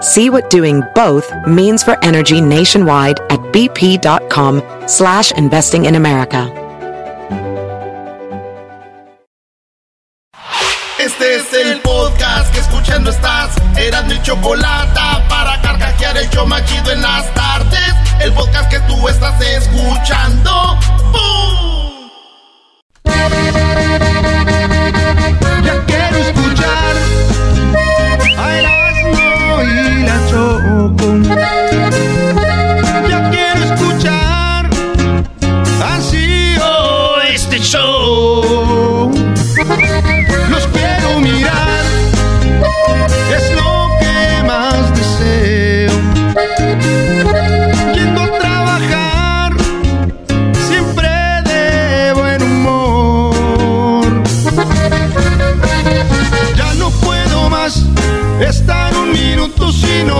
See what doing both means for energy nationwide at bp.com slash investing in America. Este es el podcast que escuchando estás. Eran mi chocolate para carcajear el yo machido en las tardes. El podcast que tú estás escuchando. ¡Bum! Ya quiero escuchar y la Choco.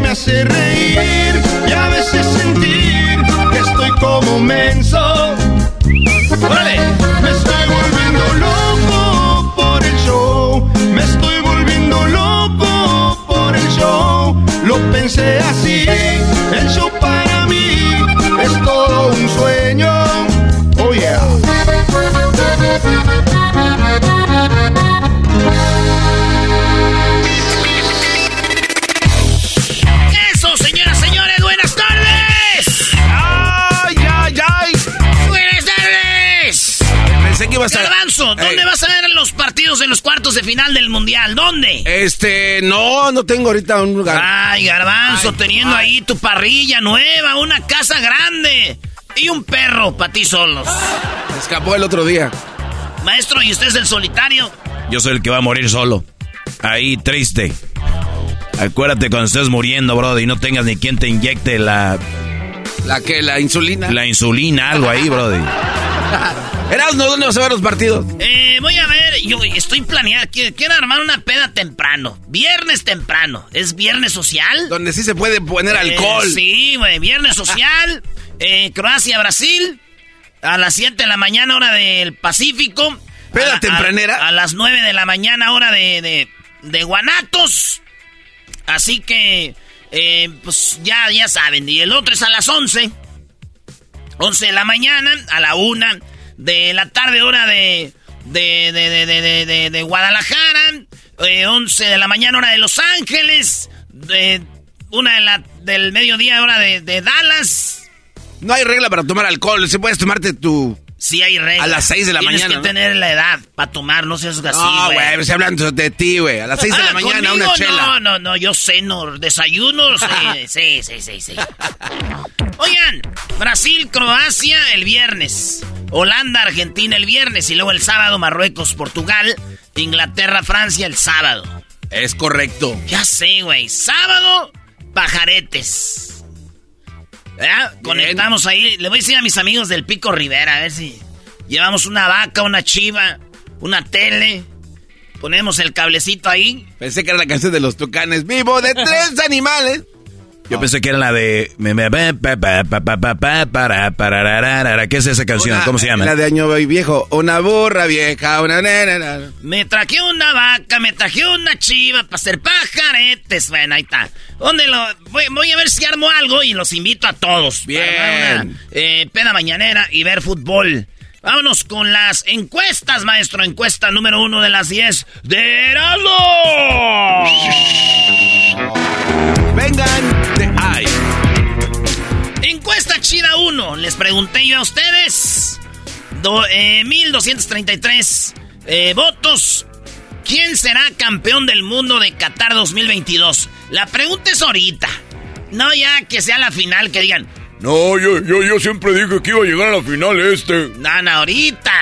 me hace reír y a veces sentir que estoy como menso. ¡Órale! Me estoy volviendo loco por el show, me estoy volviendo loco por el show. Lo pensé así, el show para mí es todo un sueño. Oh yeah. Que iba a estar. Garbanzo, ¿dónde vas a ver los partidos en los cuartos de final del Mundial? ¿Dónde? Este, no, no tengo ahorita un lugar. Ay, Garbanzo, Ay, teniendo ay. ahí tu parrilla nueva, una casa grande y un perro para ti solos. Se escapó el otro día. Maestro, ¿y usted es el solitario? Yo soy el que va a morir solo. Ahí, triste. Acuérdate cuando estés muriendo, brother, y no tengas ni quien te inyecte la, ¿La que? ¿La insulina? la insulina, algo ahí, brother. Erasmo, ¿dónde vas a ver los partidos? Eh, voy a ver, yo estoy planeando, quiero, quiero armar una peda temprano. Viernes temprano. ¿Es viernes social? Donde sí se puede poner Eh, alcohol. sí, güey, viernes social. eh, Croacia, Brasil. A las 7 de la mañana, hora del Pacífico. ¿Peda A la- a- tempranera? A, las 9 de la mañana, hora de, de, de Guanatos. Así que, eh, pues ya, ya saben. Y el otro es a las 11. 11 de la mañana, a la 1 de la tarde, hora de, de, de, de, Guadalajara. eh, 11 de la mañana, hora de Los Ángeles. De, una de la, del mediodía, hora de, de Dallas. No hay regla para tomar alcohol. Si puedes tomarte tu. Sí hay reglas. A las 6 de la Tienes mañana, que ¿no? tener la edad para tomar, no seas así, no, güey. güey, se hablan de ti, güey. A las 6 de la Ah, mañana, una chela. No, no, no, yo ceno, desayuno, sí, sí, sí, sí, sí. Oigan, Brasil, Croacia el viernes, Holanda, Argentina el viernes y luego el sábado Marruecos, Portugal, Inglaterra, Francia el sábado. Es correcto. Ya sé, güey, sábado, pajaretes. ¿Verdad? Conectamos ahí, le voy a decir a mis amigos del Pico Rivera, a ver si llevamos una vaca, una chiva, una tele, ponemos el cablecito ahí. Pensé que era la canción de los tucanes. Vivo de tres animales. Yo pensé que era la de... ¿Qué es esa canción? ¿Cómo se llama? La de Año Viejo. Una burra vieja, una nena. Me traje una vaca, me traje una chiva para hacer pajaretes. Bueno, ahí está. ¿Dónde lo...? Voy, a ver si armo algo y los invito a todos. Bien. eh, peda mañanera y ver fútbol. Vámonos con las encuestas, maestro. Encuesta número uno de las 10 de Erasmo. Vengan chida 1. Les pregunté yo a ustedes. 1233 eh, eh, votos. ¿Quién será campeón del mundo de Qatar 2022? La pregunta es ahorita. No ya que sea la final, que digan, no, yo, yo, yo siempre dije que iba a llegar a la final este. Nana, ahorita.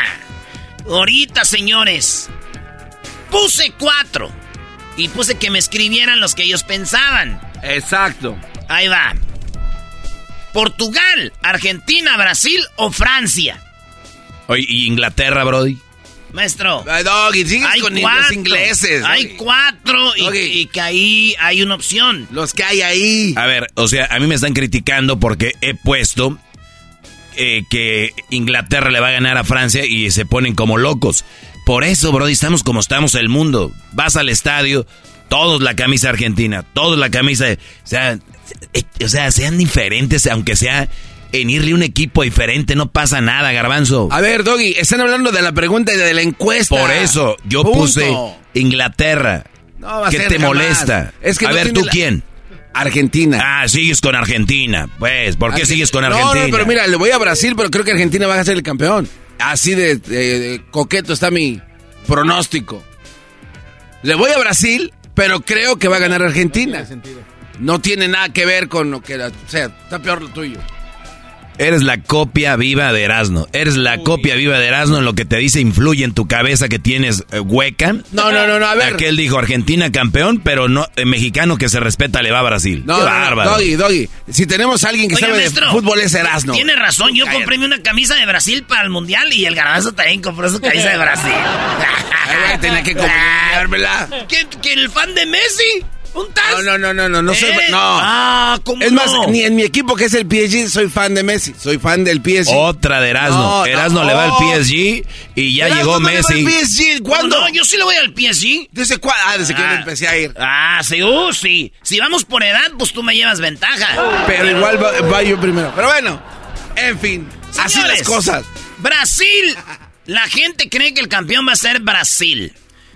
Ahorita, señores. Puse cuatro. Y puse que me escribieran los que ellos pensaban. Exacto. Ahí va. Portugal, Argentina, Brasil o Francia. Oye, ¿y Inglaterra, Brody? Maestro. Ay, doggy, hay con cuatro, los ingleses. Hay cuatro y, que ahí hay una opción. Los que hay ahí. A ver, o sea, a mí me están criticando porque he puesto eh, que Inglaterra le va a ganar a Francia y se ponen como locos. Por eso, Brody, estamos como estamos el mundo. Vas al estadio, todos la camisa argentina, todos la camisa... o sea, o sea, sean diferentes, aunque sea en irle un equipo diferente, no pasa nada, garbanzo. A ver, Doggy, están hablando de la pregunta y de la encuesta. Por eso, yo puse Inglaterra. No, va a ¿Qué te molesta? Es que a ver, ¿tú quién? Argentina. Ah, sigues con Argentina. Pues, ¿por qué sigues con Argentina? No, no, pero mira, le voy a Brasil, pero creo que Argentina va a ser el campeón. Así de, coqueto está mi pronóstico. Le voy a Brasil, pero creo que va a ganar Argentina. No tiene nada que ver con lo que... O sea, está peor lo tuyo. Eres la copia viva de Erasmo. Eres la copia viva de Erasmo en lo que te dice influye en tu cabeza que tienes eh, hueca. No, no, no, no, a ver. Aquel dijo Argentina campeón, pero no eh, mexicano que se respeta le va a Brasil. No, Qué bárbaro. Doggy, Doggy. Si tenemos a alguien que sabe de fútbol es Erasmo. Tiene razón, yo compré una camisa de Brasil para el Mundial y el garbanzo también compró su camisa de Brasil. Tenía que comprármela. ¿Que el fan de Messi? ¿Un tal? No, no, no, no, no, soy. ¿Eh? No. Ah, ¿cómo Es más, ni en mi equipo que es el PSG soy fan de Messi. Soy fan del PSG. Otra de Erasmo. Erasmo le va al PSG y ya llegó Messi. Le va al PSG. ¿Cuándo? No, yo sí le voy al PSG. ¿Desde cuándo? Ah, desde que yo ah. empecé a ir. Ah, sí, uh, sí. Si vamos por edad, pues tú me llevas ventaja. Pero igual va, yo primero. Pero bueno, en fin. así las cosas. Brasil. La gente cree que el campeón va a ser Brasil.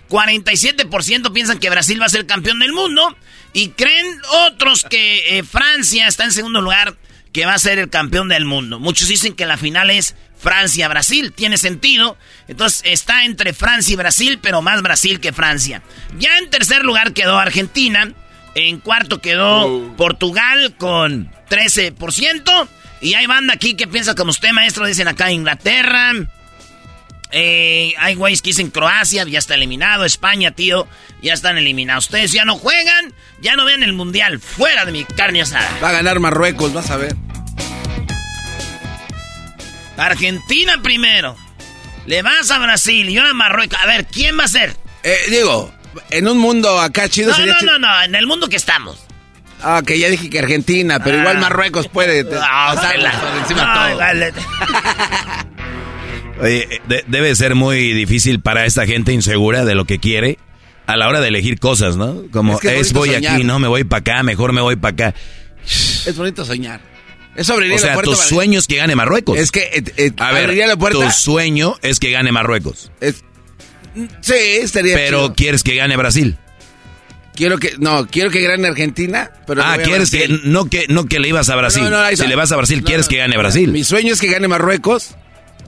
47% piensan que Brasil va a ser campeón del mundo. Y creen otros que eh, Francia está en segundo lugar, que va a ser el campeón del mundo. Muchos dicen que la final es Francia-Brasil. Tiene sentido. Entonces está entre Francia y Brasil, pero más Brasil que Francia. Ya en tercer lugar quedó Argentina. En cuarto quedó oh. Portugal con 13%. Y hay banda aquí que piensa como usted, maestro. Dicen acá Inglaterra. Eh, hay güeyes que dicen Croacia, ya está eliminado. España, tío, ya están eliminados. Ustedes ya no juegan, ya no ven el mundial. Fuera de mi carne asada. Va a ganar Marruecos, vas a ver. Argentina primero. Le vas a Brasil y ahora Marruecos. A ver, ¿quién va a ser? Eh, digo, en un mundo acá chido no, No, no, no, en el mundo que estamos. Ah, que ya dije que Argentina, pero igual ah. Marruecos puede ah, encima todo. Oye, debe ser muy difícil para esta gente insegura de lo que quiere a la hora de elegir cosas, ¿no? Como es, voy aquí, no, me voy para acá, mejor me voy para acá. Es bonito soñar. Eso abriría o sea, la tu sueño es que gane Marruecos. Es que eh, eh, a ver, la puerta. Tu sueño es que gane Marruecos. sí, estaría Pero quieres que gane Brasil. Quiero que no, quiero que gane Argentina, pero Ah, quieres que no que no que le ibas a Brasil. si le vas a Brasil, quieres que gane Brasil. Mi sueño es que gane Marruecos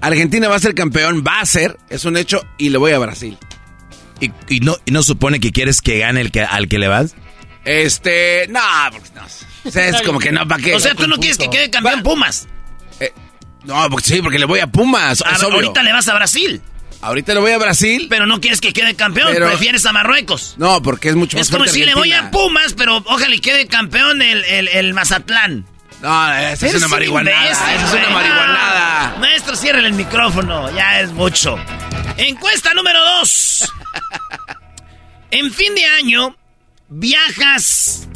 Argentina va a ser campeón, va a ser, es un hecho, y le voy a Brasil. ¿Y, no, no supone que quieres que gane el que, al que le vas? Este, no, porque no. O sea, es como que no, ¿para qué? O sea, tú no quieres que quede campeón Pumas. Eh, no, porque sí, porque le voy a Pumas. ahorita le vas a Brasil. Ahorita le voy a Brasil. Pero no quieres que quede campeón, prefieres a Marruecos. No, porque es mucho más Es como si le voy a Pumas, pero ojalá y quede campeón el, el, el Mazatlán. No, esa es una marihuanada. Esa es una marihuanada. Maestro, cierre el micrófono. Ya es mucho. Encuesta número dos. en fin de año, viajas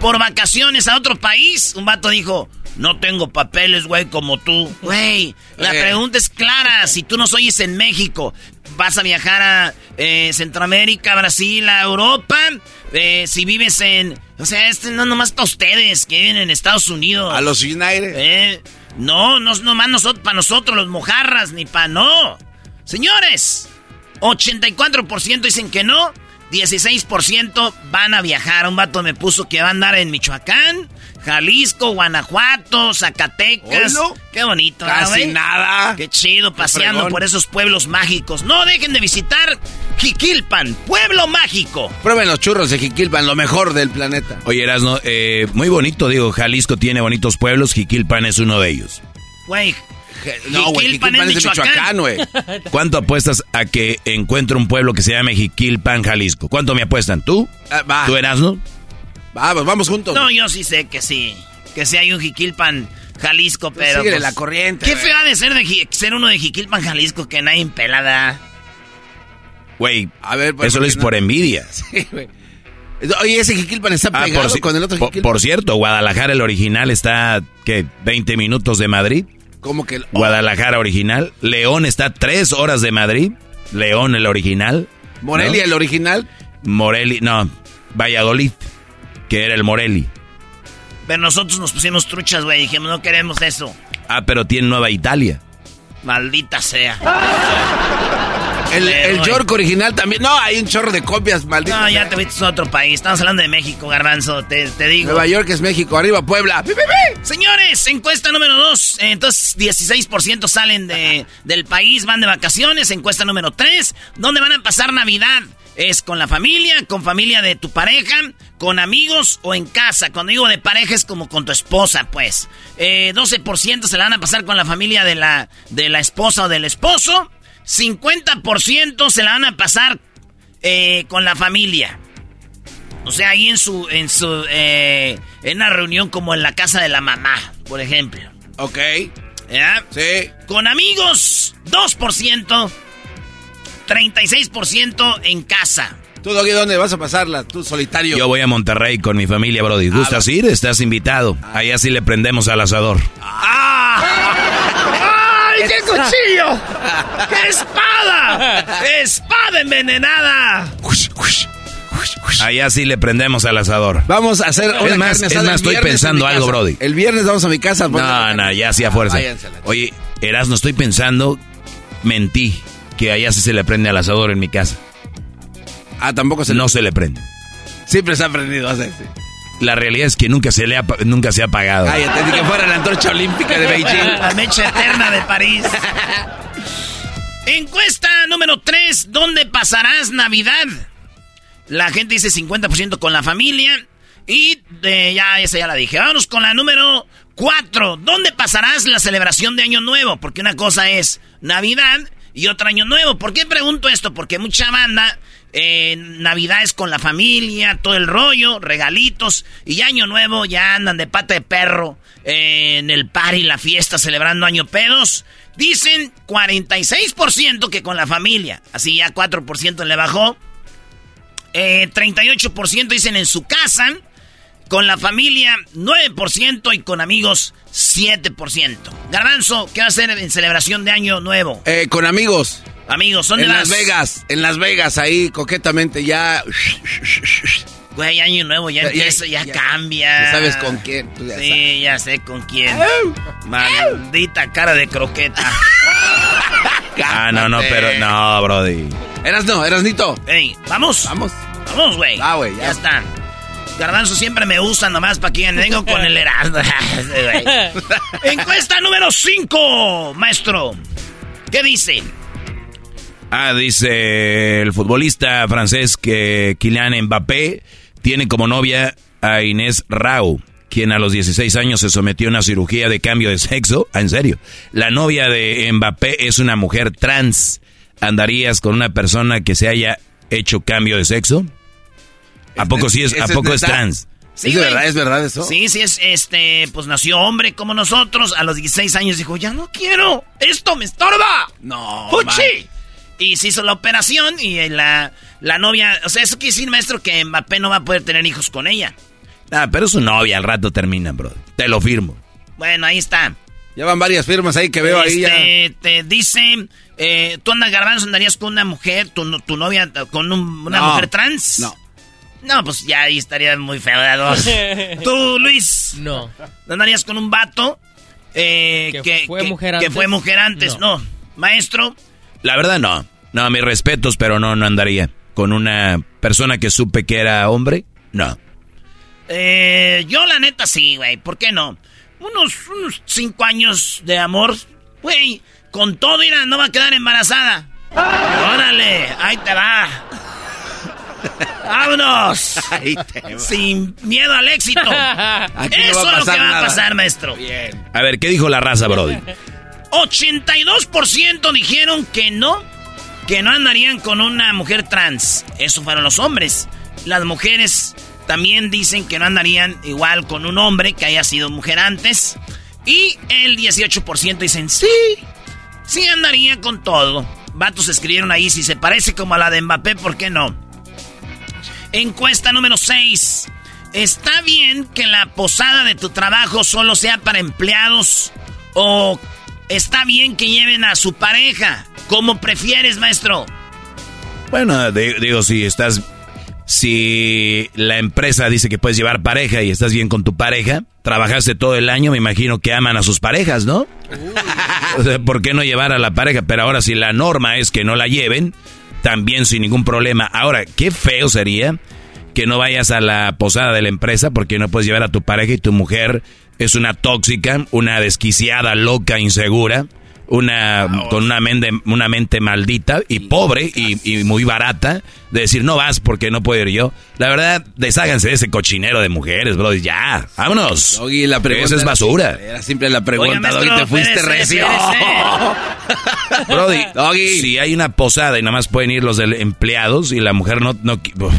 por vacaciones a otro país. Un vato dijo, no tengo papeles, güey, como tú. Güey, la Eh. pregunta es clara. Si tú nos oyes en México, vas a viajar a eh, Centroamérica, Brasil, a Europa. Eh, si vives en... O sea, este no nomás para ustedes que viven en Estados Unidos. A los United. Eh, no, no, no más nosotros, para nosotros los mojarras, ni para no. Señores, 84% dicen que no, 16% van a viajar. Un vato me puso que va a andar en Michoacán, Jalisco, Guanajuato, Zacatecas. Oilo. Qué bonito, ¿no, Casi güey? nada. Qué chido paseando por esos pueblos mágicos. No dejen de visitar Jiquilpan, pueblo mágico. Prueben los churros de Jiquilpan, lo mejor del planeta. Oye, Erasno, eh, muy bonito, digo, Jalisco tiene bonitos pueblos, Jiquilpan es uno de ellos. Güey, No, güey, Jiquilpan Jiquilpan es Michoacán. Güey. ¿Cuánto apuestas a que encuentre un pueblo que se llame Jiquilpan, Jalisco? ¿Cuánto me apuestan? ¿Tú? Ah, va. ¿Tú, Erasno? Vamos, vamos juntos. No, yo sí sé que sí. Que sí hay un Jiquilpan, Jalisco, pero. síguele pues, la corriente, ¿Qué feo ha de ser, de ser uno de Jiquilpan, Jalisco que nadie pelada? Güey, A ver, pues, eso lo ¿por es no? por envidia. Sí, güey. Oye, ese Jiquilpan está Ah, pegado con el otro por, Jiquilpan. por cierto, Guadalajara, el original, está, ¿qué? ¿20 minutos de Madrid? ¿Cómo que? el- Guadalajara original. León está a 3 horas de Madrid. León, el original. Morelia, ¿no? el original. Moreli, no, Valladolid, que era el Moreli. Pero nosotros nos pusimos truchas, güey. Dijimos, no queremos eso. Ah, pero tiene Nueva Italia. Maldita sea. El. York original también. No, hay un chorro de copias, maldito. No, ya te fuiste a otro país. Estamos hablando de México, Garbanzo. Te, te digo. Nueva York es México, arriba Puebla. ¡Pi, pi, pi! Señores, encuesta número 2. Entonces, 16% salen de, del país, van de vacaciones. Encuesta número 3. ¿Dónde van a pasar Navidad? ¿Es con la familia, con familia de tu pareja, con amigos o en casa? Cuando digo de pareja es como con tu esposa, pues. Eh, 12% se la van a pasar con la familia de la, de la esposa o del esposo. 50% se la van a pasar eh, con la familia. O sea, ahí en su, en su, eh, en una reunión como en la casa de la mamá, por ejemplo. Ok. ¿Ya? Sí. Con amigos, 2%. 36% en casa. ¿Tú, Doggy, dónde vas a pasarla? Tú, solitario. Yo voy a Monterrey con mi familia, Brody. ¿Gustas va. ir? Estás invitado. Allá sí le prendemos al asador. ¡Ay, qué cuchillo! ¡Qué espada! ¡Espada envenenada! Allá sí le prendemos al asador. Vamos a hacer una Es más, carne es más, estoy pensando algo, casa. Brody. El viernes vamos a mi casa. No, no, ya sí a fuerza. Oye, Erasno, estoy pensando, mentí, que allá sí se le prende al asador en mi casa. Ah, tampoco se No se le prende. Siempre se ha aprendido a hacer. sí. La realidad es que nunca se le ha, nunca se ha apagado. Cállate, ni que fuera la antorcha olímpica de Beijing. La mecha eterna de París. Encuesta número 3. ¿Dónde pasarás Navidad? La gente dice 50% con la familia. Y eh, ya, esa ya la dije. Vámonos con la número 4. ¿Dónde pasarás la celebración de Año Nuevo? Porque una cosa es Navidad y otra Año Nuevo. ¿Por qué pregunto esto? Porque mucha banda, eh, Navidad es con la familia, todo el rollo, regalitos. Y Año Nuevo ya andan de pata de perro eh, en el party, la fiesta, celebrando Año Pedos. Dicen 46% que con la familia. Así ya 4% le bajó. Eh, 38% dicen en su casa. Con la familia, 9% y con amigos, 7%. Garbanzo, ¿qué va a hacer en celebración de Año Nuevo? Eh, con amigos. Amigos, ¿dónde En vas? Las Vegas. En Las Vegas, ahí coquetamente ya. Güey, Año Nuevo ya, Ya- empieza, ya, ya- cambia. ya sabes con quién, tú ya sí, ya sé con quién. Maldita cara de croqueta. Ah, no, no, pero no, Brody. Eras no, eras Nito. Ey, ¿vamos? Vamos. Vamos, güey. Ah, güey, ya. ya. está. Garbanzo siempre me usa nomás para que vengo con el Erasmo. Encuesta número 5, maestro. ¿Qué dice? Ah, dice el futbolista francés que Kylian Mbappé tiene como novia a Inés Rao, quien a los 16 años se sometió a una cirugía de cambio de sexo. Ah, en serio. La novia de Mbappé es una mujer trans. ¿Andarías con una persona que se haya hecho cambio de sexo? ¿A poco sí es, ¿Ese a poco es trans? Sí, ¿Es, de verdad, ¿Es verdad eso? Sí, sí es, este, pues nació hombre como nosotros. A los 16 años dijo, ya no quiero, esto me estorba. No. ¡Fuchi! man. Y se hizo la operación y la, la novia, o sea, eso quiere decir, maestro, que Mbappé no va a poder tener hijos con ella. Ah, pero su novia al rato termina, bro. Te lo firmo. Bueno, ahí está. Ya van varias firmas ahí que veo ahí ya. Este, Te dice, eh, tú andas garbanzo, andarías con una mujer, tu, no- tu novia, con un- una No, mujer trans. No. No, pues ya ahí estaría muy feo de dos. Tú, Luis, No. andarías con un vato eh, Que que, fue que- mujer que antes. fue mujer antes. No. Maestro, La verdad, no. No, mis respetos, pero no, no andaría. Con una persona que supe que era hombre, no. eh, yo la neta sí, güey. ¿Por qué no? Unos, unos cinco años de amor, güey. Con todo, mira, no va a quedar embarazada. Órale, ahí te va. ¡Vámonos! Ahí te va. Sin miedo al éxito. Aquí no Eso va a es lo que va a pasar, maestro. A ver, ¿qué dijo la raza, Brody? 82% dijeron que no, que no andarían con una mujer trans. Eso fueron los hombres. Las mujeres también dicen que no andarían igual con un hombre que haya sido mujer antes. Y el 18% dicen sí, sí andaría con todo. Vatos escribieron ahí, si se parece como a la de Mbappé, ¿por qué no? Encuesta número 6. ¿Está bien que la posada de tu trabajo solo sea para empleados? ¿O está bien que lleven a su pareja? ¿Cómo prefieres, maestro? Bueno, di- digo, si estás... Si la empresa dice que puedes llevar pareja y estás bien con tu pareja, trabajaste todo el año, me imagino que aman a sus parejas, ¿no? O sea, ¿por qué no llevar a la pareja? Pero ahora si la norma es que no la lleven, también sin ningún problema. Ahora, qué feo sería que no vayas a la posada de la empresa porque no puedes llevar a tu pareja y tu mujer es una tóxica, una desquiciada, loca, insegura, una con una mente, una mente maldita y pobre y, y muy barata de decir no vas porque no puedo ir yo. La verdad, desháganse de ese cochinero de mujeres, bro. Ya, vámonos. Doggy, la pregunta Esa es basura. simple, Era simple la pregunta, Doggy, te fuiste recio. Brody, Doggy. si hay una posada y nada más pueden ir los del- empleados y la mujer no... no uf,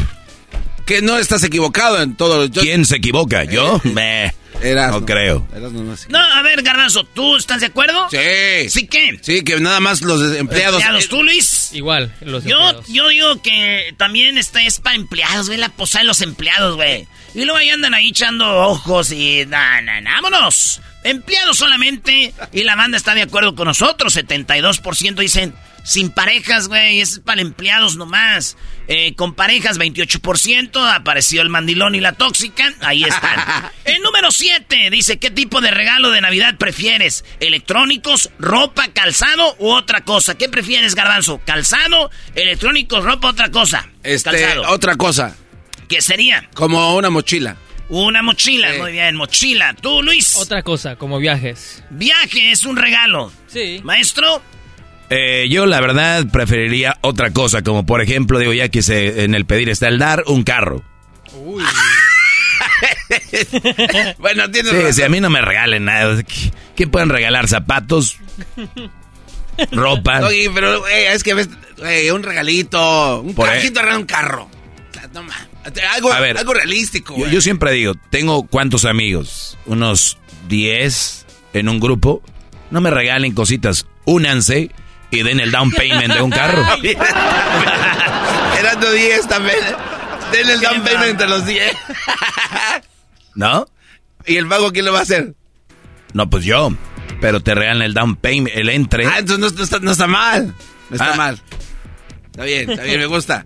Que no estás equivocado en todo. Yo, ¿Quién se equivoca? ¿Yo? Meh, Eras, no creo. Eras no, no a ver, Garbanzo, ¿tú estás de acuerdo? Sí. ¿Sí qué? Sí, que nada más los empleados. Empleados, ¿tú, Luis? Igual, los Yo, empleados. yo digo que también esta es para empleados, güey, la posada de los empleados, güey. Y luego ahí andan ahí echando ojos y... na, na, na, ¡Vámonos! Empleados solamente. Y la banda está de acuerdo con nosotros. 72% dicen sin parejas, güey. Es para empleados nomás. Eh, con parejas, 28%. Apareció el mandilón y la tóxica. Ahí están. El número 7 dice, ¿qué tipo de regalo de Navidad prefieres? ¿Electrónicos, ropa, calzado u otra cosa? ¿Qué prefieres, Garbanzo? ¿Calzado, electrónicos, ropa, otra cosa? Este, calzado. otra cosa, ¿Qué sería? como una mochila. Una mochila. Sí. Muy bien, mochila. ¿Tú, Luis? Otra cosa, como viajes. Viaje es un regalo. Sí. Maestro, Eh, yo la verdad preferiría otra cosa, como por ejemplo, digo ya que se, en el pedir está el dar, un carro. bueno, tienes Sí, razón. si a mí no me regalen nada, ¿qué, qué pueden regalar? ¿Zapatos? ¿Ropa? Doggy, pero güey, es que ves, güey, un regalito, un ahí. cajito un carro. O sea, no ma- algo, A ver, algo realístico, Yo, yo siempre digo, tengo cuántos amigos, unos 10 en un grupo, no me regalen cositas, únanse y den el down payment de un carro. Eran de 10 también. Denle el down ¿Qué payment entre los 10. ¿No? ¿Y el pago quién lo va a hacer? No, pues yo. Pero te regalan el down payment, el entre. Ah, entonces no, no está, no está mal. No está Ah. mal. Está bien, está bien, me gusta.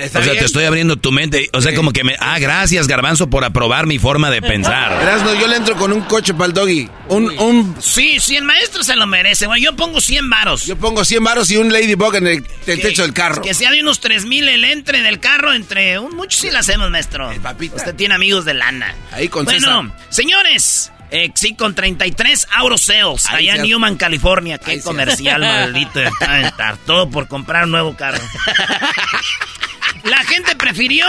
Está o sea, bien. te estoy abriendo tu mente. O sea, Sí. como que me... Ah, gracias, Garbanzo, por aprobar mi forma de pensar. Erasno, yo le entro con un coche para el doggy. Un, un, sí, sí, el maestro se lo merece, güey. Yo pongo 100 varos. yo pongo 100 varos y un ladybug en el, el techo del carro. Que sea de unos 3 mil el entre del carro, entre un mucho sí lo hacemos, maestro. Eh, papita. Usted tiene amigos de lana. Ahí con Bueno, señores, eh, sí, con 33 Auroseos, Ahí allá en Newman, California. Qué Ahí comercial, maldito. Está todo por comprar un nuevo carro. La gente prefirió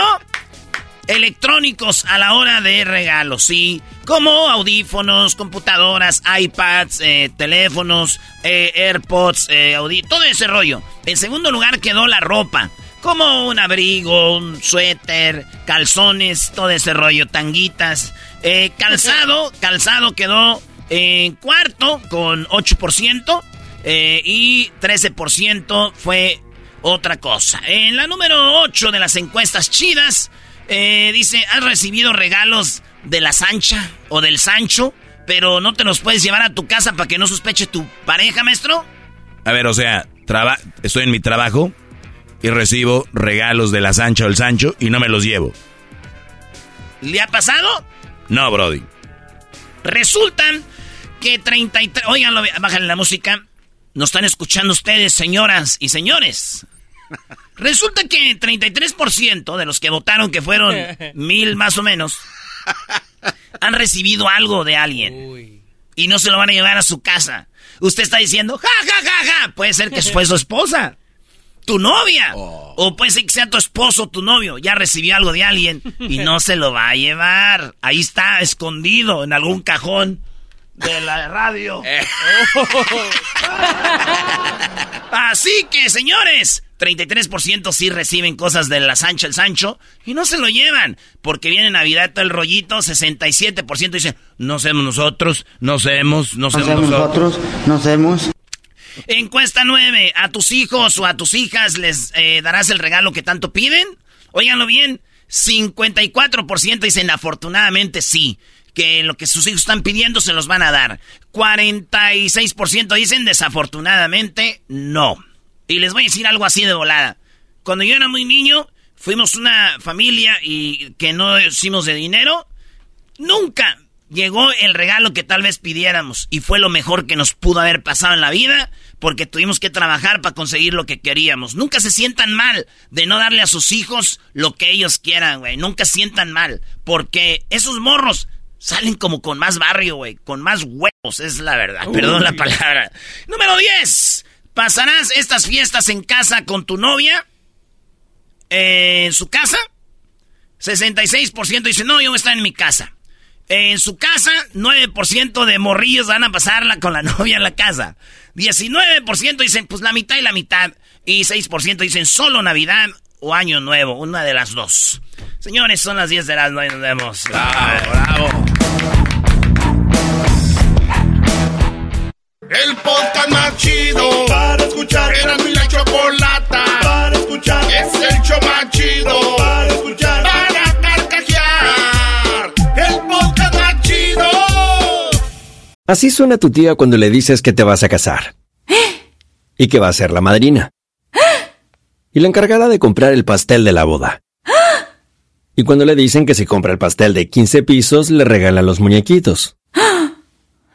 electrónicos a la hora de regalos, sí. Como audífonos, computadoras, iPads, eh, teléfonos, eh, AirPods, eh, audi- todo ese rollo. En segundo lugar quedó la ropa. Como un abrigo, un suéter, calzones, todo ese rollo, tanguitas. Calzado, calzado quedó en cuarto con 8%. eh, y 13% fue otra cosa. En la número 8 de las encuestas chidas, eh, dice, ¿has recibido regalos de la Sancha o del Sancho, pero no te los puedes llevar a tu casa para que no sospeche tu pareja, maestro? A ver, o sea, estoy en mi trabajo y recibo regalos de la Sancha o el Sancho y no me los llevo. ¿Le ha pasado? No, Brody. Resultan que 33... Oigan, bájale la música. Nos están escuchando ustedes, señoras y señores. Resulta que 33% de los que votaron, que fueron mil más o menos, han recibido algo de alguien. Y no se lo van a llevar a su casa. Usted está diciendo, ja, ja, ja, ja. Puede ser que fue su esposa. Tu novia. Oh. O puede ser que sea tu esposo, tu novio. Ya recibió algo de alguien y no se lo va a llevar. Ahí está, escondido en algún cajón de la radio. Eh. Así que, señores, 33% sí reciben cosas de la Sancha el Sancho y no se lo llevan porque viene Navidad todo el rollito, 67% dicen, no somos nosotros, no somos, no somos nosotros. no somos. Encuesta 9, ¿a tus hijos o a tus hijas les eh, darás el regalo que tanto piden? Óiganlo bien, 54% dicen afortunadamente sí que lo que sus hijos están pidiendo se los van a dar. 46% dicen desafortunadamente no. Y les voy a decir algo así de volada. Cuando yo era muy niño, fuimos una familia y que no hicimos de dinero. Nunca llegó el regalo que tal vez pidiéramos y fue lo mejor que nos pudo haber pasado en la vida porque tuvimos que trabajar para conseguir lo que queríamos. Nunca se sientan mal de no darle a sus hijos lo que ellos quieran, güey. Nunca sientan mal porque esos morros salen como con más barrio, güey, con más huevos, es la verdad. Perdón la palabra. Número 10. ¿Pasarás estas fiestas en casa con tu novia? ¿En su casa? 66% dice, no, yo voy a estar en mi casa. En su casa, 9% de morrillos van a pasarla con la novia en la casa. 19% dicen, pues la mitad y la mitad. Y 6% dicen, solo Navidad o Año Nuevo, una de las dos. Señores, son las 10 de las 9 nos vemos. Bravo, bravo. El podcast más chido para escuchar. Era mi la chocolata para escuchar. Es el show más chido para escuchar. Para carcajear. El podcast más chido. Así suena tu tía cuando le dices que te vas a casar. Y que va a ser la madrina y la encargada de comprar el pastel de la boda. Y cuando le dicen que si compra el pastel de 15 pisos, le regalan los muñequitos.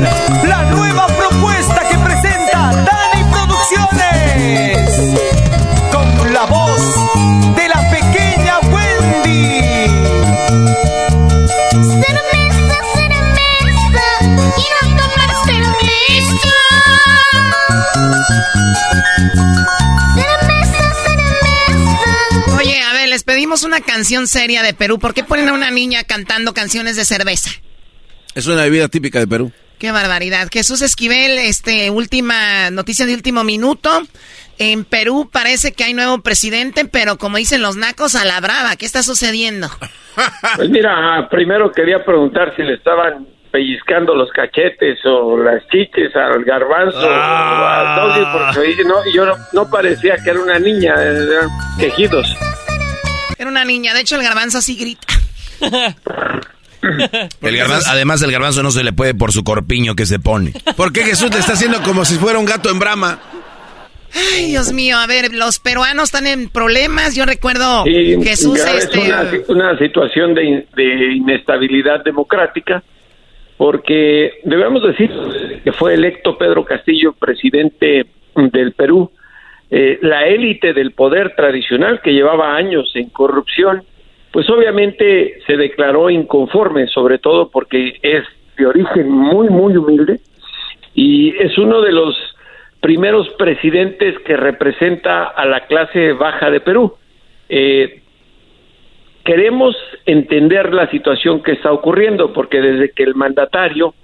la nueva propuesta que presenta Dani Producciones, con la voz de la pequeña Wendy. Cerveza, cerveza, quiero tomar cerveza. Cerveza, cerveza. Oye, a ver, les pedimos pedimos una canción seria de Perú. ¿Por qué ponen a una niña cantando canciones de cerveza? Es una bebida típica de Perú. Qué barbaridad. Jesús Esquivel, este, última noticia de último minuto. En Perú parece que hay nuevo presidente, pero como dicen los nacos, a la brava. ¿Qué está sucediendo? Pues mira, primero quería preguntar si le estaban pellizcando los cachetes o las chiches al garbanzo o al doggy, porque no, yo no, no parecía que era una niña, eran quejidos. Era una niña, de hecho el garbanzo así grita. El garbanzo- además, el garbanzo no se le puede por su corpiño que se pone. ¿Por qué Jesús le está haciendo como si fuera un gato en brama? Ay, Dios mío, a ver, los peruanos están en problemas. Yo recuerdo Sí, Jesús, ya es este, una, una situación de, in- de inestabilidad democrática, porque debemos decir que fue electo Pedro Castillo presidente del Perú, eh, la élite del poder tradicional que llevaba años en corrupción, pues obviamente se declaró inconforme, sobre todo porque es de origen muy, muy humilde y es uno de los primeros presidentes que representa a la clase baja de Perú. Eh, queremos entender la situación que está ocurriendo, porque desde que el mandatario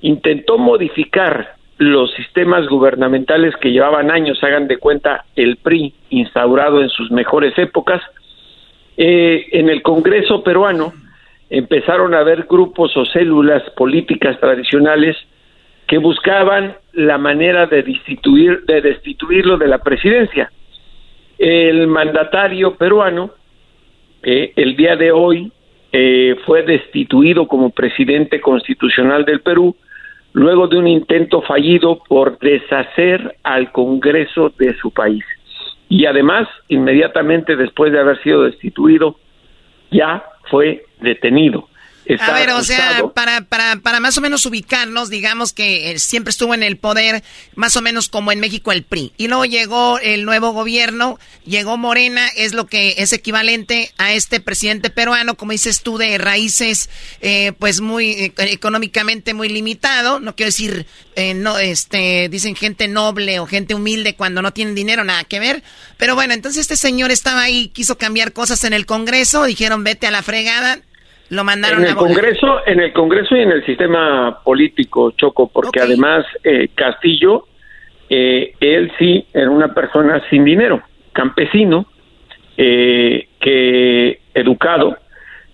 intentó modificar los sistemas gubernamentales que llevaban años, hagan de cuenta, el PRI instaurado en sus mejores épocas, eh, en el Congreso peruano empezaron a haber grupos o células políticas tradicionales que buscaban la manera de destituir, de destituirlo de la presidencia. El mandatario peruano, eh, el día de hoy, eh, fue destituido como presidente constitucional del Perú luego de un intento fallido por deshacer al Congreso de su país. Y además, inmediatamente después de haber sido destituido, ya fue detenido. Está A ver, o sea, para, para, para más o menos ubicarnos, digamos que eh, siempre estuvo en el poder, más o menos como en México el PRI. Y luego llegó el nuevo gobierno, llegó Morena, es lo que es equivalente a este presidente peruano, como dices tú, de raíces, eh, pues muy eh, económicamente muy limitado. No quiero decir, eh, no, este, dicen gente noble o gente humilde cuando no tienen dinero, nada que ver. Pero bueno, entonces este señor estaba ahí, quiso cambiar cosas en el Congreso, dijeron vete a la fregada. Lo mandaron en el a. Congreso, en el Congreso y en el sistema político, Choco, porque además eh, Castillo, eh, él sí era una persona sin dinero, campesino, eh, que educado,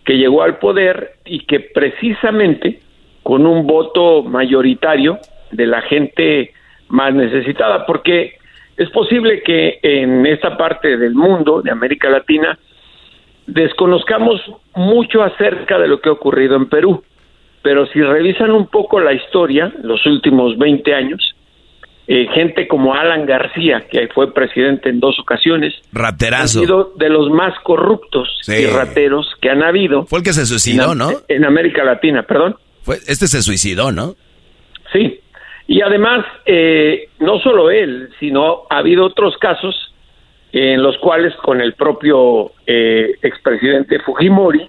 que llegó al poder y que precisamente con un voto mayoritario de la gente más necesitada, porque es posible que en esta parte del mundo, de América Latina, desconozcamos mucho acerca de lo que ha ocurrido en Perú, pero si revisan un poco la historia, los últimos 20 años, eh, gente como Alan García, que fue presidente en dos ocasiones, ha sido de los más corruptos Sí. y rateros que han habido. Fue el que se suicidó, en, ¿no? En América Latina, perdón. Fue, este se suicidó, ¿no? Sí. Y además, eh, no solo él, sino ha habido otros casos en los cuales con el propio eh, expresidente Fujimori,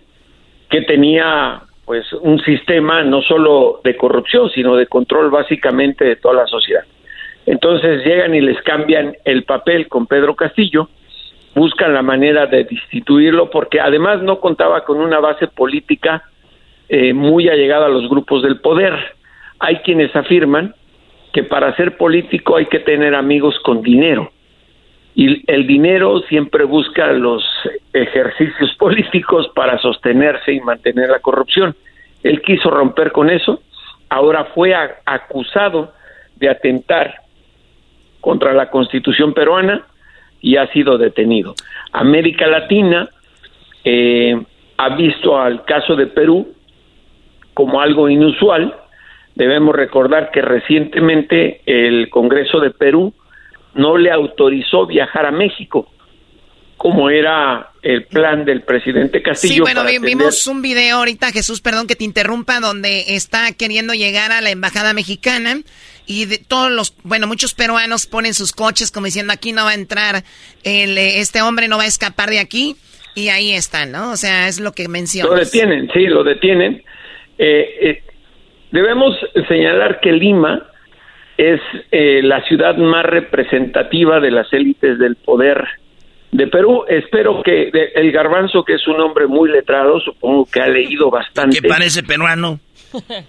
que tenía pues un sistema no solo de corrupción, sino de control básicamente de toda la sociedad. Entonces llegan y les cambian el papel con Pedro Castillo, buscan la manera de destituirlo porque además no contaba con una base política eh, muy allegada a los grupos del poder. Hay quienes afirman que para ser político hay que tener amigos con dinero y el dinero siempre busca los ejercicios políticos para sostenerse y mantener la corrupción. Él quiso romper con eso, ahora fue acusado de atentar contra la constitución peruana y ha sido detenido. América Latina eh, ha visto al caso de Perú como algo inusual. Debemos recordar que recientemente el Congreso de Perú no le autorizó viajar a México, como era el plan del presidente Castillo. Sí, bueno, vi- vimos un video ahorita, Jesús, perdón que te interrumpa, donde está queriendo llegar a la embajada mexicana y de todos los, bueno, muchos peruanos ponen sus coches como diciendo aquí no va a entrar, el, eh, este hombre no va a escapar de aquí y ahí están, ¿no? O sea, es lo que Lo mencionas. detienen, sí, lo detienen. Eh, eh, debemos señalar que Lima es eh, la ciudad más representativa de las élites del poder de Perú. Espero que de- el garbanzo, que es un hombre muy letrado, supongo que ha leído bastante. ¿Qué parece peruano?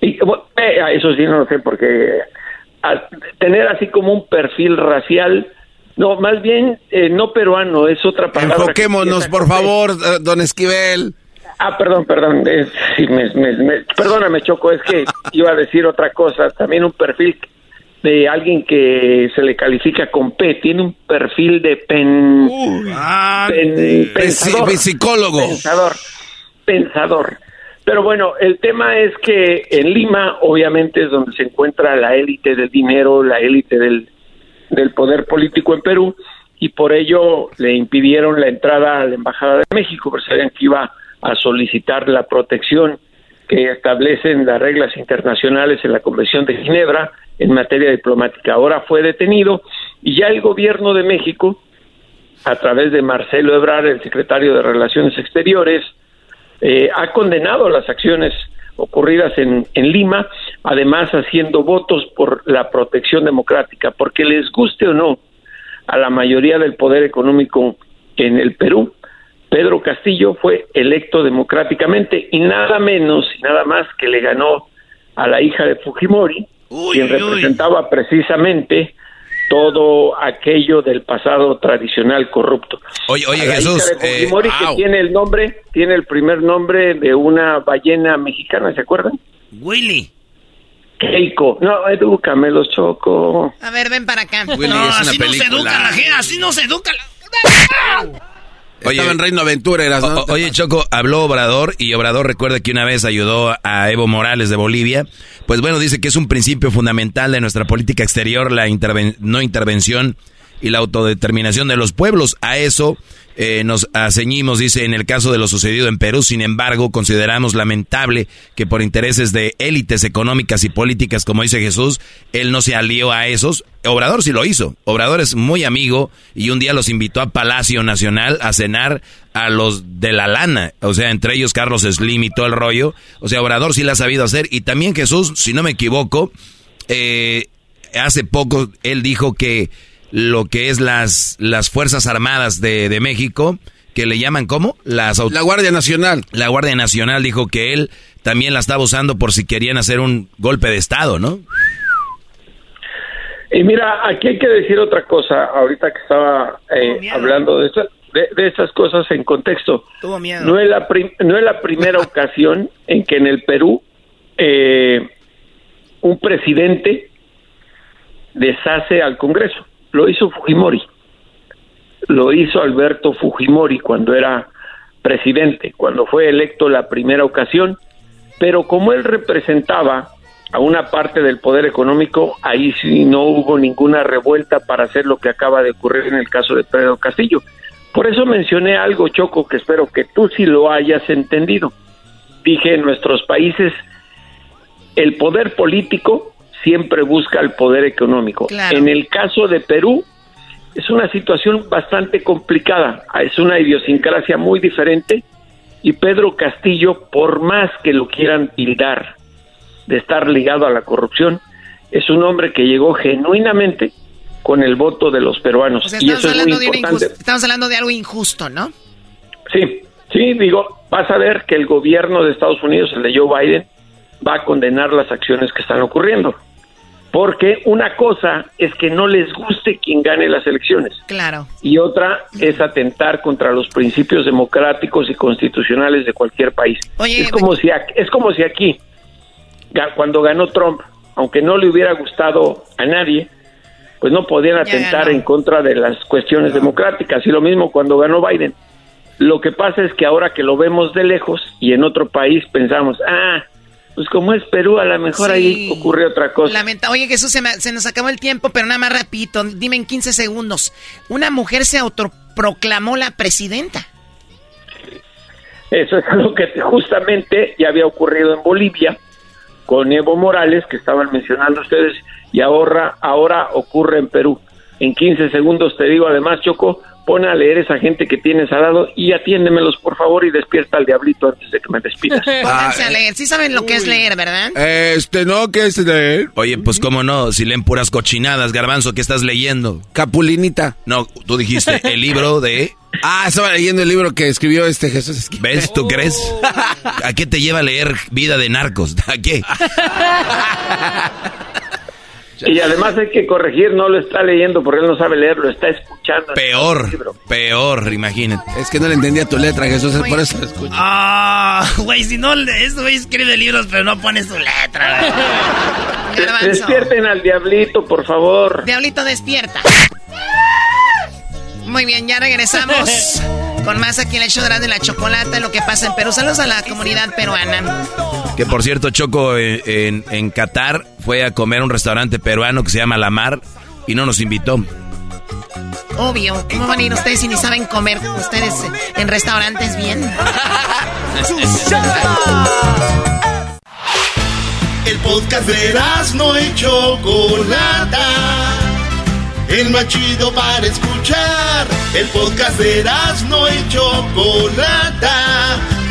Y, bueno, eh, eso sí no lo sé, porque a- tener así como un perfil racial, no, más bien eh, no peruano, es otra palabra. que Enfoquémonos, por favor, eh, don Esquivel. Ah, perdón, perdón, es- sí, me- me- me- perdóname, Choco, es que iba a decir otra cosa, también un perfil de alguien que se le califica con P, tiene un perfil de pen, pen- pensador, Psi- psicólogo. pensador, pensador. Pero bueno, el tema es que en Lima, obviamente, es donde se encuentra la élite del dinero, la élite del, del poder político en Perú, y por ello le impidieron la entrada a la Embajada de México, porque sabían que iba a solicitar la protección que establecen las reglas internacionales en la Convención de Ginebra en materia diplomática. Ahora fue detenido y ya el gobierno de México, a través de Marcelo Ebrard, el secretario de Relaciones Exteriores, eh, ha condenado las acciones ocurridas en, en Lima, además haciendo votos por la protección democrática, porque les guste o no a la mayoría del poder económico en el Perú, Pedro Castillo fue electo democráticamente y nada menos y nada más que le ganó a la hija de Fujimori, quien representaba precisamente todo aquello del pasado tradicional corrupto. Oye, oye, la Jesús, hija de eh, Fujimori, que au. tiene el nombre, tiene el primer nombre de una ballena mexicana, ¿se acuerdan? Willy. Keiko. No, edúcame los choco. A ver, ven para acá. Willy no, es una así no se educa la gente, así no se educa la... Estaba en Reino Aventura, eras, ¿no? O- oye, Choco, habló Obrador y Obrador recuerda que una vez ayudó a Evo Morales de Bolivia. Pues bueno, dice que es un principio fundamental de nuestra política exterior, la interven- no intervención y la autodeterminación de los pueblos. A eso eh, nos ceñimos, dice, en el caso de lo sucedido en Perú. Sin embargo, consideramos lamentable que por intereses de élites económicas y políticas, como dice Jesús, él no se alió a esos. Obrador sí lo hizo. Obrador es muy amigo y un día los invitó a Palacio Nacional a cenar a los de la lana. O sea, entre ellos Carlos Slim y todo el rollo. O sea, Obrador sí la ha sabido hacer. Y también Jesús, si no me equivoco, eh, hace poco él dijo que lo que es las, las Fuerzas Armadas de, de México, que le llaman ¿cómo? Las La Guardia Nacional. la Guardia Nacional dijo que él también la estaba usando por si querían hacer un golpe de Estado, ¿no? Y mira, aquí hay que decir otra cosa, ahorita que estaba eh, hablando de, esta- de, de estas cosas en contexto. Tuvo miedo. No es la, prim- no es la primera ocasión en que en el Perú eh, un presidente deshace al Congreso. Lo hizo Fujimori. Lo hizo Alberto Fujimori cuando era presidente, cuando fue electo la primera ocasión. Pero como él representaba a una parte del poder económico, ahí sí no hubo ninguna revuelta para hacer lo que acaba de ocurrir en el caso de Pedro Castillo. Por eso mencioné algo, Choco, que espero que tú sí lo hayas entendido. Dije, en nuestros países el poder político siempre busca el poder económico. Claro. En el caso de Perú, es una situación bastante complicada, es una idiosincrasia muy diferente y Pedro Castillo, por más que lo quieran tildar de estar ligado a la corrupción, es un hombre que llegó genuinamente con el voto de los peruanos O sea, y eso es muy importante. estamos hablando de algo injusto, ¿no? Sí, sí, digo, vas a ver que el gobierno de Estados Unidos, el de Joe Biden, va a condenar las acciones que están ocurriendo. Porque una cosa es que no les guste quien gane las elecciones Claro. y otra es atentar contra los principios democráticos y constitucionales de cualquier país. Oye, es como si ac- es como si aquí cuando ganó Trump, aunque no le hubiera gustado a nadie, pues no podían atentar en contra de las cuestiones democráticas y lo mismo cuando ganó Biden. Lo que pasa es que ahora que lo vemos de lejos y en otro país pensamos, ah, pues como es Perú, a lo mejor Sí. ahí ocurre otra cosa. Lamenta Oye, Jesús, se, me- se nos acabó el tiempo, pero nada más rapidito. Dime en 15 segundos. Una mujer se autoproclamó la presidenta. Eso es algo que justamente ya había ocurrido en Bolivia con Evo Morales, que estaban mencionando ustedes, y ahora, ahora ocurre en Perú. En 15 segundos te digo, además, Choco, pon a leer esa gente que tienes al lado y atiéndemelos, por favor, y despierta al diablito antes de que me despidas. Pónganse a leer. Sí saben lo que es leer, ¿verdad? Este, no, que es de... Oye, pues cómo no, si leen puras cochinadas, garbanzo, ¿qué estás leyendo? Capulinita. No, tú dijiste el libro de... Ah, estaba leyendo el libro que escribió este Jesús Esquivel. ¿Ves? ¿Tú crees? ¿A qué te lleva a leer Vida de Narcos? ¿A qué? Y además hay que corregir, no lo está leyendo porque él no sabe leer, lo está escuchando. Peor, peor, imagínate. Es que no le entendía tu letra, Jesús, por eso lo escucho. Ah, güey, si no, este güey escribe libros, pero no pone su letra. Despierten al diablito, por favor. Diablito, despierta. Muy bien, ya regresamos con más aquí en el show de la chocolate, lo que pasa en Perú. Saludos a la comunidad peruana. Que por cierto, Choco en, en Qatar fue a comer a un restaurante peruano que se llama La Mar y no nos invitó. Obvio, ¿cómo van a ir ustedes si ni saben comer ustedes en restaurantes bien? El podcast de Erasmo y Chocolata. El más chido para escuchar. El podcast de Erasmo y Chocolata.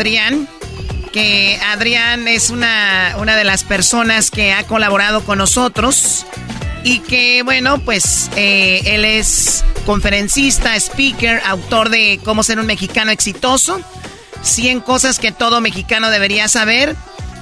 Adrián, que Adrián es una, una de las personas que ha colaborado con nosotros y que, bueno, pues eh, él es conferencista, speaker, autor de Cómo ser un mexicano exitoso, 100 cosas que todo mexicano debería saber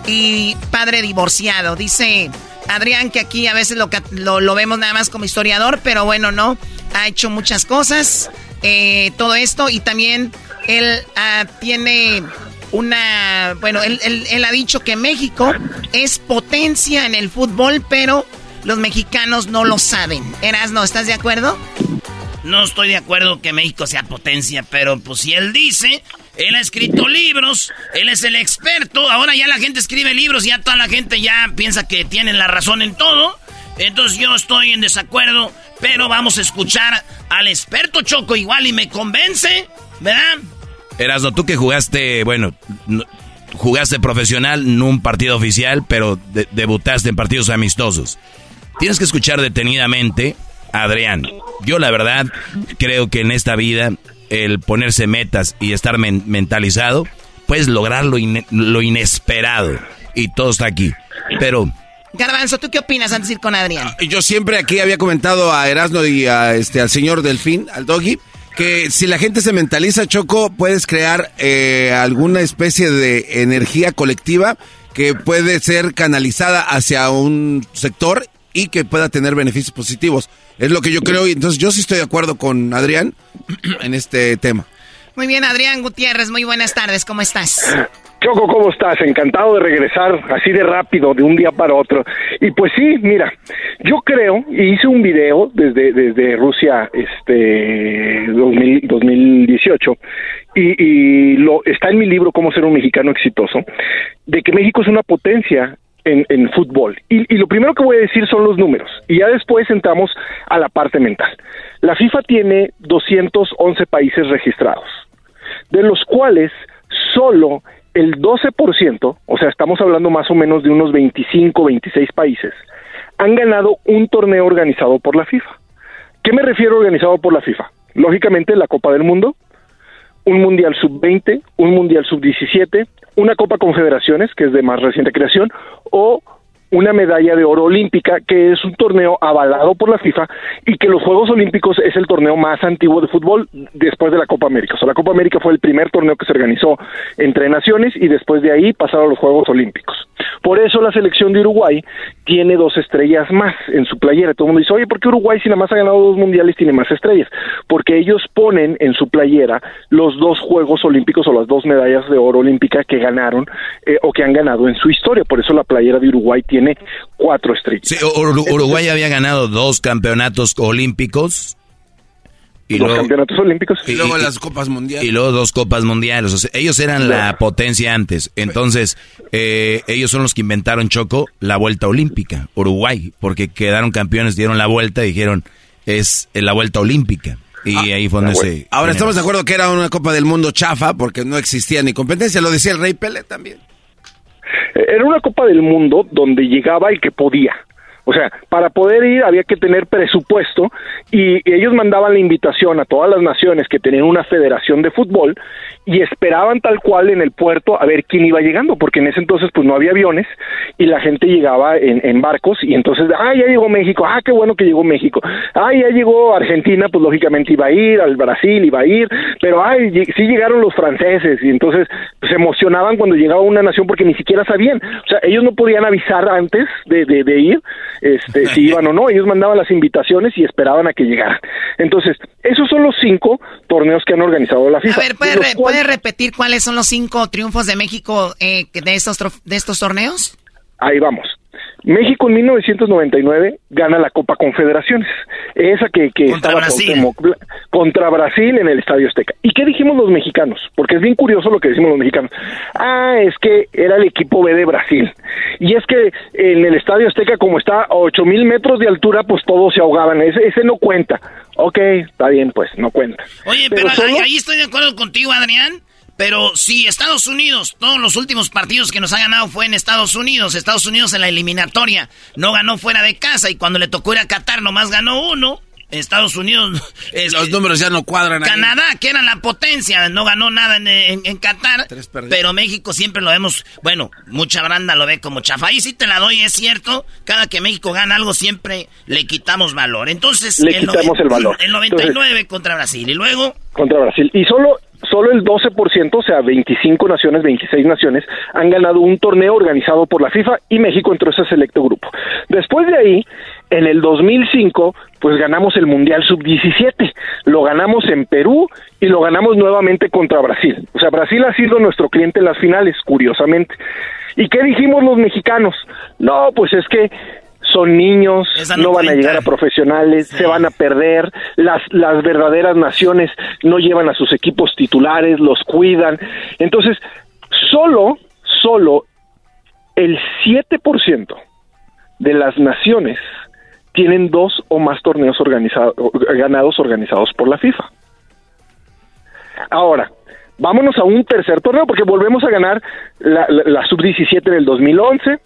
y padre divorciado. Dice Adrián que aquí a veces lo, lo, lo vemos nada más como historiador, pero bueno, no, ha hecho muchas cosas, eh, todo esto y también él ah, tiene una, bueno, él, él- ha dicho que México es potencia en el fútbol, pero los mexicanos no lo saben. Erasno, ¿estás de acuerdo? No estoy de acuerdo que México sea potencia, pero pues si él dice, él ha escrito libros, él es el experto, ahora ya la gente escribe libros, ya toda la gente ya piensa que tienen la razón en todo. Entonces yo estoy en desacuerdo, pero vamos a escuchar al experto Choco igual y me convence, ¿verdad? Erasmo, tú que jugaste, bueno, no- jugaste profesional, no un partido oficial, pero de- debutaste en partidos amistosos. Tienes que escuchar detenidamente a Adrián. Yo la verdad creo que en esta vida el ponerse metas y estar men- mentalizado, puedes lograr lo, lo inesperado. Y todo está aquí. Pero Garbanzo, ¿tú qué opinas antes de ir con Adrián? Yo siempre aquí había comentado a Erasmo y a, este, al señor Delfín, al Doggy, que si la gente se mentaliza, Choco, puedes crear eh, alguna especie de energía colectiva que puede ser canalizada hacia un sector y que pueda tener beneficios positivos. Es lo que yo creo y entonces yo sí estoy de acuerdo con Adrián en este tema. Muy bien, Adrián Gutiérrez, muy buenas tardes, ¿cómo estás? Choco, ¿cómo estás? Encantado de regresar así de rápido, de un día para otro. Y pues sí, mira, yo creo, y hice un video desde, desde Rusia este 2000 2018, y, y lo, está en mi libro Cómo ser un mexicano exitoso, de que México es una potencia en, en fútbol. Y, y lo primero que voy a decir son los números. Y ya después entramos a la parte mental. La FIFA tiene 211 países registrados, de los cuales solo el 12%, o sea, estamos hablando más o menos de unos 25, 26 países, han ganado un torneo organizado por la FIFA. ¿Qué me refiero organizado por la FIFA? Lógicamente la Copa del Mundo, un Mundial Sub-20, un Mundial Sub-17, una Copa Confederaciones, que es de más reciente creación, o una medalla de oro olímpica, que es un torneo avalado por la FIFA y que los Juegos Olímpicos es el torneo más antiguo de fútbol después de la Copa América. O sea, la Copa América fue el primer torneo que se organizó entre naciones y después de ahí pasaron los Juegos Olímpicos. Por eso la selección de Uruguay tiene dos estrellas más en su playera. Todo el mundo dice, oye, ¿por qué Uruguay si nada más ha ganado dos mundiales tiene más estrellas? Porque ellos ponen en su playera los dos Juegos Olímpicos o las dos medallas de oro olímpica que ganaron eh, o que han ganado en su historia. Por eso la playera de Uruguay tiene cuatro estrellas. Sí, Ur- Uruguay había ganado dos campeonatos olímpicos. Y Los luego, campeonatos olímpicos. Y luego las copas mundiales. y luego dos copas mundiales. O sea, ellos eran la potencia antes. Entonces, eh, ellos son los que inventaron Choco la vuelta olímpica, Uruguay, porque quedaron campeones, dieron la vuelta y dijeron es la vuelta olímpica. Y ahí fue donde se. Ahora estamos de acuerdo que era una Copa del Mundo chafa porque no existía ni competencia, lo decía el Rey Pelé también. Era una Copa del Mundo donde llegaba el que podía. O sea, para poder ir había que tener presupuesto y ellos mandaban la invitación a todas las naciones que tenían una federación de fútbol y esperaban tal cual en el puerto a ver quién iba llegando, porque en ese entonces pues no había aviones y la gente llegaba en, barcos y entonces, ah, ya llegó México, ah, qué bueno que llegó México, ah, ya llegó Argentina, pues lógicamente iba a ir, al Brasil iba a ir, pero ay, sí llegaron los franceses y entonces pues, se emocionaban cuando llegaba una nación porque ni siquiera sabían, o sea, ellos no podían avisar antes de, de, de ir, este, si iban o no, ellos mandaban las invitaciones y esperaban a que llegaran. Entonces, esos son los cinco torneos que han organizado la FIFA. A ver, ¿puede, re- repetir cuáles son los cinco triunfos de México eh, de, estos de estos torneos? Ahí vamos. México en 1999 gana la Copa Confederaciones, esa que, que Contra estaba Brasil. Bla- contra Brasil en el Estadio Azteca. ¿Y qué dijimos los mexicanos? Porque es bien curioso lo que decimos los mexicanos. Ah, es que era el equipo B de Brasil. Y es que en el Estadio Azteca, como está a 8 mil metros de altura, pues todos se ahogaban. Ese, ese no cuenta. Ok, está bien, pues, no cuenta. Oye, pero, solo- ahí, ahí estoy de acuerdo contigo, Adrián. Pero si Estados Unidos, todos los últimos partidos que nos ha ganado fue en Estados Unidos. Estados Unidos en la eliminatoria no ganó fuera de casa y cuando le tocó ir a Qatar nomás ganó uno. Estados Unidos. es- Los números ya no cuadran. ahí. Canadá, que era la potencia, no ganó nada en, en- en Qatar. Tres. Pero México siempre lo vemos. Bueno, mucha branda lo ve como chafa. Ahí sí te la doy, es cierto. Cada que México gana algo, siempre le quitamos valor. Entonces, Le el quitamos el valor. El 99 contra Brasil. Y luego. contra Brasil. Y solo, solo el 12%, o sea, 25 naciones, 26 naciones, han ganado un torneo organizado por la FIFA y México entró a ese selecto grupo. Después de ahí, en el 2005, pues ganamos el Mundial Sub-17. Lo ganamos en Perú y lo ganamos nuevamente contra Brasil. O sea, Brasil ha sido nuestro cliente en las finales, curiosamente. ¿Y qué dijimos los mexicanos? No, pues es que son niños, Esa no, no van a llegar a profesionales, se van a perder, las, las verdaderas naciones no llevan a sus equipos titulares, los cuidan. Entonces, solo, solo el 7% de las naciones tienen dos o más torneos organizados, ganados organizados por la FIFA. Ahora, vámonos a un tercer torneo porque volvemos a ganar la, la- la sub-17 en el 2011,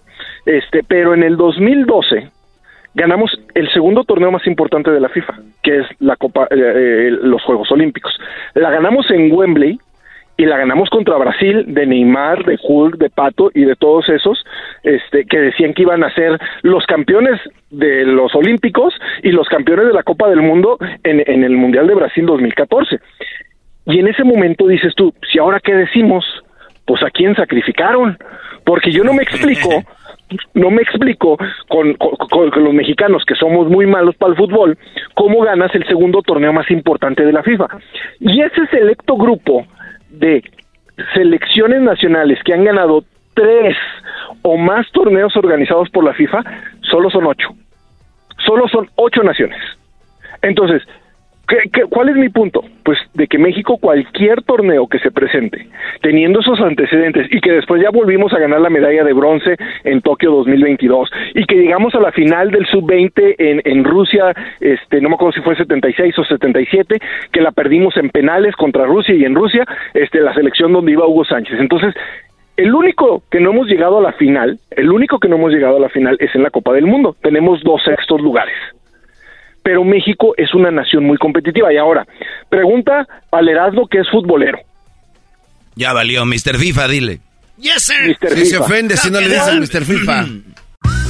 este, pero en el 2012 ganamos el segundo torneo más importante de la FIFA, que es la Copa, eh, eh, los Juegos Olímpicos. La ganamos en Wembley y la ganamos contra Brasil de Neymar, de Hulk, de Pato y de todos esos este, que decían que iban a ser los campeones de los Olímpicos y los campeones de la Copa del Mundo en, en el Mundial de Brasil 2014. Y en ese momento dices tú, si ahora qué decimos, pues a quién sacrificaron, porque yo no me explico, no me explico con, los mexicanos que somos muy malos para el fútbol, cómo ganas el segundo torneo más importante de la FIFA. Y ese selecto grupo de selecciones nacionales que han ganado tres o más torneos organizados por la FIFA, solo son ocho. Solo son ocho naciones. Entonces, ¿Qué- cuál es mi punto? Pues de que México, cualquier torneo que se presente, teniendo esos antecedentes y que después ya volvimos a ganar la medalla de bronce en Tokio 2022 y que llegamos a la final del sub-20 en, en Rusia, este, no me acuerdo si fue 76 o 77, que la perdimos en penales contra Rusia y en Rusia, este, la selección donde iba Hugo Sánchez. Entonces, el único que no hemos llegado a la final, el único que no hemos llegado a la final es en la Copa del Mundo. Tenemos dos sextos lugares pero México es una nación muy competitiva. Y ahora, pregunta al Erasmo que es futbolero. Ya valió, Mr. FIFA, dile. Yes, sir. Mr. Si se ofende si no le dices Mr. FIFA.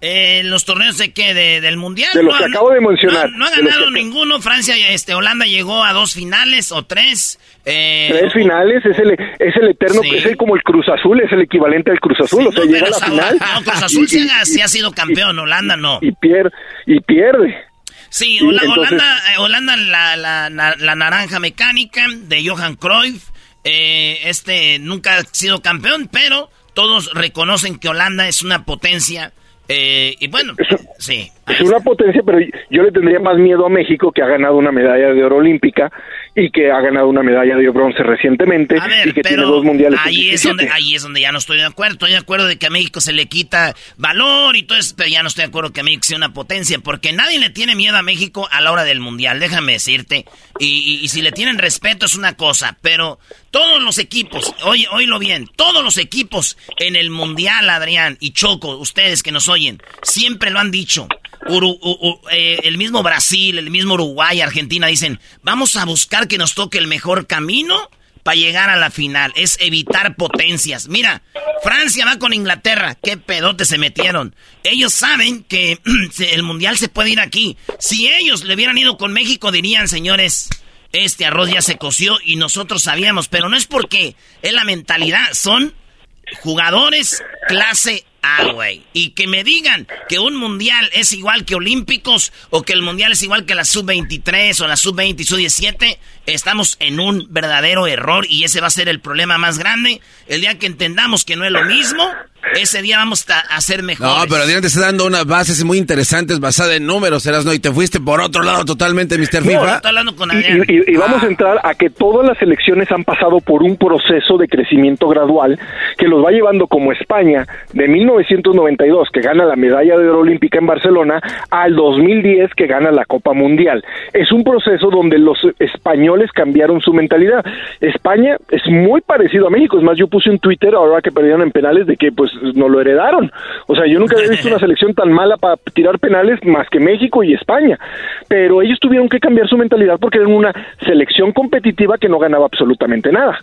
Eh, los torneos de qué, de- del mundial. De los que han- acabo de mencionar. No, no ha ganado que- ninguno. Francia, este, Holanda llegó a dos finales o tres. Eh, Tres finales, es el, es el eterno, Sí. es el, como el Cruz Azul, es el equivalente al Cruz Azul, o sea, no, llega a la final. no, Cruz Azul y- sí, y- ha, sí ha sido campeón, Holanda no. y pierde, y pierde. Sí, entonces- Holanda, eh, Holanda la, la, la- la naranja mecánica de Johan Cruyff. eh, este nunca ha sido campeón, pero todos reconocen que Holanda es una potencia. Eh, y bueno, sí. Es una potencia, pero yo le tendría más miedo a México que ha ganado una medalla de oro olímpica y que ha ganado una medalla de bronce recientemente y que tiene dos mundiales. ahí es 17. donde ahí es donde ya no estoy de acuerdo. Estoy de acuerdo de que a México se le quita valor y todo eso, pero ya no estoy de acuerdo que México sea una potencia, porque nadie le tiene miedo a México a la hora del mundial, déjame decirte. Y, y- y si le tienen respeto es una cosa, pero todos los equipos, oye, oílo bien, todos los equipos en el mundial, Adrián y Choco, ustedes que nos oyen, siempre lo han dicho. Uru- eh, el mismo Brasil, el mismo Uruguay, Argentina dicen, vamos a buscar que nos toque el mejor camino para llegar a la final. Es evitar potencias. Mira, Francia va con Inglaterra. ¿Qué pedote se metieron? Ellos saben que el mundial se puede ir aquí. Si ellos le hubieran ido con México, dirían, señores, este arroz ya se coció y nosotros sabíamos. Pero no es porque es la mentalidad, son jugadores clase A, güey. Y que me digan que un mundial es igual que olímpicos o que el mundial es igual que la sub-23 o la sub-20 y sub-17, estamos en un verdadero error y ese va a ser el problema más grande. El día que entendamos que no es lo mismo, ese día vamos a, ser mejores. No, pero Adrián te está dando unas bases muy interesantes basadas en números, no y te fuiste por otro lado totalmente, Mr. No, FIFA. Hablando con Y, Adrián. y- y vamos a entrar a que todas las elecciones han pasado por un proceso de crecimiento gradual que los va llevando como España de 1992 que gana la medalla de oro olímpica en Barcelona al 2010 que gana la Copa Mundial. Es un proceso donde los españoles cambiaron su mentalidad. España es muy parecido a México, es más yo puse un Twitter ahora que perdieron en penales de que pues no lo heredaron. O sea, yo nunca había visto una selección tan mala para tirar penales más que México y España. Pero ellos tuvieron que cambiar su mentalidad porque eran una selección competitiva que no ganaba absolutamente nada.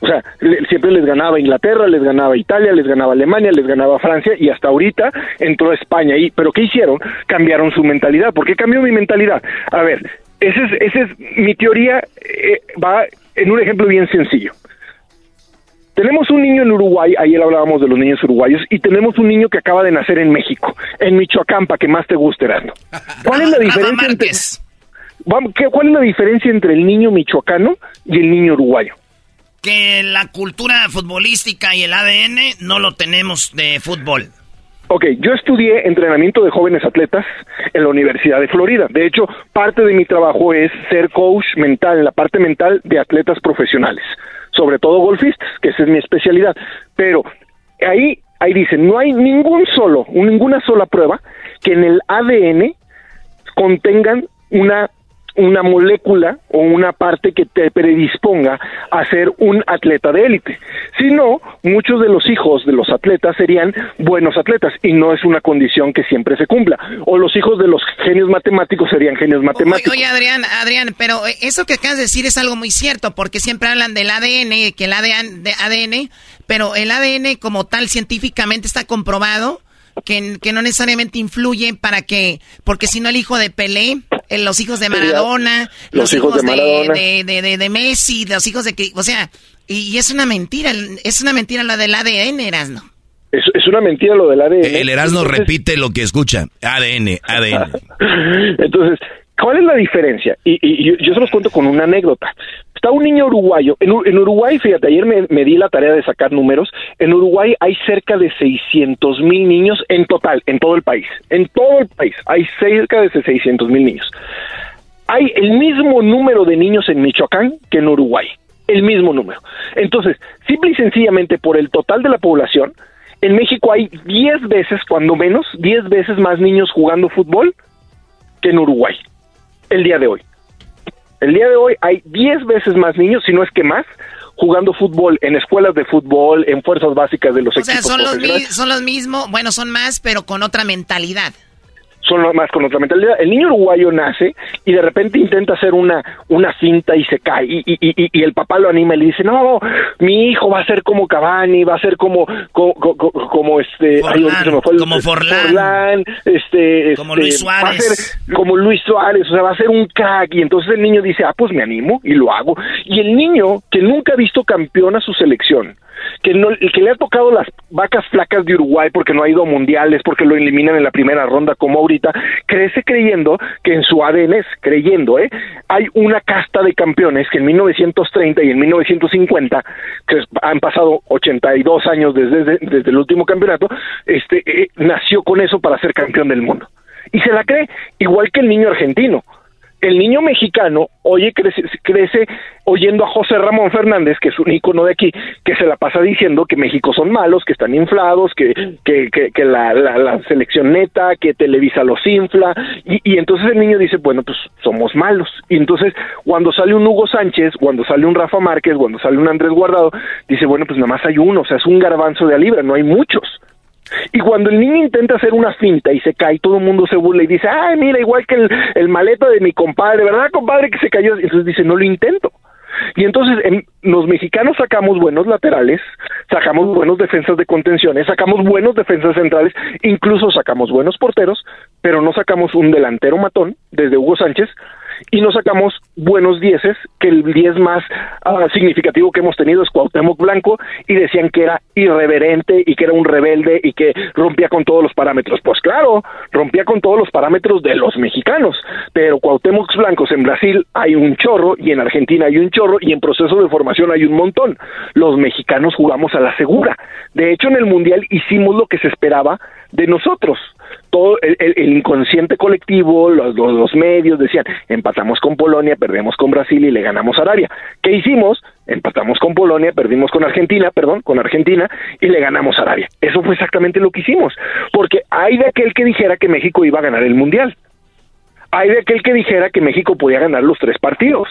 O sea, le- siempre les ganaba Inglaterra, les ganaba Italia, les ganaba Alemania, les ganaba Francia y hasta ahorita entró España ahí. Pero ¿qué hicieron? Cambiaron su mentalidad. ¿Por qué cambió mi mentalidad? A ver, ese es, ese es mi teoría, eh, va en un ejemplo bien sencillo. Tenemos un niño en Uruguay, ayer hablábamos de los niños uruguayos, y tenemos un niño que acaba de nacer en México, en Michoacán, para que más te guste, Erasmo. ¿Cuál es la diferencia entre, Vamos, ¿qué- ¿Cuál es la diferencia entre el niño michoacano y el niño uruguayo? Que la cultura futbolística y el ADN no lo tenemos de fútbol. Ok, yo estudié entrenamiento de jóvenes atletas en la Universidad de Florida. De hecho, parte de mi trabajo es ser coach mental, en la parte mental de atletas profesionales, sobre todo golfistas, que esa es mi especialidad. Pero ahí, ahí dice, no hay ningún solo, ninguna sola prueba que en el ADN contengan una una molécula o una parte que te predisponga a ser un atleta de élite. Si no, muchos de los hijos de los atletas serían buenos atletas y no es una condición que siempre se cumpla. O los hijos de los genios matemáticos serían genios matemáticos. Oye, Adrián, Adrián, pero eso que acabas de decir es algo muy cierto, porque siempre hablan del ADN, que el ADN, de ADN pero el ADN como tal científicamente está comprobado que, que no necesariamente influye para que, porque si no el hijo de Pelé, eh, los hijos de Maradona, los, hijos, de, Maradona. De, de, Messi, los hijos de que, o sea, y, es una mentira, es una mentira la del ADN, Erasno. Es, es una mentira lo del ADN. El Erasno repite lo que escucha, ADN, ADN. Entonces, ¿cuál es la diferencia? Y, yo se los cuento con una anécdota. Está un niño uruguayo. En, Uruguay, fíjate, ayer me, di la tarea de sacar números. En Uruguay hay cerca de 600 mil niños en total, en todo el país. En todo el país hay cerca de 600 mil niños. Hay el mismo número de niños en Michoacán que en Uruguay. El mismo número. Entonces, simple y sencillamente por el total de la población, en México hay 10 veces, cuando menos, 10 veces más niños jugando fútbol que en Uruguay. El día de hoy. El día de hoy hay 10 veces más niños, si no es que más, jugando fútbol en escuelas de fútbol, en fuerzas básicas de los o equipos. O sea, son los, son los mismos, bueno, son más, pero con otra mentalidad son más con otra mentalidad. El niño uruguayo nace y de repente intenta hacer una, una cinta y se cae y, y, y, el papá lo anima y le dice, no, mi hijo va a ser como Cavani, va a ser como, como, como, este, como Forlán, este, como Luis este, Suárez. Va a ser como Luis Suárez, o sea, va a ser un crack y entonces el niño dice, ah, pues me animo y lo hago. Y el niño que nunca ha visto campeón a su selección, que no que le ha tocado las vacas flacas de Uruguay porque no ha ido a mundiales, porque lo eliminan en la primera ronda como ahorita, crece creyendo que en su ADN es creyendo, ¿eh? Hay una casta de campeones que en 1930 y en 1950, que han pasado 82 años desde, desde, el último campeonato, este eh, nació con eso para ser campeón del mundo. Y se la cree, igual que el niño argentino el niño mexicano oye crece, crece, oyendo a José Ramón Fernández, que es un ícono de aquí, que se la pasa diciendo que México son malos, que están inflados, que, que, que, la, la, selección neta, que Televisa los infla, y, y entonces el niño dice, bueno, pues somos malos. Y entonces cuando sale un Hugo Sánchez, cuando sale un Rafa Márquez, cuando sale un Andrés Guardado, dice, bueno, pues nada más hay uno, o sea, es un garbanzo de a libra, no hay muchos. Y cuando el niño intenta hacer una finta y se cae, todo el mundo se burla y dice, ay, mira, igual que el, el maleta de mi compadre, ¿verdad, compadre, que se cayó? Entonces dice, no lo intento. Y entonces los mexicanos sacamos buenos laterales, sacamos buenos defensas de contenciones, sacamos buenos defensas centrales, incluso sacamos buenos porteros, pero no sacamos un delantero matón desde Hugo Sánchez y no sacamos buenos dieces, que el diez más ah, significativo que hemos tenido es Cuauhtémoc Blanco, y decían que era irreverente y que era un rebelde y que rompía con todos los parámetros. Pues claro, rompía con todos los parámetros de los mexicanos, pero Cuauhtémoc Blancos en Brasil hay un chorro y en Argentina hay un chorro y en proceso de formación hay un montón. Los mexicanos jugamos a la segura. De hecho, en el Mundial hicimos lo que se esperaba de nosotros todo el, inconsciente colectivo, los, los, medios decían, empatamos con Polonia, perdemos con Brasil y le ganamos a Arabia. ¿Qué hicimos? Empatamos con Polonia, perdimos con Argentina, perdón, con Argentina y le ganamos a Arabia. Eso fue exactamente lo que hicimos, porque hay de aquel que dijera que México iba a ganar el Mundial. Hay de aquel que dijera que México podía ganar los tres partidos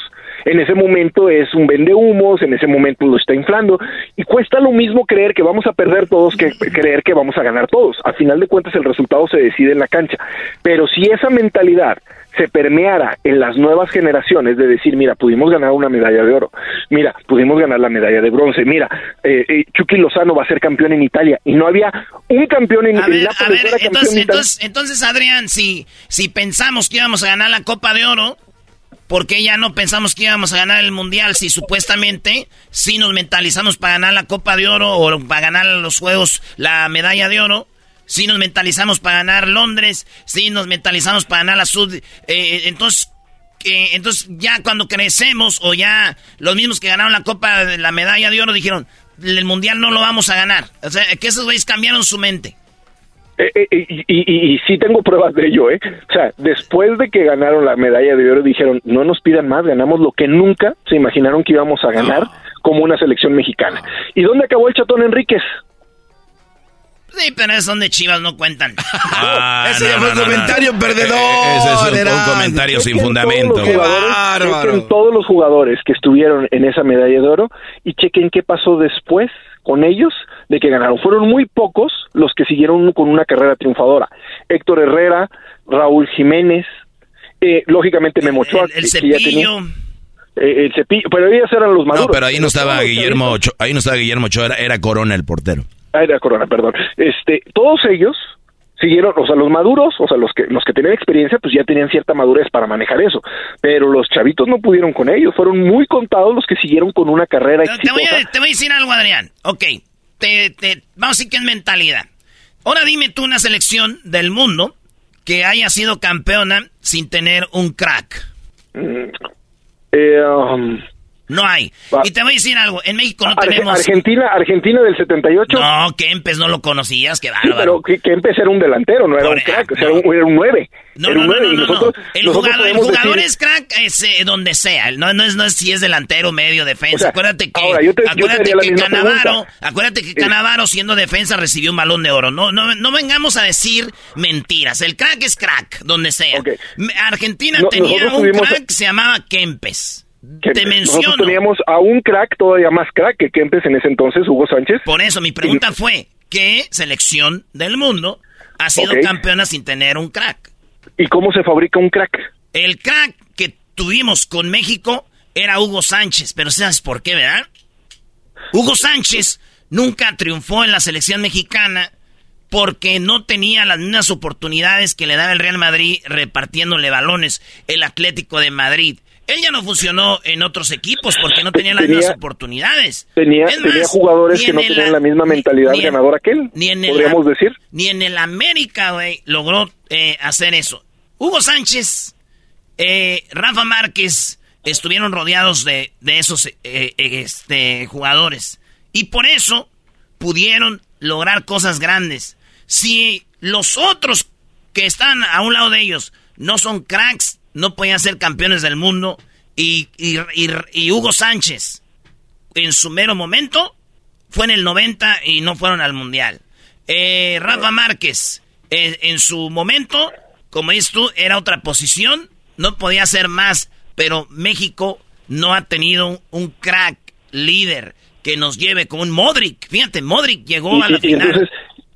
en ese momento es un vende humos, en ese momento lo está inflando y cuesta lo mismo creer que vamos a perder todos que creer que vamos a ganar todos. Al final de cuentas el resultado se decide en la cancha. Pero si esa mentalidad se permeara en las nuevas generaciones de decir, mira, pudimos ganar una medalla de oro, mira, pudimos ganar la medalla de bronce, mira, eh, eh Chucky Lozano va a ser campeón en Italia y no había un campeón en, Italia. entonces, entonces, Adrián, si, si pensamos que íbamos a ganar la Copa de Oro, ¿Por qué ya no pensamos que íbamos a ganar el mundial si supuestamente si nos mentalizamos para ganar la Copa de Oro o para ganar los Juegos la medalla de oro? Si nos mentalizamos para ganar Londres, si nos mentalizamos para ganar la Sud, eh, entonces entonces ya cuando crecemos o ya los mismos que ganaron la Copa la medalla de oro dijeron el mundial no lo vamos a ganar, o sea que esos güeyes cambiaron su mente. Eh, eh, y, y, y, sí tengo pruebas de ello, ¿eh? O sea, después de que ganaron la medalla de oro, dijeron, no nos pidan más, ganamos lo que nunca se imaginaron que íbamos a ganar como una selección mexicana. ¿Y dónde acabó el Chatón Enríquez? Sí, pero esos son de chivas, no cuentan. Ah, Ese no, ya fue no, no, comentario no. perdedor. Eh, Ese es un- un, comentario sin Chequen fundamento. Chequen todos los jugadores que estuvieron en esa medalla de oro y chequen qué pasó después con ellos de que ganaron. Fueron muy pocos los que siguieron con una carrera triunfadora. Héctor Herrera, Raúl Jiménez, eh, lógicamente Memo Ochoa, El, el que- que ya tenía- cepillo. eh, el cepillo, pero ellos eran los maduros. No, pero ahí no estaba Guillermo Ochoa, ahí no estaba Guillermo Ochoa, era, era Corona el portero. Ah, era Corona, perdón. Este, todos ellos siguieron, o sea, los maduros, o sea, los que los que tenían experiencia, pues ya tenían cierta madurez para manejar eso, pero los chavitos no pudieron con ellos, fueron muy contados los que siguieron con una carrera Te, te voy exitosa. a, te voy a decir algo, Adrián. Ok, te, te- vamos a decir que es mentalidad. Ahora dime tú una selección del mundo que haya sido campeona sin tener un crack. Mm, eh, um, No hay. Va. Y te voy a decir algo. En México no Arge- tenemos... Argentina, Argentina del 78. No, Kempes no lo conocías, qué Sí, bárbaro. pero que, que empecé era un delantero, no era Por- un crack, o sea, no. era un, era un 9. No, era no, un no, no, no, nosotros- no. El jugador, el jugador decir- es crack es, eh, donde sea. No, no, es, no es si es delantero, medio, defensa. O sea, acuérdate que, ahora, yo te- yo te acuérdate que Canavaro, acuérdate que. Canavaro siendo defensa recibió un balón de oro. No, no, no vengamos a decir mentiras. El crack es crack, donde sea. Argentina No, tenía un tuvimos- crack que se llamaba Kempes. Que Te Nosotros menciono. teníamos a un crack todavía más crack que Kempes en ese entonces, Hugo Sánchez. Por eso mi pregunta fue, ¿qué selección del mundo ha sido campeona sin tener un crack? ¿Y cómo se fabrica un crack? El crack que tuvimos con México era Hugo Sánchez, pero ¿sabes por qué, verdad? Hugo Sánchez nunca triunfó en la selección mexicana porque no tenía las mismas oportunidades que le daba el Real Madrid repartiéndole balones el Atlético de Madrid. Él ya no funcionó en otros equipos porque no tenía las Tenía- mismas oportunidades. Tenía, tenía jugadores que no el- tenían la misma mentalidad ni ganadora que él, ni en el- podríamos decir. Ni en el América, güey, logró eh, hacer eso. Hugo Sánchez, eh, Rafa Márquez estuvieron rodeados de, de esos eh, este, jugadores. Y por eso pudieron lograr cosas grandes. Si los otros que están a un lado de ellos no son cracks, no podían ser campeones del mundo. Y, y- y- y Hugo Sánchez, en su mero momento, fue en el 90 y no fueron al Mundial. Eh, Rafa Márquez, eh, en su momento, como dices tú, era otra posición, no podía hacer más, pero México no ha tenido un, crack líder que nos lleve como un Modric. Fíjate, Modric llegó a la final. entonces,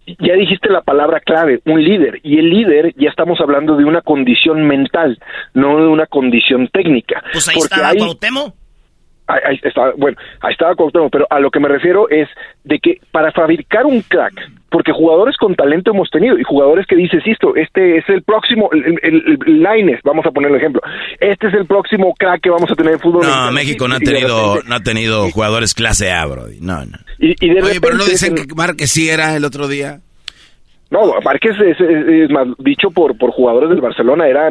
ya dijiste la palabra clave, un líder. Y el líder, ya estamos hablando de una condición mental, no de una condición técnica. pues ahí Porque estaba Cuauhtémoc. Ahí, estaba, bueno, ahí estaba Cuauhtémoc, pero a lo que me refiero es de que para fabricar un crack, porque jugadores con talento hemos tenido y jugadores que dices, esto, este es el próximo, el, el, el Lainez, vamos a poner el ejemplo, este es el próximo crack que vamos a tener en fútbol. No. México no ha tenido, repente- no ha tenido jugadores clase A, bro. No, no. y, y de Oye, pero no dicen que Márquez sí era el otro día. No, Márquez es, es- es más, dicho por, por jugadores del Barcelona, era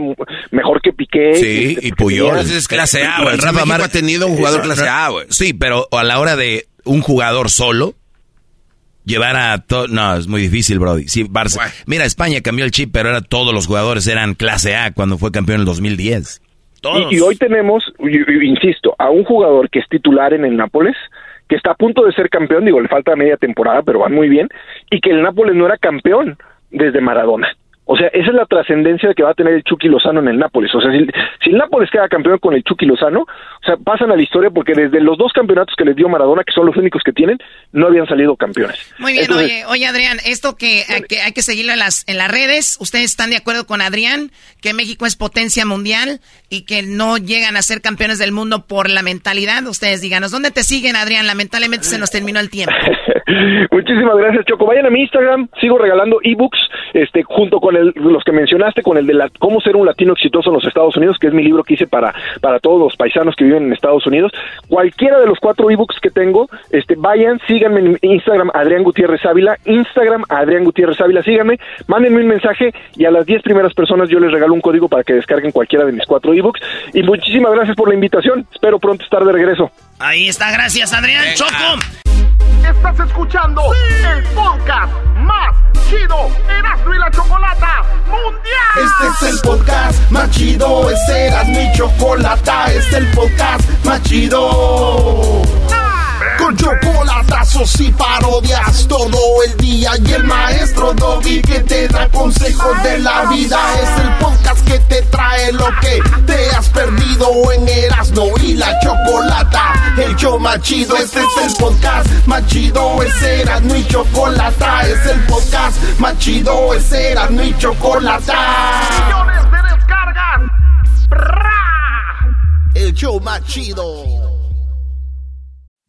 mejor que Piqué. Sí, este, y Puyol. es clase A, güey. Rafa Mar- ha tenido un jugador clase A, güey. Sí, pero a la hora de un jugador solo, llevar a todo... No, es muy difícil, Brody. Sí, Bueno. Mira, España cambió el chip, pero era todos los jugadores eran clase A cuando fue campeón en el 2010. Todos. Y, y hoy tenemos, y- y- insisto, a un jugador que es titular en el Nápoles, que está a punto de ser campeón, digo, le falta media temporada, pero van muy bien, y que el Nápoles no era campeón desde Maradona. O sea, esa es la trascendencia que va a tener el Chucky Lozano en el Nápoles. O sea, si, si el Nápoles queda campeón con el Chucky Lozano, o sea, pasan a la historia porque desde los dos campeonatos que les dio Maradona, que son los únicos que tienen, no habían salido campeones. Muy bien, Entonces, oye, oye Adrián, esto que hay, que hay que seguirlo en las, en las redes, ¿ustedes están de acuerdo con Adrián que México es potencia mundial y que no llegan a ser campeones del mundo por la mentalidad? Ustedes díganos, ¿dónde te siguen Adrián? Lamentablemente se nos terminó el tiempo. Muchísimas gracias, Choco. Vayan a mi Instagram, sigo regalando ebooks, este, junto con el, los que mencionaste, con el de la, cómo ser un latino exitoso en los Estados Unidos, que es mi libro que hice para, para todos los paisanos que viven en Estados Unidos. Cualquiera de los cuatro ebooks que tengo, este, vayan, síganme en Instagram, Adrián Gutiérrez Ávila, Instagram, Adrián Gutiérrez Ávila, síganme, mándenme un mensaje y a las 10 primeras personas yo les regalo un código para que descarguen cualquiera de mis cuatro ebooks. Y muchísimas gracias por la invitación. Espero pronto estar de regreso. Ahí está, gracias Adrián Choco. Estás escuchando el podcast más chido Erasmo y la Chocolata Mundial. Este es el podcast más chido. Este era mi chocolata. Este es el podcast más chido. Con chocolatazos y parodias todo el día. Y el maestro Doggy que te da consejos de la vida. Es el podcast que te trae lo que te has perdido en Erasmo y la Chocolata. El show más chido, este es el podcast más chido. Es Erasmo y Chocolata. Es el podcast más chido. Es Erasmo y Chocolata. Millones de descargas. El show más chido.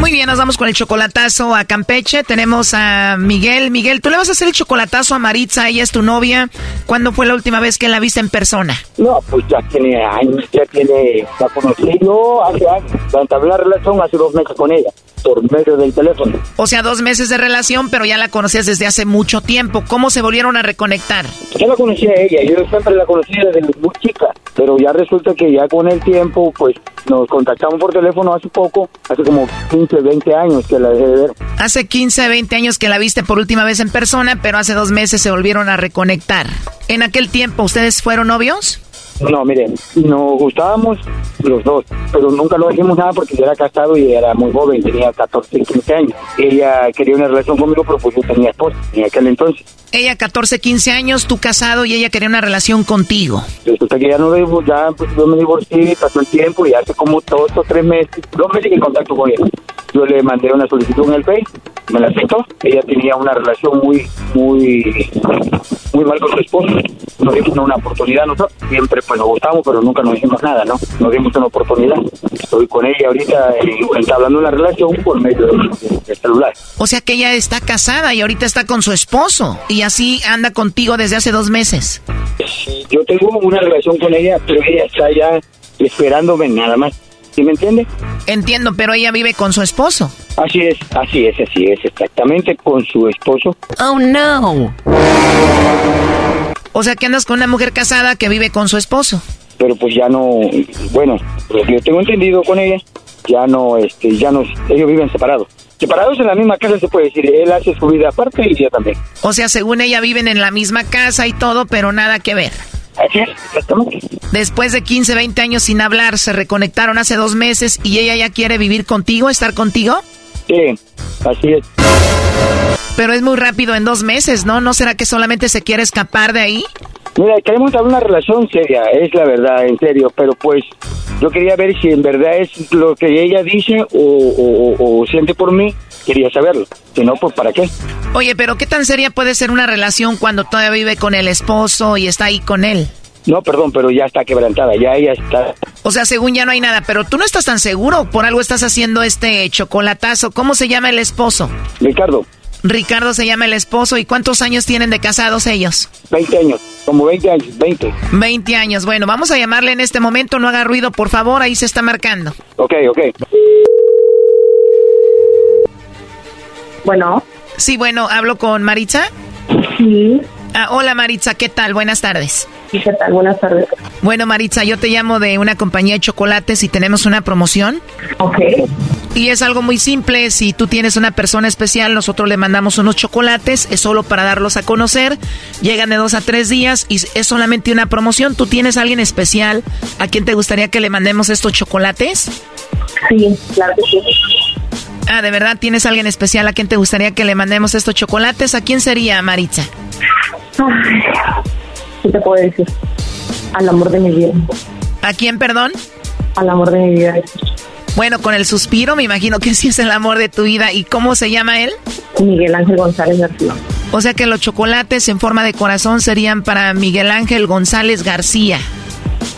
Muy bien, nos vamos con el chocolatazo a Campeche. Tenemos a Miguel. Miguel, tú le vas a hacer el chocolatazo a Maritza, ella es tu novia. ¿Cuándo fue la última vez que la viste en persona? No, pues ya tiene años, ya tiene, la conocí yo hace años, entablé la relación hace dos meses con ella, por medio del teléfono. O sea, dos meses de relación, pero ya la conocías desde hace mucho tiempo. ¿Cómo se volvieron a reconectar? Yo la conocí a ella, yo siempre la conocí desde muy chica, pero ya resulta que ya con el tiempo, pues nos contactamos por teléfono hace poco, hace como 15, 20 años que la dejé de ver. Hace 15, 20 años que la viste por última vez en persona, pero hace dos meses se volvieron a reconectar. En aquel tiempo, ¿ustedes fueron novios? No, miren, nos gustábamos los dos, pero nunca lo dijimos nada porque yo era casado y era muy joven, tenía 14, 15 años. Ella quería una relación conmigo, pero pues yo tenía esposa en aquel entonces. Ella 14, 15 años, tú casado y ella quería una relación contigo. Resulta que ya no ya pues yo me divorcié, pasó el tiempo y hace como dos o tres meses, dos meses en contacto con ella. Yo le mandé una solicitud en el Face, me la aceptó. Ella tenía una relación muy, muy, muy mal con su esposo. Nos dimos una oportunidad nosotros. Siempre pues nos gustamos, pero nunca nos dijimos nada, ¿no? Nos dimos una oportunidad. Estoy con ella ahorita eh, entablando una relación por medio del del celular. O sea que ella está casada y ahorita está con su esposo. Y así anda contigo desde hace dos meses. Yo tengo una relación con ella, pero ella está ya esperándome nada más. ¿Sí me entiende? Entiendo, pero ella vive con su esposo. Así es, así es, así es, exactamente con su esposo. Oh, no. O sea que andas con una mujer casada que vive con su esposo. Pero pues ya no, bueno, lo que yo tengo entendido con ella, ya no, este, ya no, ellos viven separados. Separados en la misma casa se puede decir, él hace su vida aparte y ella también. O sea, según ella viven en la misma casa y todo, pero nada que ver. Así es, exactamente. Después de 15, 20 años sin hablar, se reconectaron hace dos meses y ella ya quiere vivir contigo, estar contigo. Sí, así es. Pero es muy rápido en dos meses, ¿no? ¿No será que solamente se quiere escapar de ahí? Mira, queremos dar una relación seria, es la verdad, en serio, pero pues yo quería ver si en verdad es lo que ella dice o, o- o- o siente por mí, quería saberlo. Si no, pues ¿para qué? Oye, pero ¿qué tan seria puede ser una relación cuando todavía vive con el esposo y está ahí con él? No, perdón, pero ya está quebrantada, ya ella está... O sea, según ya no hay nada, pero tú no estás tan seguro, por algo estás haciendo este chocolatazo. ¿Cómo se llama el esposo? Ricardo, Ricardo se llama el esposo. ¿Y cuántos años tienen de casados ellos? 20 años, como 20 años, 20. 20 años. Bueno, vamos a llamarle en este momento. No haga ruido, por favor. Ahí se está marcando. Ok, ok. Bueno. Sí, bueno, ¿hablo con Maritza? Sí. Ah, hola Maritza, ¿qué tal? Buenas tardes. ¿Qué tal? Buenas tardes. Bueno, Maritza, yo te llamo de una compañía de chocolates y tenemos una promoción. Ok. Y es algo muy simple. Si tú tienes una persona especial, nosotros le mandamos unos chocolates. Es solo para darlos a conocer. Llegan de dos a tres días y es solamente una promoción. ¿Tú tienes a alguien especial a quien te gustaría que le mandemos estos chocolates? Sí, claro que sí. Ah, ¿de verdad tienes alguien especial a quien te gustaría que le mandemos estos chocolates? ¿A quién sería, Maritza? Ay, ¿Qué te puedo decir? Al amor de mi vida. ¿A quién, perdón? Al amor de mi vida. Bueno, con el suspiro me imagino que sí es el amor de tu vida. ¿Y cómo se llama él? Miguel Ángel González García. O sea que los chocolates en forma de corazón serían para Miguel Ángel González García.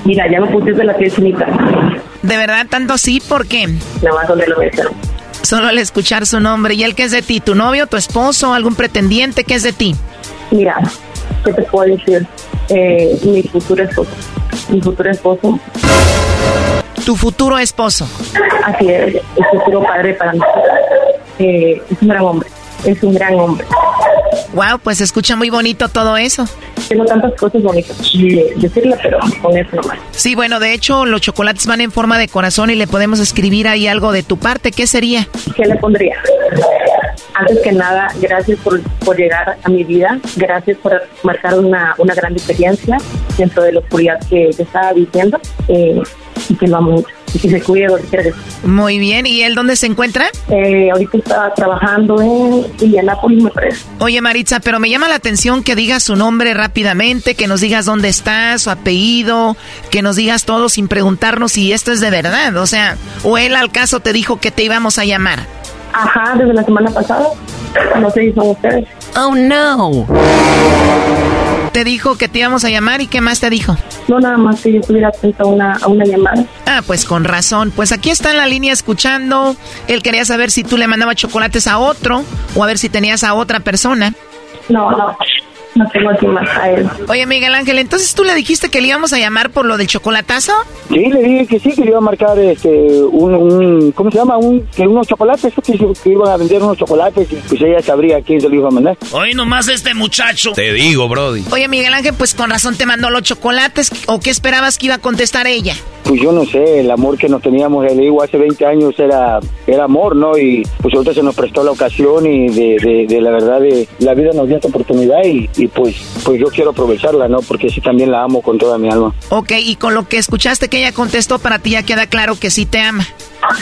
Mira, ya me pusiste la piel chinita. ¿De verdad tanto así? ¿Por qué? Nada más donde lo menciono. Solo al escuchar su nombre. ¿Y él qué es de ti? ¿Tu novio, tu esposo, algún pretendiente? ¿Qué es de ti? Mira, ¿qué te puedo decir? Eh, mi futuro esposo. Mi futuro esposo. Tu futuro esposo. Así es, el futuro padre para mí. Eh, es un gran hombre. Es un gran hombre. Wow, pues se escucha muy bonito todo eso. Tengo tantas cosas bonitas de decirle, pero con eso nomás. Sí, bueno, de hecho, los chocolates van en forma de corazón y le podemos escribir ahí algo de tu parte. ¿Qué sería? ¿Qué le pondría? Antes que nada, gracias por, por llegar a mi vida. Gracias por marcar una, una gran experiencia dentro de la oscuridad que, que estaba viviendo. Eh, y que lo amo mucho. Y que se cuide donde quiera que. Muy bien. ¿Y él dónde se encuentra? Eh, ahorita está trabajando en Indianápolis, me parece. Oye, Maritza, pero me llama la atención que digas su nombre rápidamente, que nos digas dónde estás, su apellido, que nos digas todo sin preguntarnos si esto es de verdad. O sea, o él al caso te dijo que te íbamos a llamar. Ajá, desde la semana pasada. No sé si son ustedes. Oh, no. Te dijo que te íbamos a llamar y qué más te dijo. No, nada más que yo estuviera atenta a una, a una llamada. Ah, pues con razón. Pues aquí está en la línea escuchando. Él quería saber si tú le mandabas chocolates a otro o a ver si tenías a otra persona. No, no. No tengo aquí más a él. Oye, Miguel Ángel, entonces tú le dijiste que le íbamos a llamar por lo del chocolatazo. Sí, le dije que sí, que le iba a marcar este, un, un ¿cómo se llama? Un, que unos chocolates, que, que iban a vender unos chocolates y pues ella sabría quién se lo iba a mandar. Hoy nomás este muchacho. Te digo, Brody. Oye, Miguel Ángel, pues con razón te mandó los chocolates. ¿O qué esperabas que iba a contestar ella? Pues yo no sé, el amor que nos teníamos, le digo, hace 20 años era, era amor, ¿no? Y pues ahorita se nos prestó la ocasión y de, de, de la verdad, de, la vida nos dio esta oportunidad y, y pues, pues yo quiero aprovecharla, ¿no? Porque sí también la amo con toda mi alma. Ok, y con lo que escuchaste que ella contestó, para ti ya queda claro que sí te ama.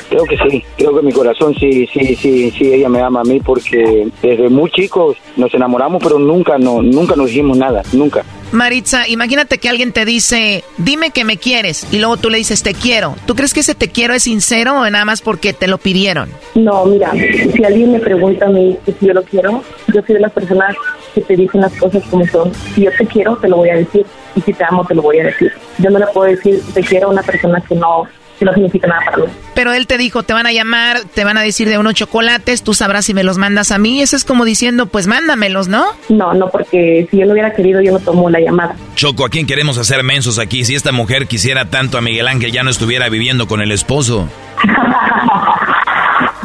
Creo que sí, creo que mi corazón sí, sí, sí, sí, ella me ama a mí porque desde muy chicos nos enamoramos, pero nunca, no, nunca nos dijimos nada, nunca. Maritza, imagínate que alguien te dice, dime que me quieres, y luego tú le dices, te quiero. ¿Tú crees que ese te quiero es sincero o nada más porque te lo pidieron? No, mira, si alguien me pregunta a mí que si yo lo quiero, yo soy de las personas que te dicen las cosas como son. Si yo te quiero, te lo voy a decir. Y si te amo, te lo voy a decir. Yo no le puedo decir te quiero a una persona que no, que no significa nada para mí. Pero él te dijo, te van a llamar, te van a decir de unos chocolates, tú sabrás si me los mandas a mí. Eso es como diciendo, pues mándamelos, ¿no? No, no, porque si yo lo hubiera querido, yo no tomo la llamada. Choco, ¿a quién queremos hacer mensos aquí? Si esta mujer quisiera tanto a Miguel Ángel, ya no estuviera viviendo con el esposo.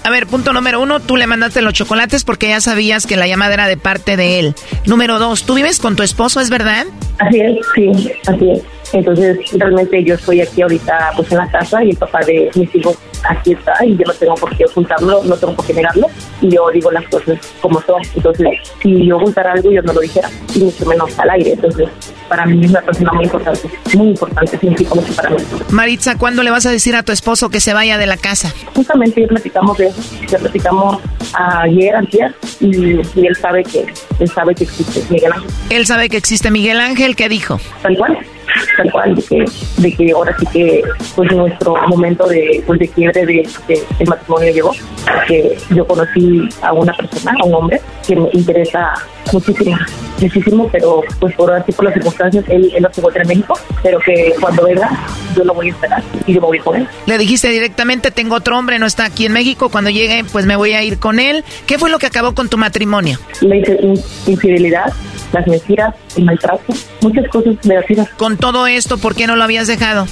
A ver, punto número uno, tú le mandaste los chocolates porque ya sabías que la llamada era de parte de él. Número dos, ¿tú vives con tu esposo, es verdad? Así es, sí, así es. Entonces, realmente yo estoy aquí ahorita pues en la casa y el papá de mis hijos aquí está y yo no tengo por qué ocultarlo, no tengo por qué negarlo y yo digo las cosas como son. Entonces, si yo ocultara algo, yo no lo dijera y mucho menos al aire. Entonces, para mí es una persona muy importante, muy importante, significa mucho para mí. Maritza, ¿cuándo le vas a decir a tu esposo que se vaya de la casa? Justamente ya platicamos de eso, ya platicamos ayer, ayer y, y él sabe que él sabe que existe Miguel Ángel. Él sabe que existe Miguel Ángel, ¿qué dijo? Tal cual tal cual de que, de que ahora sí que pues nuestro momento de pues de quiebre de, de, de matrimonio llegó que yo conocí a una persona a un hombre que me interesa muchísimo muchísimo pero pues por así por las circunstancias él, él no se encuentra en México pero que cuando venga yo lo voy a esperar y yo me voy con él Le dijiste directamente, tengo otro hombre, no está aquí en México, cuando llegue pues me voy a ir con él. ¿Qué fue lo que acabó con tu matrimonio? la infi- in- infidelidad las mentiras el maltrato muchas cosas negativas. Con todo esto, ¿por qué no lo habías dejado?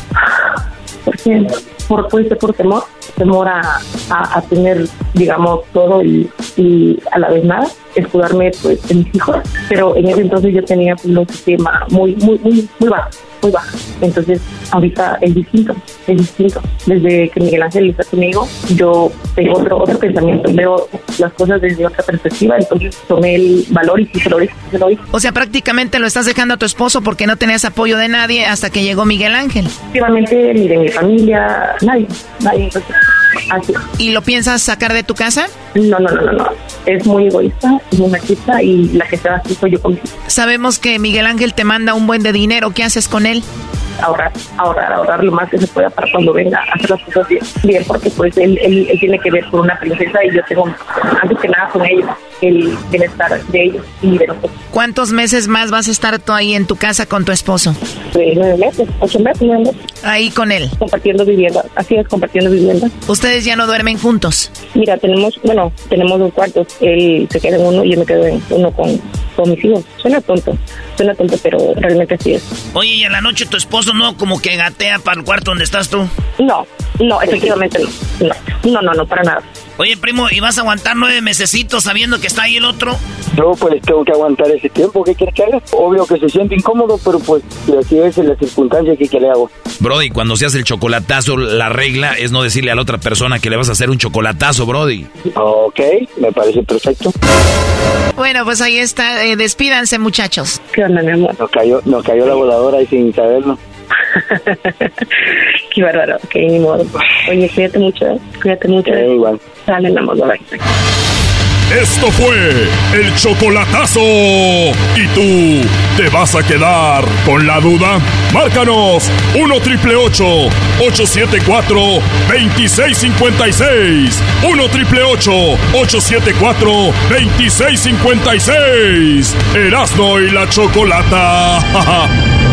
porque por puede ser por temor temor a, a, a tener digamos todo y, y a la vez nada escudarme pues de mis hijos. Pero en ese entonces yo tenía pues, un sistema muy muy muy muy bajo muy bajo entonces ahorita es distinto es distinto. Desde que Miguel Ángel está conmigo yo tengo otro otro pensamiento veo las cosas desde otra perspectiva entonces tomé el valor y sí se lo dije sí se lo dije O sea, prácticamente lo estás dejando a tu esposo porque no tenías apoyo de nadie hasta que llegó Miguel Ángel. efectivamente ni de mi familia nadie nadie. entonces así ¿Y lo piensas sacar de tu casa? No, no, no, no, no. Es muy egoísta, es muy machista y la que se va así soy yo conmigo. Sabemos que Miguel Ángel te manda un buen de dinero, ¿qué haces con él? ahorrar, ahorrar, ahorrar lo más que se pueda para cuando venga a hacer las cosas bien, bien porque pues él, él, él tiene que ver con una princesa y yo tengo antes que nada con ellos, el bienestar de ellos y de nosotros. ¿Cuántos meses más vas a estar tú ahí en tu casa con tu esposo? De nueve meses, ocho meses, nueve meses. Ahí con él. Compartiendo vivienda, así es, compartiendo vivienda. ¿Ustedes ya no duermen juntos? Mira, tenemos, bueno, tenemos dos cuartos. Él se queda en uno y yo me quedo en uno con, con mis hijos. Suena tonto, suena tonto, pero realmente así es. Oye, ¿y en la noche tu esposo no como que gatea para el cuarto donde estás tú? No, no, efectivamente no. No, no, no, no para nada. Oye, primo, ¿y vas a aguantar nueve mesecitos sabiendo que está ahí el otro? Yo pues tengo que aguantar ese tiempo, ¿qué quieres que haga? Obvio que se siente incómodo, pero pues así es la circunstancia que, que le hago. Brody, cuando se hace el chocolatazo, la regla es no decirle a la otra persona que le vas a hacer un chocolatazo, Brody. Ok, me parece perfecto. Bueno, pues ahí está. Eh, despídanse, muchachos. ¿Qué onda, mi amor? Nos cayó, nos cayó la voladora ahí sin saberlo. Qué bárbaro, ok, ni modo. Oye, cuídate mucho, ¿eh? cuídate mucho. igual. Dale, amor, bye. Esto fue el chocolatazo. ¿Y tú te vas a quedar con la duda? Márcanos 1 triple 874 2656. 1 triple 874 2656. Erasno y la chocolata.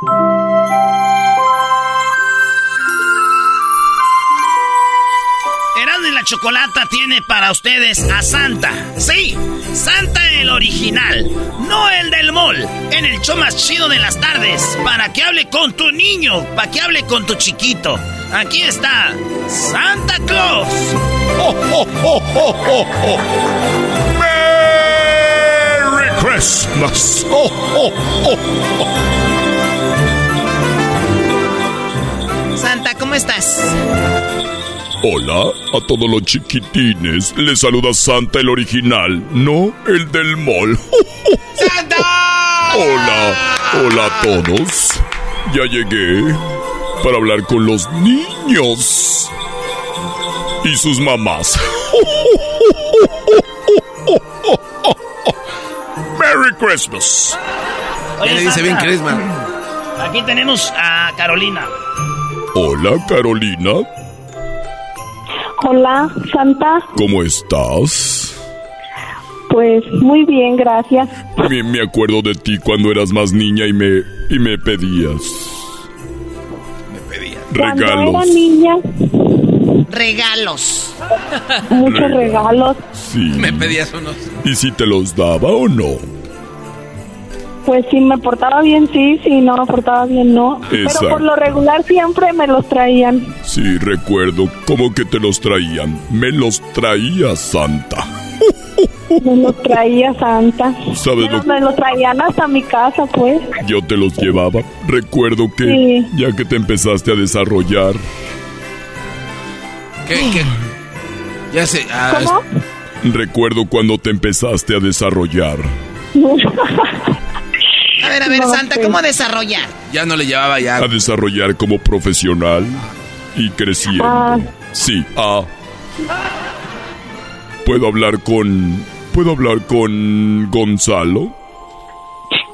Erasmo y la Chocolata tiene para ustedes a Santa. Sí, Santa el original, no el del mall. En el show más chido de las tardes, para que hable con tu niño, para que hable con tu chiquito. Aquí está Santa Claus. ¡Oh, oh, oh, oh, oh, oh! ¡Merry Christmas! ¡Oh, oh, oh, oh! Santa, ¿cómo estás? Hola a todos los chiquitines. Les saluda Santa el original, no el del mall. ¡Santa! Hola, hola a todos. Ya llegué para hablar con los niños y sus mamás. Merry Christmas. Oye, le dice bien Christmas. Aquí tenemos a Carolina. Hola Carolina, Hola, Santa. ¿cómo estás? Pues muy bien, gracias. Me, me acuerdo de ti cuando eras más niña y me y me pedías Cuando era regalos. niña, Regalos. muchos regalos. Sí. Me pedías unos. ¿Y si te los daba o no? Pues si me portaba bien, sí, si no me portaba bien, no. Exacto. Pero por lo regular siempre me los traían. Sí, recuerdo. ¿Cómo que te los traían? Me los traía Santa. Me los traía Santa. ¿Sabes Me los, lo me los traían hasta mi casa, pues. Yo te los llevaba. Recuerdo que Sí. ya que te empezaste a desarrollar, ¿Qué? qué? Ya sé. ah, ¿Cómo? recuerdo cuando te empezaste a desarrollar. A ver, a ver, No, Santa. ¿cómo desarrollar? ya no le llevaba ya. A desarrollar como profesional y creciendo. Ah. Sí, ah. Puedo hablar con ¿puedo hablar con Gonzalo?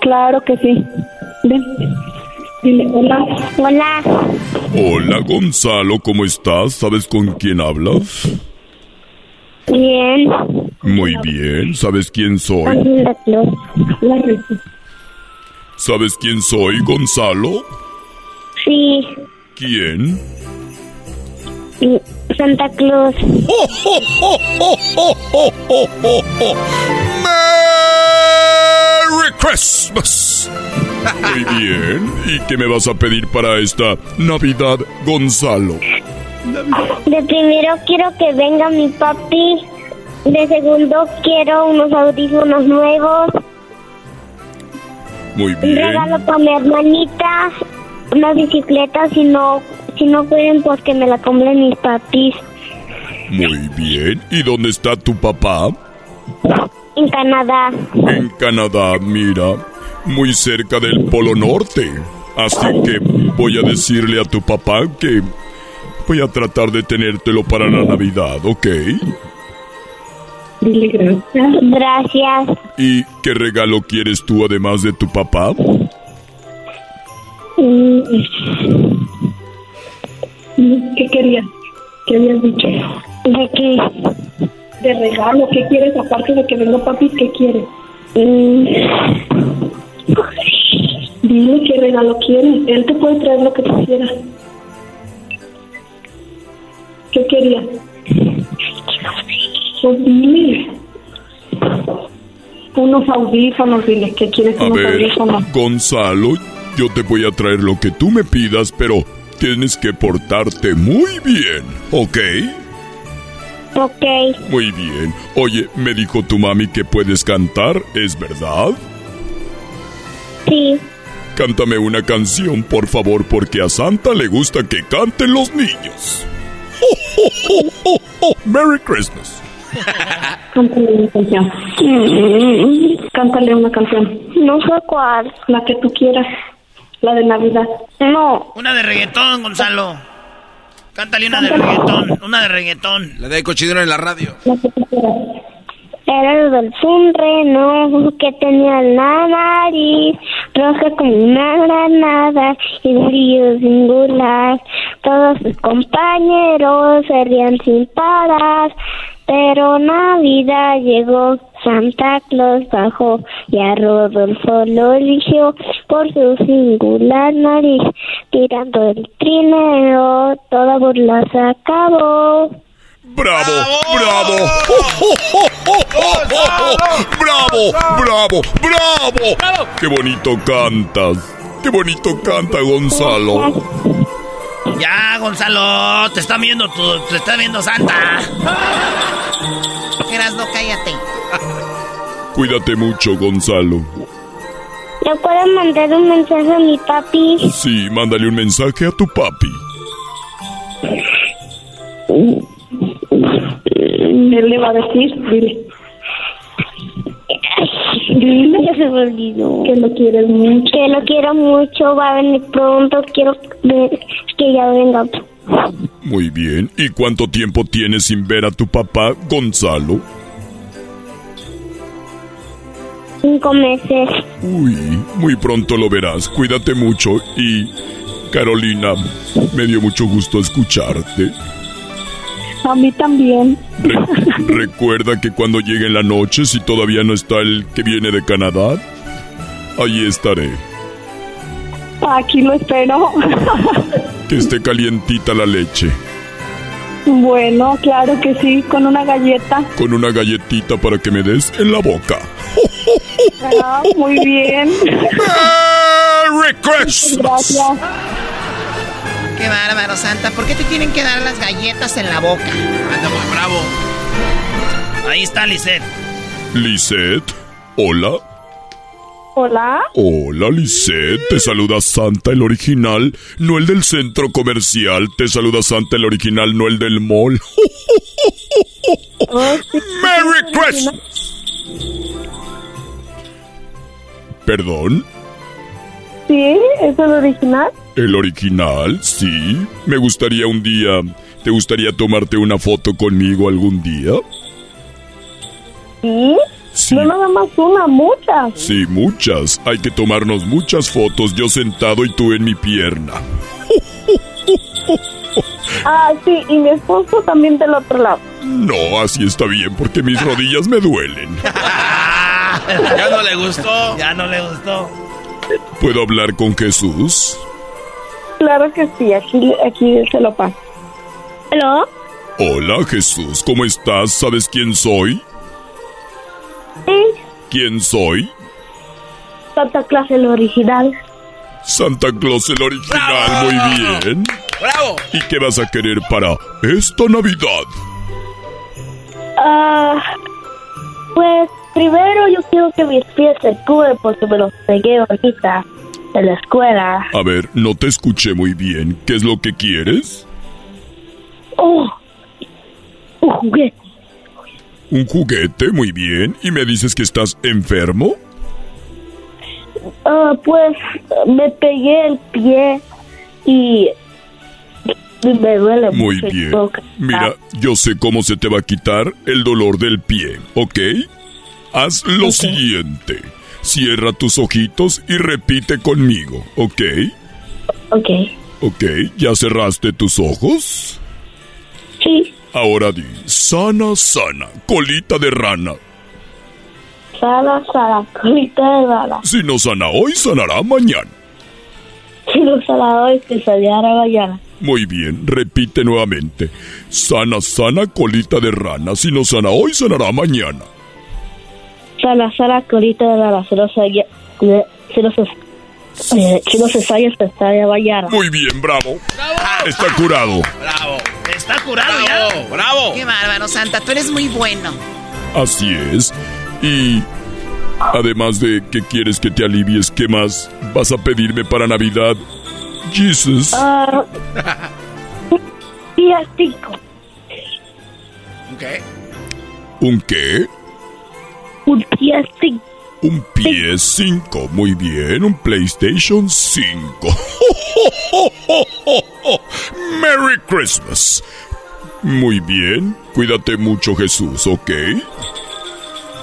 Claro que sí. Ven. Dile, hola. Hola. Hola Gonzalo, ¿cómo estás? ¿Sabes con quién hablas? Bien. Muy bien, ¿sabes quién soy? ¿Sabes quién soy, Gonzalo? Sí. ¿Quién? Santa Claus. ¡Oh, ¡Merry Christmas! Muy bien. ¿Y qué me vas a pedir para esta Navidad, Gonzalo? De primero quiero que venga mi papi. De segundo quiero unos audífonos nuevos. Muy Un regalo para mi hermanita. Una bicicleta si no, si no pueden pues que me la compren mis papis. Muy bien. ¿Y dónde está tu papá? En Canadá. En Canadá, mira. Muy cerca del Polo Norte. Así que voy a decirle a tu papá que voy a tratar de tenértelo para la Navidad, ¿ok? Dile gracias. Gracias. ¿Y qué regalo quieres tú además de tu papá? Mm. ¿Qué querías? ¿Qué habías dicho? ¿De qué? De regalo. ¿Qué quieres aparte de que venga papi? ¿Qué quieres? Mm. Dile qué regalo quieres. Él te puede traer lo que tú quieras. ¿Qué querías? Unos audífonos, dile que quieres A unos ver, audífonos. Gonzalo, yo te voy a traer lo que tú me pidas, pero tienes que portarte muy bien, ¿ok? Ok. Muy bien. Oye, me dijo tu mami que puedes cantar, ¿es verdad? Sí. Cántame una canción, por favor, porque a Santa le gusta que canten los niños. ¡Oh, oh, oh, oh, oh! ¡Merry Christmas! Cántale una canción. Cántale una canción. No sé cuál. La que tú quieras. La de Navidad. No. Una de reggaetón, Gonzalo. Cántale una de reggaetón. Una de reggaetón. La de cochinero en la radio. La que tú quieras. Era el un reno que tenía la nariz roja como una granada y brillo singular. Todos sus compañeros se rían sin parar, pero Navidad llegó, Santa Claus bajó y a Rodolfo lo eligió por su singular nariz. Tirando el trineo, toda burla se acabó. ¡Bravo! ¡Bravo! ¡Oh, oh, oh, oh, oh, oh, oh! ¡Bravo! ¡Bravo! ¡Bravo! ¡Qué bonito cantas! ¡Qué bonito canta Gonzalo! Ya, Gonzalo, te está viendo tu, te está viendo Santa. Eras, no cállate. Cuídate mucho, Gonzalo. ¿Le puedo mandar un mensaje a mi papi? Sí, mándale un mensaje a tu papi. Él le va a decir, dile. Dile que se me olvidó. Que lo quieres mucho. Que lo quiero mucho, va a venir pronto. Quiero ver que ya venga. Muy bien. ¿Y cuánto tiempo tienes sin ver a tu papá, Gonzalo? Cinco meses. Uy, muy pronto lo verás. Cuídate mucho y... Carolina, me dio mucho gusto escucharte. A mí también. Re- recuerda que cuando llegue la noche, si todavía no está el que viene de Canadá, allí estaré. Aquí lo espero. Que esté calientita la leche, bueno, claro que sí, con una galleta. con una galletita para que me des en la boca. Ah, muy bien. ¡Merry Christmas! Gracias. Qué bárbaro, Santa. ¿Por qué te tienen que dar las galletas en la boca? Anda muy bravo. Ahí está Lisette. Lisette, hola. Hola. Hola, Lisette. Te saluda Santa el original, no el del centro comercial. Te saluda Santa el original, no el del mall. ¡Merry Christmas! ¿Perdón? Sí, es el original. ¿El original? Sí. Me gustaría un día... ¿Te gustaría tomarte una foto conmigo algún día? Sí. No nada más una, muchas. Sí, muchas. Hay que tomarnos muchas fotos, yo sentado y tú en mi pierna. Ah, sí, y mi esposo también del otro lado. No, así está bien porque mis rodillas me duelen. ya no le gustó. Ya no le gustó. ¿Puedo hablar con Jesús? Claro que sí, aquí, aquí se lo paso. ¿Aló? Hola Jesús, ¿cómo estás? ¿Sabes quién soy? Sí. ¿Quién soy? Santa Claus el original. Santa Claus el original, muy bien. ¡Bravo! ¿Y qué vas a querer para esta Navidad? Ah, pues primero yo quiero que mis pies se curen porque me los pegué ahorita en la escuela. A ver, no te escuché muy bien. ¿Qué es lo que quieres? Oh, un juguete. Un juguete, muy bien. ¿Y me dices que estás enfermo? Ah, pues me pegué el pie y, me duele Muy mucho. bien. Mira, yo sé cómo se te va a quitar el dolor del pie, ¿ok? Haz lo siguiente. Cierra tus ojitos y repite conmigo, ¿ok? Ok. ¿Ok? ¿Ya cerraste tus ojos? Sí. Ahora di, sana, sana, colita de rana. Sala, sala, colita de bala. Si no sana hoy, sanará mañana. Si no sala hoy, que saliera mañana. Muy bien, repite nuevamente. Sana, sana, colita de rana. Si no sana hoy, sanará mañana. Sala, sala, colita de bala. Si no se... Si no se... eh, sale mañana. Muy bien, bravo. Está curado. ¡Bravo! Está curado ya. ¡Bravo! Qué bárbaro, Santa. Tú eres muy bueno. Así es. Y además de que quieres que te alivies, ¿qué más vas a pedirme para Navidad? Jesus. Ah, día 5. ¿Qué? ¿Un qué? Un día 5. Un PS5. Muy bien, un PlayStation 5. Merry Christmas. Muy bien. Cuídate mucho, Jesús, ¿ok?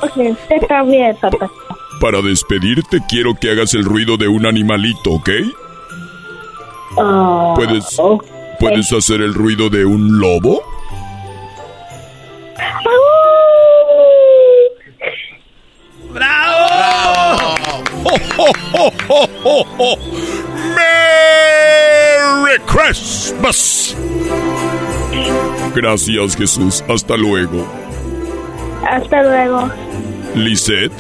Ok, está bien, papá. Para despedirte quiero que hagas el ruido de un animalito, ¿ok? Ah, ¿Puedes, ¿Puedes hacer el ruido de un lobo? ¡Bravo! ¡Merry Christmas! Gracias, Jesús. Hasta luego. Hasta luego. Lisette,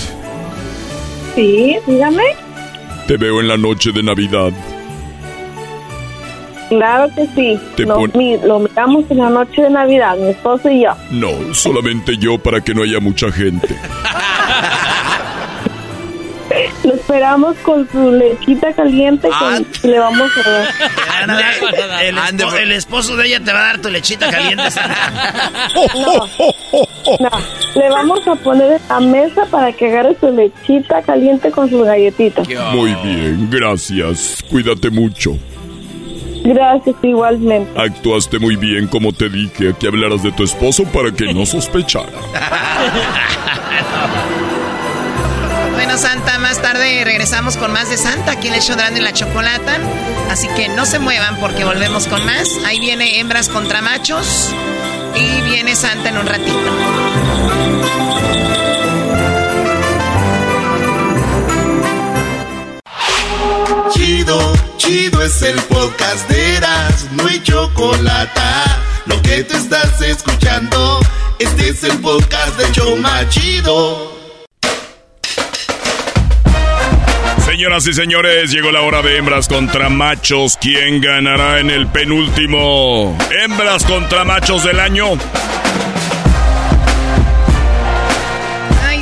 Sí, dígame. te veo en la noche de Navidad. Claro que sí. Te Lo, pon- mi- lo miramos en la noche de Navidad, mi esposo y yo. No, solamente yo para que no haya mucha gente. Lo esperamos con su lechita caliente con- y le vamos a dar. El, espo- el esposo de ella te va a dar tu lechita caliente, Santa. No, le vamos a poner en la mesa para que agarre su lechita caliente con sus galletitas. Muy bien, gracias. Cuídate mucho. Gracias, igualmente. Actuaste muy bien como te dije que hablaras de tu esposo para que no sospechara. Bueno, Santa, más tarde regresamos con más de Santa aquí en el show de Erasmo y la Chocolata. Así que no se muevan porque volvemos con más. Ahí viene hembras contra machos y viene Santa en un ratito. Chido, chido es el podcast de Eras, no hay chocolate. Lo que te estás escuchando, este es el podcast de Choma Chido. Señoras y señores, llegó la hora de hembras contra machos. ¿Quién ganará en el penúltimo? Hembras contra machos del año.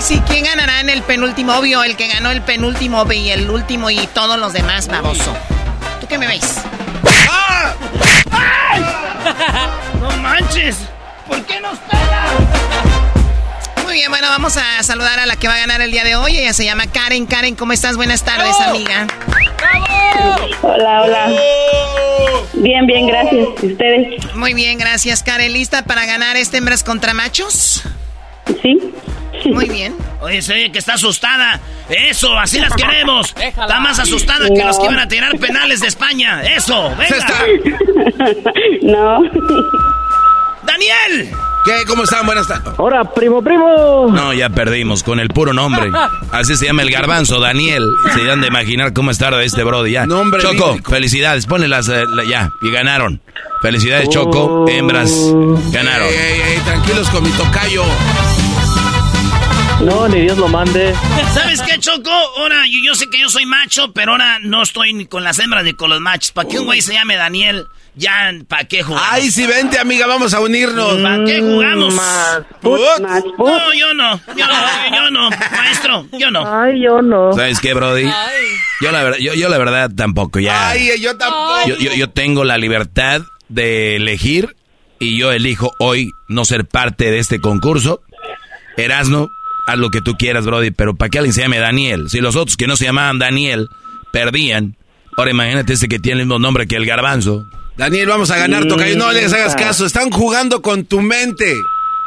Sí, ¿quién ganará en el penúltimo? Obvio, el que ganó el penúltimo y el último y todos los demás, baboso. ¿Tú qué me ves? ¡Ah! ¡Ay! ¡No manches! ¿Por qué nos pega? Muy bien, bueno, vamos a saludar a la que va a ganar el día de hoy. Ella se llama Karen. Karen, ¿cómo estás? Buenas tardes, amiga. Hola, hola. Bien, bien, gracias. ¿Y ustedes? Muy bien, gracias, Karen. ¿Lista para ganar este hembras contra machos? Sí. Muy bien. Oye, se oye que está asustada. Eso, así las queremos. Está más asustada que los que iban a tirar penales de España. Eso, venga. No. ¡Daniel! ¿Qué? ¿Cómo están? Buenas tardes. Ahora, primo, primo. No, ya perdimos con el puro nombre. Así se llama el garbanzo, Daniel. Se dan de imaginar cómo está de este brody ya. Nombre Choco, felicidades. Ponle las eh, la- ya. Y ganaron. Felicidades, Choco. Hembras ganaron. Ey, ey, ey, tranquilos con mi tocayo. No, ni Dios lo mande. ¿Sabes qué, Choco? Ahora, yo, yo sé que yo soy macho, pero ahora no estoy ni con las hembras ni con los machos. ¿Para qué un güey se llame Daniel? Ya, ¿para qué jugamos? Ay, sí, vente, amiga, vamos a unirnos. ¿Para qué jugamos? Put. No, yo no. Yo no, yo no. Maestro, yo no. Ay, yo no. ¿Sabes qué, brody? Yo la, verdad, yo, yo la verdad tampoco, ya. Ay, yo tampoco. Yo, yo, yo tengo la libertad de elegir y yo elijo hoy no ser parte de este concurso. Erasno, haz lo que tú quieras, Brody, pero ¿para qué alguien se llame Daniel? Si los otros que no se llamaban Daniel perdían, ahora imagínate este que tiene el mismo nombre que el garbanzo. Daniel, vamos a ganar, tocayo. No les hagas caso. Están jugando con tu mente.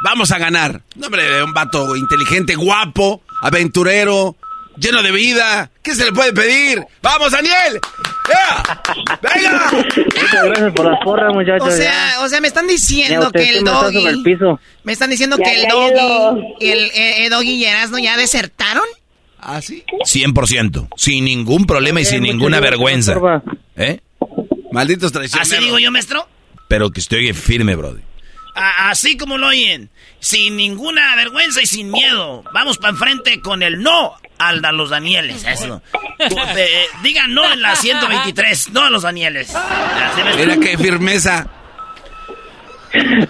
Vamos a ganar. Nombre de un vato inteligente, guapo, aventurero, lleno de vida. ¿Qué se le puede pedir? ¡Vamos, Daniel! ¡Venga! Muchas gracias por la porra, muchachos. O sea, o sea, me están diciendo que el el doggy... piso. Me están diciendo Ya, que el doggy y el eh, eh, doggy y Erasmo ya desertaron. ¿Ah, sí? 100%, sin ningún problema y sin ninguna vergüenza. ¿Eh? Malditos traicioneros. ¿Así digo yo, maestro? Pero que estoy firme, Brody. A- así como lo oyen. Sin ninguna vergüenza y sin miedo. Vamos para enfrente con el no al a los Danieles. Eso. Eh, digan no en la 123. No a los Danieles. Mira qué firmeza.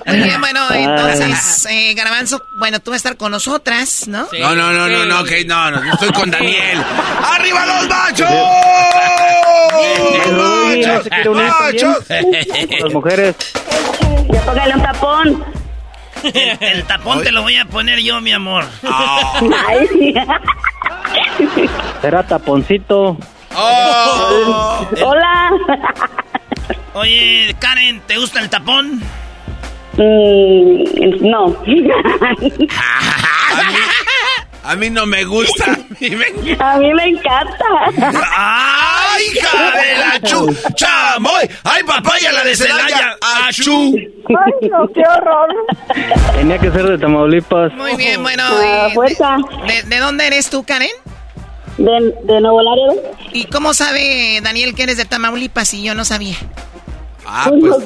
Muy bien, bueno, entonces, eh, Garbanzo, bueno, tú vas a estar con nosotras, ¿no? No, no, no, no, no, no, no, yo estoy con Daniel. ¡Arriba los machos! No ¡Machos! las mujeres. Ya póngale un tapón. El, el tapón te lo voy a poner yo, mi amor. Sí. Será taponcito. Oh. Hola. Oye, Karen, ¿te gusta el tapón? Mm, no. A mí no me gusta. A mí me, A mí me encanta. ¡Ay, hija de la chu! ¡Chamoy! ¡Ay, papaya, la de Celaya! ¡Achú! Ay, no, qué horror. Tenía que ser de Tamaulipas. Muy bien, bueno, Ah, y fuerza. de, de- de dónde eres tú, Karen? De, de Nuevo Laredo. ¿Y cómo sabe Daniel que eres de Tamaulipas y yo no sabía? Ah, pues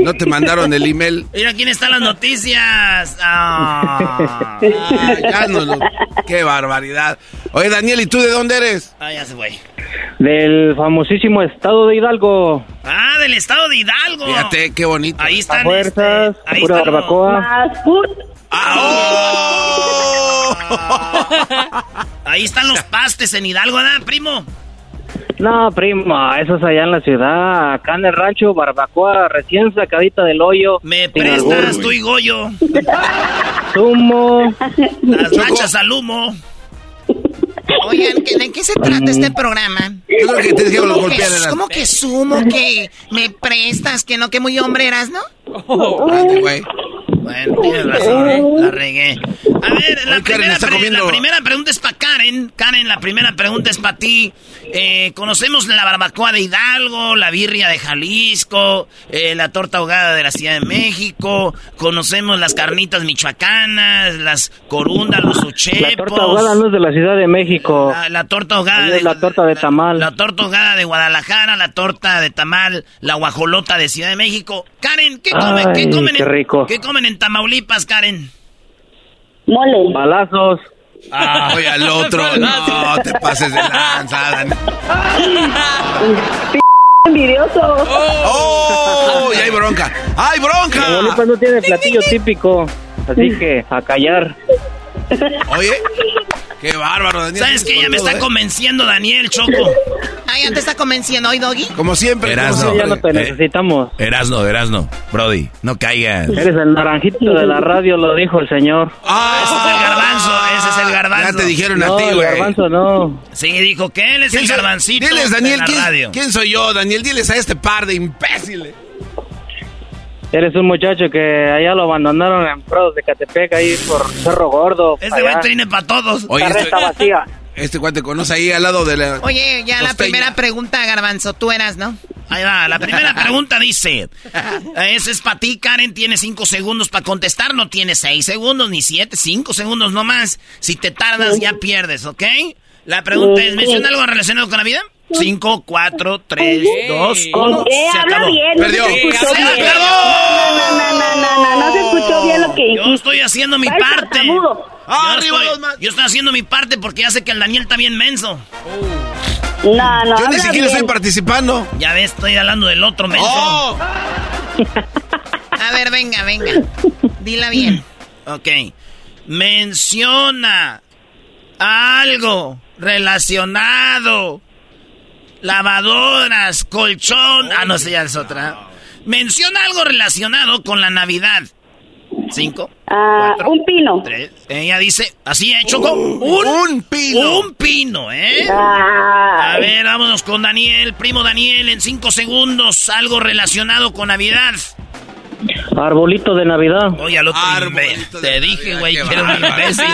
no te mandaron el email. Mira, ¿quién están las noticias? Ah, Ah, ya no lo- ¡Qué barbaridad! Oye, Daniel, ¿y tú de dónde eres? Ah, ya se fue. Del famosísimo estado de Hidalgo. Ah, del estado de Hidalgo. Fíjate, qué bonito. Ahí están. fuerzas, este, ahí pura están los- barbacoa. Ahí están los pastes en Hidalgo, ¿verdad, primo? No, primo, eso es allá en la ciudad. Acá en el rancho, barbacoa recién sacadita del hoyo. Me prestas, tú y Goyo. Zumo. Las nachas al humo. Oigan, ¿qué- ¿de qué se trata este programa? Yo creo que ¿Cómo que, en la- ¿Cómo que sumo que me prestas? ¿Que no, que muy hombre eras, no? Ay, güey. Bueno, tienes razón, la regué. A ver, la, primera, está pre- comiendo- la primera pregunta es para Karen. Karen, la primera pregunta es para ti. Eh, conocemos la barbacoa de Hidalgo, la birria de Jalisco, eh, la torta ahogada de la Ciudad de México, conocemos las carnitas michoacanas, las corundas, los uchepos. La torta ahogada no es de la Ciudad de México. La, la torta ahogada de la torta de tamal. la torta ahogada de Guadalajara, la torta de tamal, la guajolota de Ciudad de México. Karen, ¿qué comen, Ay, ¿qué comen, qué rico. ¿qué comen en Tamaulipas, Karen? Mole. Balazos. Ah, oye, al otro. No, te pases de lanza. Envidioso. ¡Oh! Y hay bronca. ¡Hay bronca! Tamaulipas no tiene platillo típico. Así que a callar. Oye, qué bárbaro, Daniel. ¿Sabes qué? Ya me está ¿eh? convenciendo Daniel Choco. Ah, ya te está convenciendo hoy, Doggy. Como siempre. Erasno. Ya no te Eh, necesitamos. Erasno, Erasno. Brody, no caigas. Eres el naranjito de la radio, lo dijo el señor. Ah, Ese es el garbanzo, ese es el garbanzo. Ya te dijeron a ti, el güey. garbanzo no. Sí, dijo que él es el garbancito Diles, de Daniel, la ¿quién, radio. quién soy yo, Daniel? Diles a este par de imbéciles. Eres un muchacho que allá lo abandonaron en Prados de Catepec, ahí por Cerro Gordo. Este güey tiene para todos. Oye, este, vacía. Este güey te conoce ahí al lado de la... Oye, ya la primera pregunta, Garbanzo, tú eras, ¿no? Ahí va, la primera pregunta dice, ese es para ti, Karen, tiene cinco segundos para contestar, no tiene seis segundos, ni siete, cinco segundos nomás. Si te tardas, ya pierdes, ¿ok? La pregunta es, ¿menciona algo relacionado con la vida? 5, 4, 3, 2, 1. Se acabó. Bien, Perdió. No se escuchó ¡Se bien. acabó! No, no, no, no, no, no se escuchó bien lo que dijiste. Yo estoy haciendo mi parte. tartamudo. Yo, estoy, yo estoy haciendo mi parte porque ya sé que el Daniel está bien menso. No, no, Yo ni siquiera bien. estoy participando. Ya ves, estoy hablando del otro menso. Oh. A ver, venga, venga. Dila bien. Ok. Menciona algo relacionado. Lavadoras, colchón. Ah, no sé, ya es otra. Menciona algo relacionado con la Navidad. Cinco. Ah, cuatro, un pino. tres. Ella dice, así, ¿eh, Choco? Un, un pino. Un pino, ¿eh? Ay. A ver, vámonos con Daniel, primo Daniel, en cinco segundos. Algo relacionado con Navidad. Arbolito de Navidad. Oye, al otro. Te dije, güey, que era un imbécil.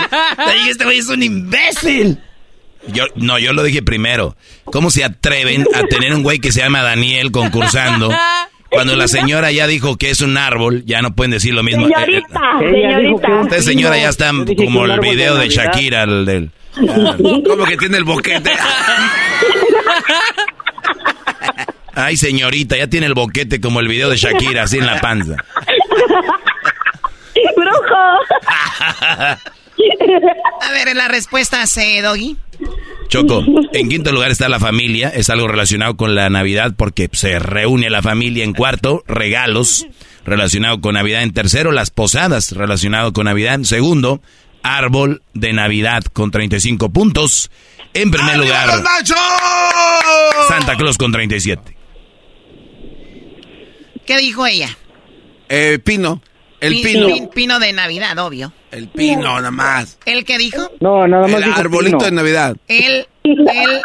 Te dije, este güey es un imbécil. Yo, no, yo lo dije primero. ¿Cómo se atreven a tener un güey que se llama Daniel concursando? Cuando la señora ya dijo que es un árbol, ya no pueden decir lo mismo. Señorita, dijo que señorita. un Esta señora ya está como el de video de. Shakira, el del... ¿Cómo que tiene el boquete? Ay, señorita, ya tiene el boquete como el video de Shakira, así en la panza. ¡Brujo! A ver, la respuesta es, Doggy. Choco, en quinto lugar está la familia, es algo relacionado con la Navidad porque se reúne la familia en cuarto, regalos relacionado con Navidad en tercero, las posadas relacionado con Navidad en segundo, árbol de Navidad con 35 puntos. En primer ¡Arriba lugar! Santa Claus con 37. ¿Qué dijo ella? Eh, pino. El Pi- pino. pi- pino de Navidad, obvio. El pino, nada más. ¿Él qué dijo? No, nada más El dijo arbolito pino. de Navidad. Él, él,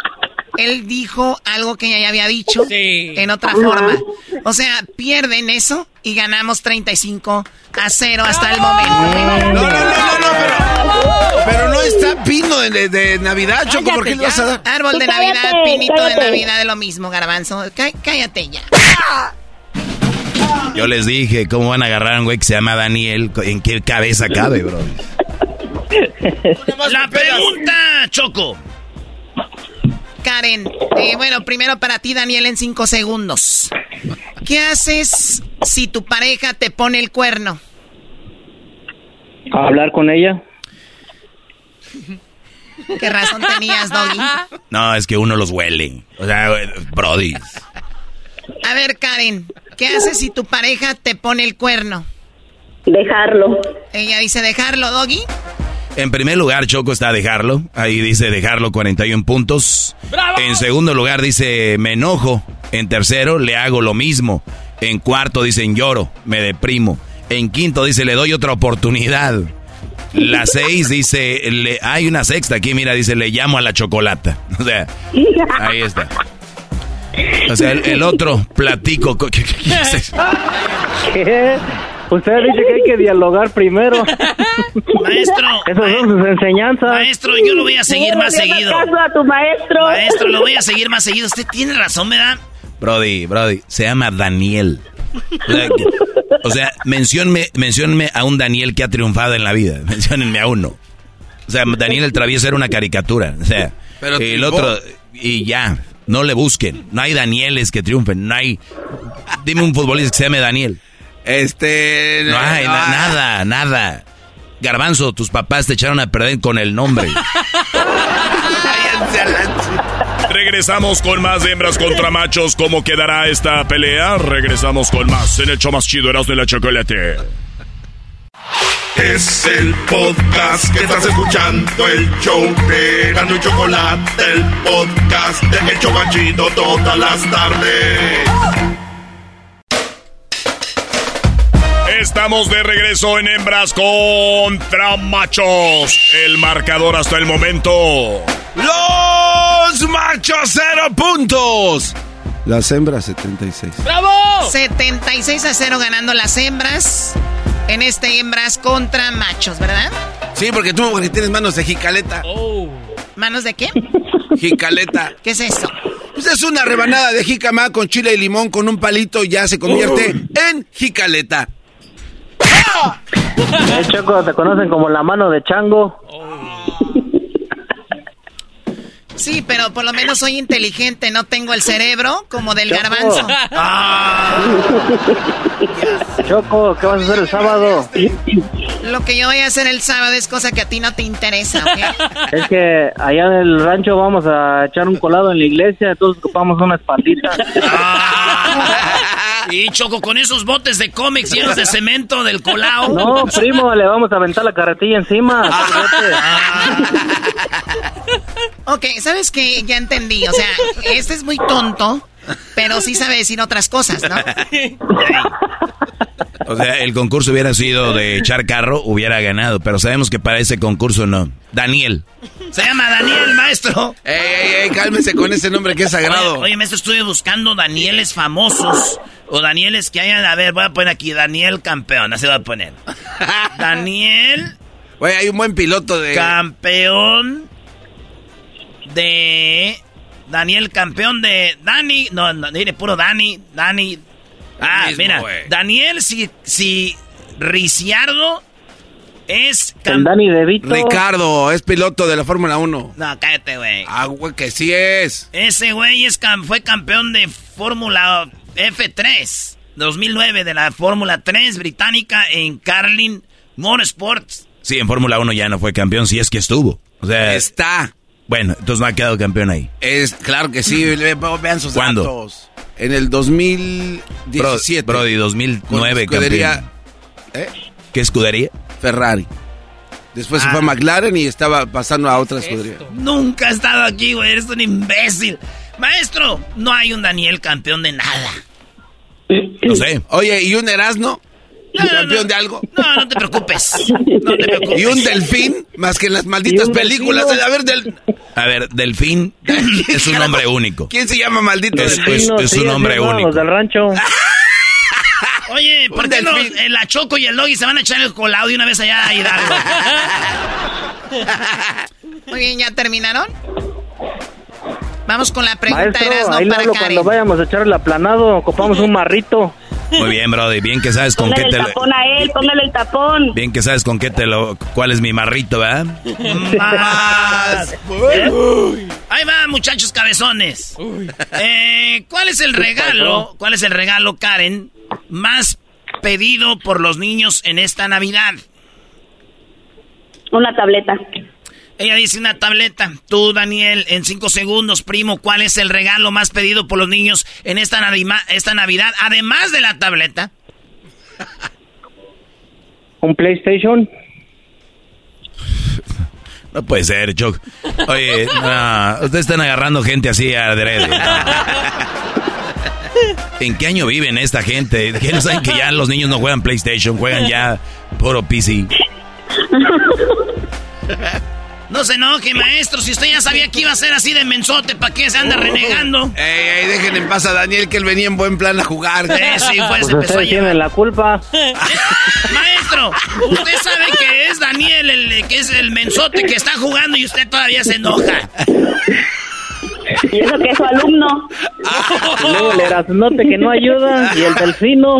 él dijo algo que ella ya había dicho en otra forma. O sea, pierden eso y ganamos 35 a 0 hasta el momento. No, no, no, no, no, pero, pero no está pino de, de Navidad, Choco, ¿por qué le vas a dar? Árbol de Navidad, pinito de. Navidad, de lo mismo, garbanzo. Cá- cállate ya. Yo les dije, ¿cómo van a agarrar a un güey que se llama Daniel? ¿En qué cabeza cabe, bro? La pregunta, Choco. Karen, eh, bueno, primero para ti, Daniel, en 5 segundos. ¿Qué haces si tu pareja te pone el cuerno? Hablar con ella. ¿Qué razón tenías, Doggy? No, es que uno los huele. O sea, Brody. A ver, Karen, ¿qué haces si tu pareja te pone el cuerno? Dejarlo. Ella dice dejarlo, Doggy. En primer lugar, Choco está dejarlo. Ahí dice dejarlo 41 puntos. En segundo lugar dice me enojo. En tercero le hago lo mismo. En cuarto dicen lloro, me deprimo. En quinto dice le doy otra oportunidad. La seis dice le, hay una sexta aquí, mira, dice le llamo a la chocolata. O sea, ahí está. O sea, el, el otro platico. co- ¿qué- qué- qué es eso? ¿Qué? Usted dice que hay que dialogar primero. Maestro. Esas son sus enseñanzas. Maestro, yo lo voy a seguir más seguido. caso a tu maestro. Maestro, lo voy a seguir más seguido. Usted tiene razón, ¿verdad? Brody, Brody, se llama Daniel. O sea, menciónme, menciónme a un Daniel que ha triunfado en la vida. Menciónenme a uno. O sea, Daniel el travieso era una caricatura. O sea, Pero el otro, y ya, no le busquen. No hay Danieles que triunfen. No hay. Dime un futbolista que se llame Daniel. Este. No hay, na- nada, nada. Garbanzo, tus papás te echaron a perder con el nombre. váyanse a la- Regresamos con más hembras contra machos. ¿Cómo quedará esta pelea? Regresamos con más en el show más chido Erasmo de la Chocolate. Es el podcast que estás escuchando, el show de Gano y Chocolate, el podcast de El Chocachito todas las tardes. Estamos de regreso en hembras contra machos. El marcador hasta el momento. Los machos cero puntos. Las hembras 76. ¡Bravo! 76 a 0 ganando las hembras. En este hembras contra machos, ¿verdad? Sí, porque tú porque tienes manos de jicaleta. ¿Manos de qué? Jicaleta. ¿Qué es eso? Pues es una rebanada de jícama con chile y limón con un palito y ya se convierte en jicaleta. Eh, Choco, te conocen como la mano de chango. Sí, pero por lo menos soy inteligente, no tengo el cerebro como del garbanzo. Choco, ¿qué vas a hacer el sábado? Lo que yo voy a hacer el sábado es cosa que a ti no te interesa, ¿ok? Es que allá en el rancho vamos a echar un colado en la iglesia, entonces ocupamos una espaldita. Y Choco, con esos botes de cómics llenos de cemento del colao. No, primo, le vamos a aventar la carretilla encima. Ok, ¿sabes qué? Ya entendí. O sea, este es muy tonto, pero sí sabe decir otras cosas, ¿no? O sea, el concurso hubiera sido de echar carro, hubiera ganado, pero sabemos que para ese concurso no. Daniel. Se llama Daniel, maestro. Ey, ey, ey, cálmese con ese nombre que es sagrado. Oye, oye, maestro, estuve buscando Danieles famosos. O Danieles que hayan. A ver, voy a poner aquí Daniel campeón. Así voy a poner. Daniel. Oye, hay un buen piloto de. Campeón de. Daniel campeón de. Dani. No, no, mire, puro Dani. Dani. Ah, mismo, mira. güey. Daniel, si. Si. Ricciardo es. Cam- Dani De Vito. Ricardo, es piloto de la Fórmula 1. No, cállate, güey. Ah, güey, que sí es. Ese güey es cam- fue campeón de Fórmula F3 2009 de la Fórmula 3 británica en Carlin Motorsports. Sí, en Fórmula 1 ya no fue campeón, si es que estuvo. O sea, Está. Bueno, entonces no ha quedado campeón ahí. Es, claro que sí, ve- vean sus ¿Cuándo? datos. En el 2017. Bro, Brody, 2009 Con escudería, campeón. ¿eh? ¿Qué escudería? Ferrari. Después se Ah. fue a McLaren y estaba pasando a otra escudería. Nunca ha estado aquí, güey, eres un imbécil. Maestro, no hay un Daniel campeón de nada. No sé. Oye, ¿y un Erasmo? No, no, ¿Campeón no. de algo? No, no te preocupes. No te preocupes. ¿Y un delfín? Más que en las malditas ¿Y un películas. delfino? A ver, del... A ver, Delfín es un hombre único. ¿quién se llama maldito Es- delfín? es- sí, un así hombre no, único. Los del rancho. Oye, ¿por qué no delfín. el Choco y el Doggy se van a echar el colado de una vez allá a Hidalgo? Muy bien, ¿ya terminaron? Vamos con la pregunta, Maestro, Erasmo, ahí para Karen. cuando vayamos a echar el aplanado, ocupamos un marrito. Muy bien, Brody, bien que sabes con Póngale qué el te lo... tapón a él, póngale el tapón. Bien que sabes con qué te lo... ¿Cuál es mi marrito, verdad? Más. Ahí va, muchachos cabezones. Eh, ¿Cuál es el regalo? ¿Cuál es el regalo, Karen, más pedido por los niños en esta Navidad? Una tableta. Ella dice una tableta. Tú, Daniel, en cinco segundos, primo, ¿cuál es el regalo más pedido por los niños en esta, Navima- esta Navidad? Además de la tableta. Un PlayStation. No puede ser, Choc. Oye, no, ustedes están agarrando gente así a adrede. ¿En qué año viven esta gente? ¿Qué no saben que ya los niños no juegan PlayStation? Juegan ya puro PC. No se enoje, maestro. Si usted ya sabía que iba a ser así de mensote, ¿para qué se anda renegando? Ey, ey, dejen en paz a Daniel que él venía en buen plan a jugar. Eh, sí, pues, Pues empezó a tienen la culpa. Maestro, usted sabe que es Daniel, el que es el mensote que está jugando y usted todavía se enoja. Y eso que es su alumno. Y luego el erasnote que no ayuda y el delfino.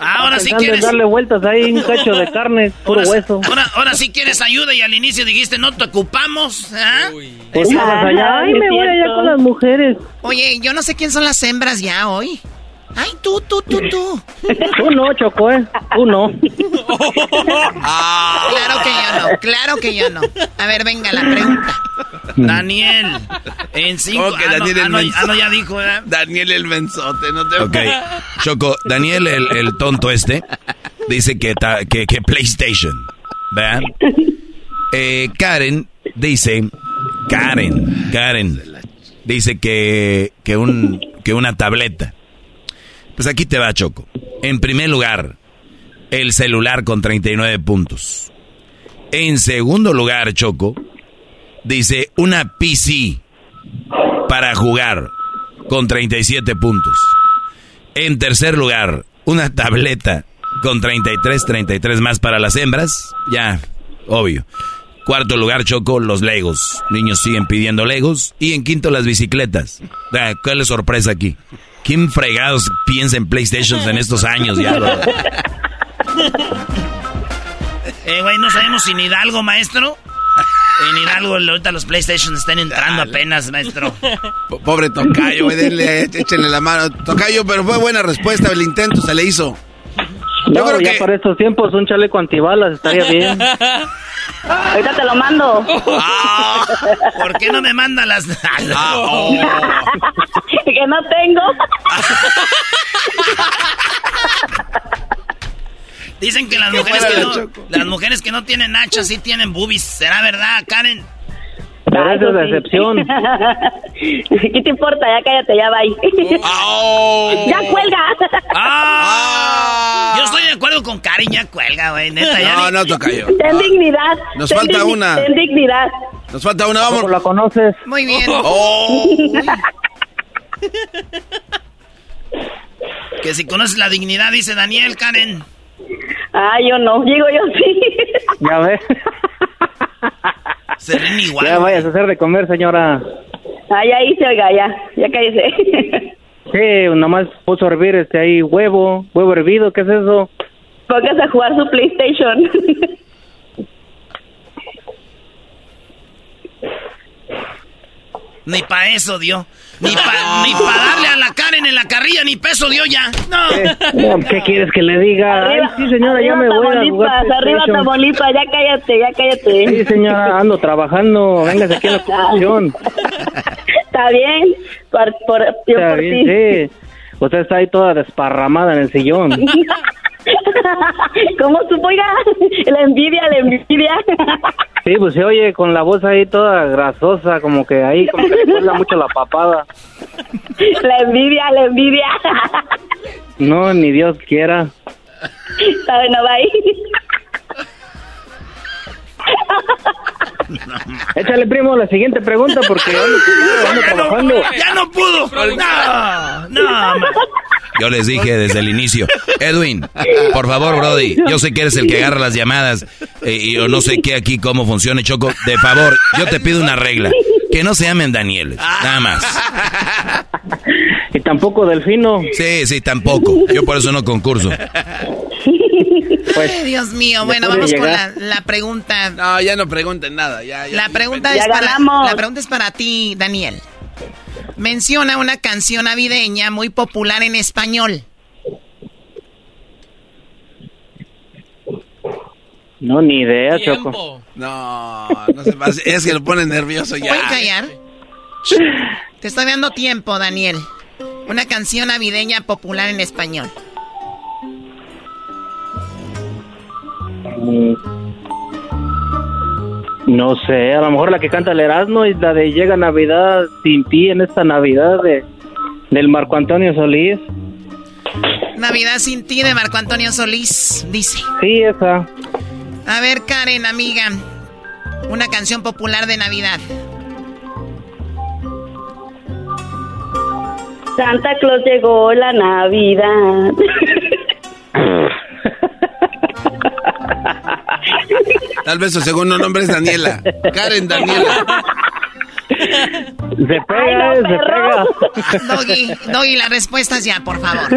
Ahora sí quieres. darle vueltas ahí un cacho de carne, puro Ahora, hueso. ahora, ahora sí quieres ayuda y al inicio dijiste no te ocupamos. ¿ah? Pues vamos allá. Ay, me voy allá con las mujeres. Oye, yo no sé quién son las hembras ya hoy. Ay, tú, tú, tú, tú. Tú no, Choco, ¿eh? Tú no. Claro que yo no, claro que yo no. A ver, venga la pregunta. Daniel, en cinco. Ah, no, Daniel ah, el no, menso- ah, no, ya dijo, ¿verdad? Daniel el mensote, no te... Ok, Choco, Daniel, el, el tonto este, dice que, ta- que, que PlayStation, ¿verdad? Eh, Karen dice, Karen, Karen, dice que, que, un, que una tableta. Pues aquí te va, Choco. En primer lugar, el celular con 39 puntos. En segundo lugar, Choco, dice una PC para jugar. con 37 puntos. En tercer lugar, una tableta con 33, 33 más para las hembras. Ya, obvio. Cuarto lugar, Choco, los Legos. Niños siguen pidiendo Legos. Y en quinto, las bicicletas. Ah, ¿Cuál es sorpresa aquí? ¿Quién fregados piensa en PlayStations en estos años ya? eh, güey, no sabemos si en Hidalgo, maestro. En Hidalgo ahorita los PlayStations están entrando apenas, maestro. Pobre Tocayo, güey, denle, échenle la mano. Tocayo, pero fue buena respuesta, el intento se le hizo. Yo creo ya que... para estos tiempos un chaleco antibalas estaría bien. Ahorita te lo mando. Ah, ¿Por qué no me manda las... Ah, oh. que no tengo. Dicen que las mujeres que, no, las mujeres que no tienen hachas sí tienen boobies. ¿Será verdad, Karen? Pero eso es la excepción. ¿Qué te importa? Ya cállate, ya va. Oh. ¡Ya cuelga! Ah. Yo estoy de acuerdo con Karen, ya cuelga, güey. Neta, ya. No, no, toca yo. Ten dignidad. Nos falta una. Ten dignidad. Nos falta una, vamos. ¿Cómo la conoces? Muy bien. Oh. que si conoces la dignidad, dice Daniel, Karen. Ah, yo no, digo yo sí. Ya ves. Se ven igual. Ya vayas a hacer de comer, señora. Ah, ya hice, oiga, ya, ya cállese. Sí, nomás puso a hervir este ahí huevo, huevo hervido, ¿qué es eso? Póngase a jugar su PlayStation. Ni para eso dio. Ni para darle a la Karen en la carrilla, ni peso dio ya. No. ¿Qué quieres que le diga? Arriba, sí, señora, ya me voy a jugar Arriba Tamaulipas, ya cállate, ya cállate. Sí, señora, ando trabajando. Véngase aquí a la posición. Está bien. Por, por, está bien, sí. Usted está ahí toda desparramada en el sillón. ¿Cómo supo, oiga? La envidia, la envidia. Sí, pues se oye con la voz ahí toda grasosa, como que ahí como que le cuela mucho la papada. La envidia, la envidia. No, ni Dios quiera. ¿Sabe, no va ahí? Échale, primo, la siguiente pregunta porque. ¡Ya no pudo! ¡No! ¡No! Yo les dije desde el inicio, Edwin, por favor, Brody, yo sé que eres el que agarra las llamadas eh, y yo no sé qué aquí, cómo funciona, Choco. De favor, yo te pido una regla, que no se llamen Daniel, nada más. Y tampoco Delfino. Sí, sí, tampoco. Yo por eso no concurso. Pues, Dios mío, bueno, vamos con la, pregunta. No, ya no pregunten nada. Ya, la, pregunta es para, la pregunta es para ti, Daniel. Menciona una canción navideña muy popular en español. No, ni idea, Choco. No, no se pase. Es que lo pone nervioso ya. ¿Puedes callar? Te estoy dando tiempo, Daniel. Una canción navideña popular en español. No sé, a lo mejor la que canta el Erasmo es la de Llega Navidad sin ti en esta Navidad de, del Marco Antonio Solís. Navidad sin ti de Marco Antonio Solís, dice. Sí, esa. A ver, Karen, amiga, una canción popular de Navidad. Santa Claus llegó la Navidad. Tal vez su segundo nombre es Daniela. Karen Daniela. Se pega, se pega. Doggy, Doggy, las respuestas ya, por favor.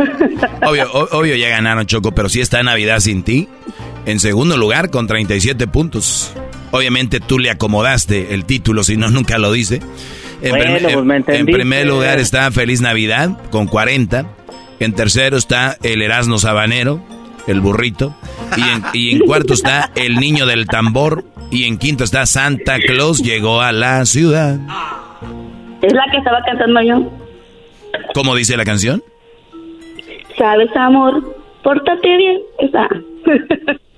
Obvio, obvio ya ganaron, Choco, pero si está Navidad sin ti. En segundo lugar, con 37 puntos. Obviamente tú le acomodaste el título, si no, nunca lo dice. En, pues en primer lugar está Feliz Navidad, con 40. En tercero está El Erasmo Sabanero, el burrito. Y en, cuarto está El Niño del Tambor. Y en quinto está Santa Claus llegó a la ciudad. Es la que estaba cantando yo. ¿Cómo dice la canción? Sabes, amor, pórtate bien. Está.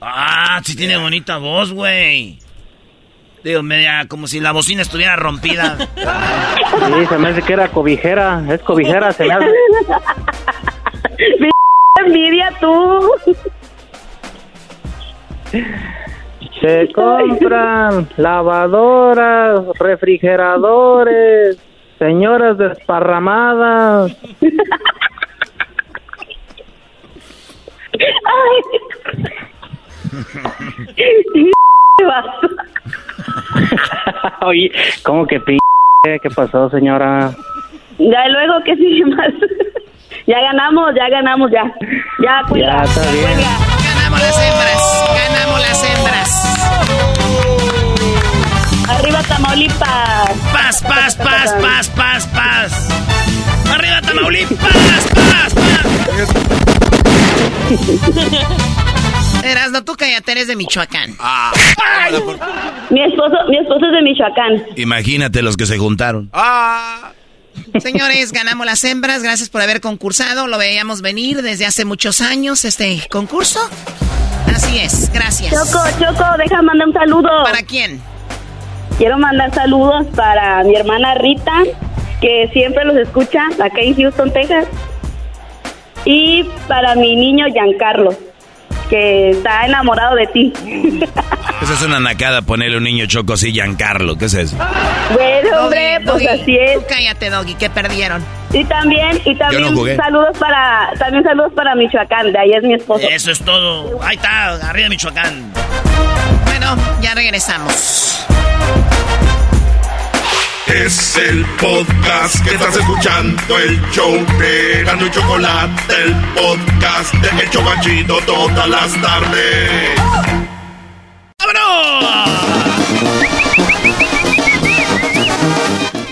ah, sí tiene bonita voz, güey. Digo, media, como si la bocina estuviera rompida. Sí, se me hace que era cobijera. Es cobijera, se me hace. envidia tú. Se compran lavadoras, refrigeradores, Señoras desparramadas. Oye, ¿cómo que p? ¿Qué pasó, señora? Ya luego, ¿qué sigue más? Ya ganamos, ya ganamos, ya. Ya, cuelga. Ya, está bien. cuelga. Ganamos las hembras, ganamos las hembras. Arriba Tamaulipas. Paz, paz, paz, paz, paz, paz. Arriba Tamaulipas, paz, paz. Erasno, tú cállate, eres de Michoacán. Mi esposo, mi esposo es de Michoacán. Imagínate los que se juntaron. Señores, ganamos las hembras. Gracias por haber concursado. Lo veíamos venir desde hace muchos años este concurso. Así es, gracias. Choco, Choco, deja mandar un saludo. ¿Para quién? Quiero mandar saludos para mi hermana Rita, que siempre los escucha acá en Houston, Texas. Y para mi niño Giancarlo, que está enamorado de ti. Esa es una nacada ponerle un niño choco así, Giancarlo. ¿Qué es eso? Bueno, hombre, Doggy, pues Doggy, así es. Tú cállate, Doggy, que perdieron. Y también, y también no jugué. saludos para, también saludos para Michoacán, de ahí es mi esposo. Eso es todo. Ahí está, arriba Michoacán. Bueno, ya regresamos. Es el podcast que estás escuchando, el show de Gano y Chocolate, el podcast de El Chocachito todas las tardes.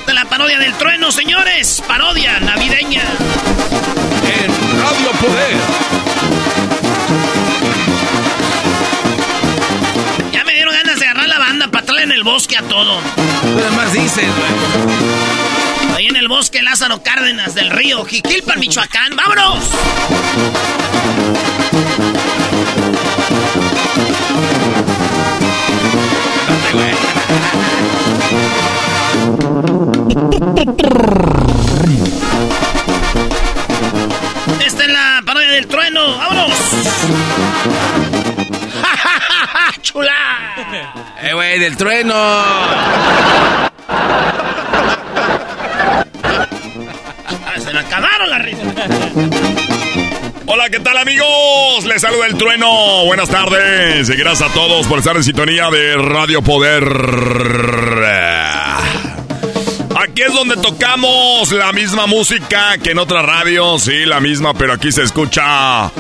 De la parodia del trueno, señores. Parodia navideña. En Radio Poder. Para traerle en el bosque a todo. Nada más dices, güey. Ahí en el bosque Lázaro Cárdenas del Río, Jiquilpan, Michoacán. ¡Vámonos! Esta es la parodia del trueno. ¡Vámonos! ¡Chula! Eh, güey, del trueno. Se me acabaron las risas. Hola, ¿qué tal amigos? Les saluda el trueno. Buenas tardes. Y gracias a todos por estar en sintonía de Radio Poder. Aquí es donde tocamos la misma música que en otra radio. Sí, la misma, pero aquí se escucha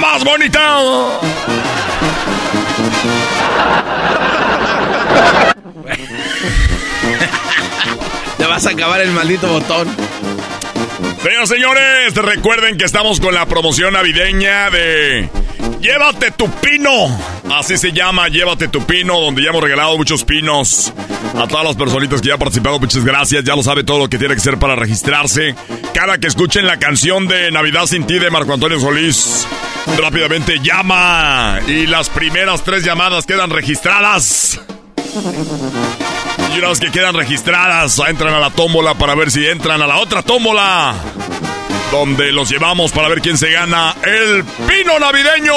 más bonita. Te vas a acabar el maldito botón. Y señores, recuerden que estamos con la promoción navideña de Llévate tu pino. Así se llama, Llévate tu pino, donde ya hemos regalado muchos pinos a todas las personitas que ya han participado. Muchas gracias, ya lo sabe todo lo que tiene que ser para registrarse. Cada que escuchen la canción de Navidad sin ti de Marco Antonio Solís, rápidamente llama y las primeras tres llamadas quedan registradas. Y una que quedan registradas, entran a la tómbola para ver si entran a la otra tómbola. Donde los llevamos para ver quién se gana el pino navideño.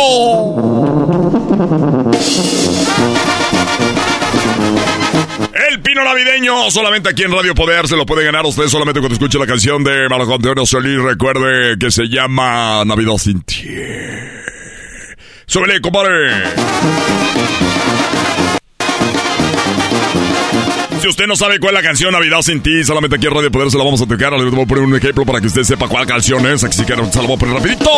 El pino navideño, solamente aquí en Radio Poder se lo puede ganar usted solamente cuando escuche la canción de Marco Antonio Solís. Recuerde que se llama Navidad sin ti. Súbele, compadre. Si usted no sabe cuál es la canción Navidad sin ti, solamente aquí en Radio Poder se la vamos a tocar. Le voy a poner un ejemplo para que usted sepa cuál canción es. Así que se la voy a poner rapidito.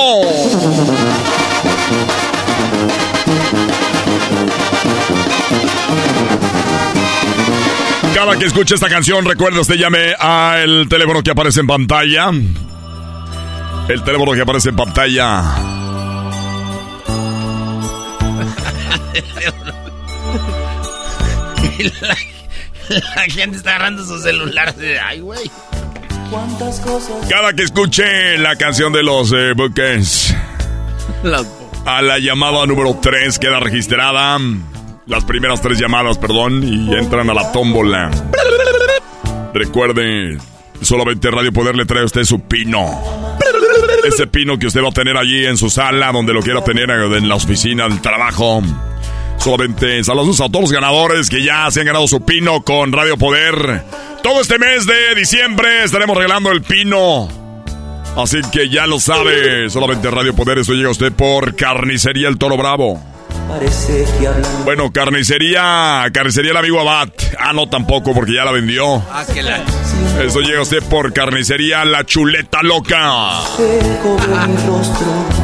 Cada que escuche esta canción, recuerde usted llame al teléfono que aparece en pantalla. El teléfono que aparece en pantalla. la, gente está agarrando su celular. de, Ay, güey. Cada que escuche la canción de los eh, Buques. A la llamada número 3 queda registrada. Las primeras tres llamadas, perdón, y entran a la tómbola. Recuerde, solamente Radio Poder le trae a usted su pino. Ese pino que usted va a tener allí en su sala, donde lo quiera tener, en la oficina, en el trabajo. Solamente saludos a todos los ganadores que ya se han ganado su pino con Radio Poder. Todo este mes de diciembre estaremos regalando el pino. Así que ya lo sabe, solamente Radio Poder, esto llega a usted por Carnicería El Toro Bravo. Bueno, carnicería, carnicería el amigo Abad. Ah, no, tampoco, porque ya la vendió. Ah, que la... Eso llega usted por carnicería La Chuleta Loca.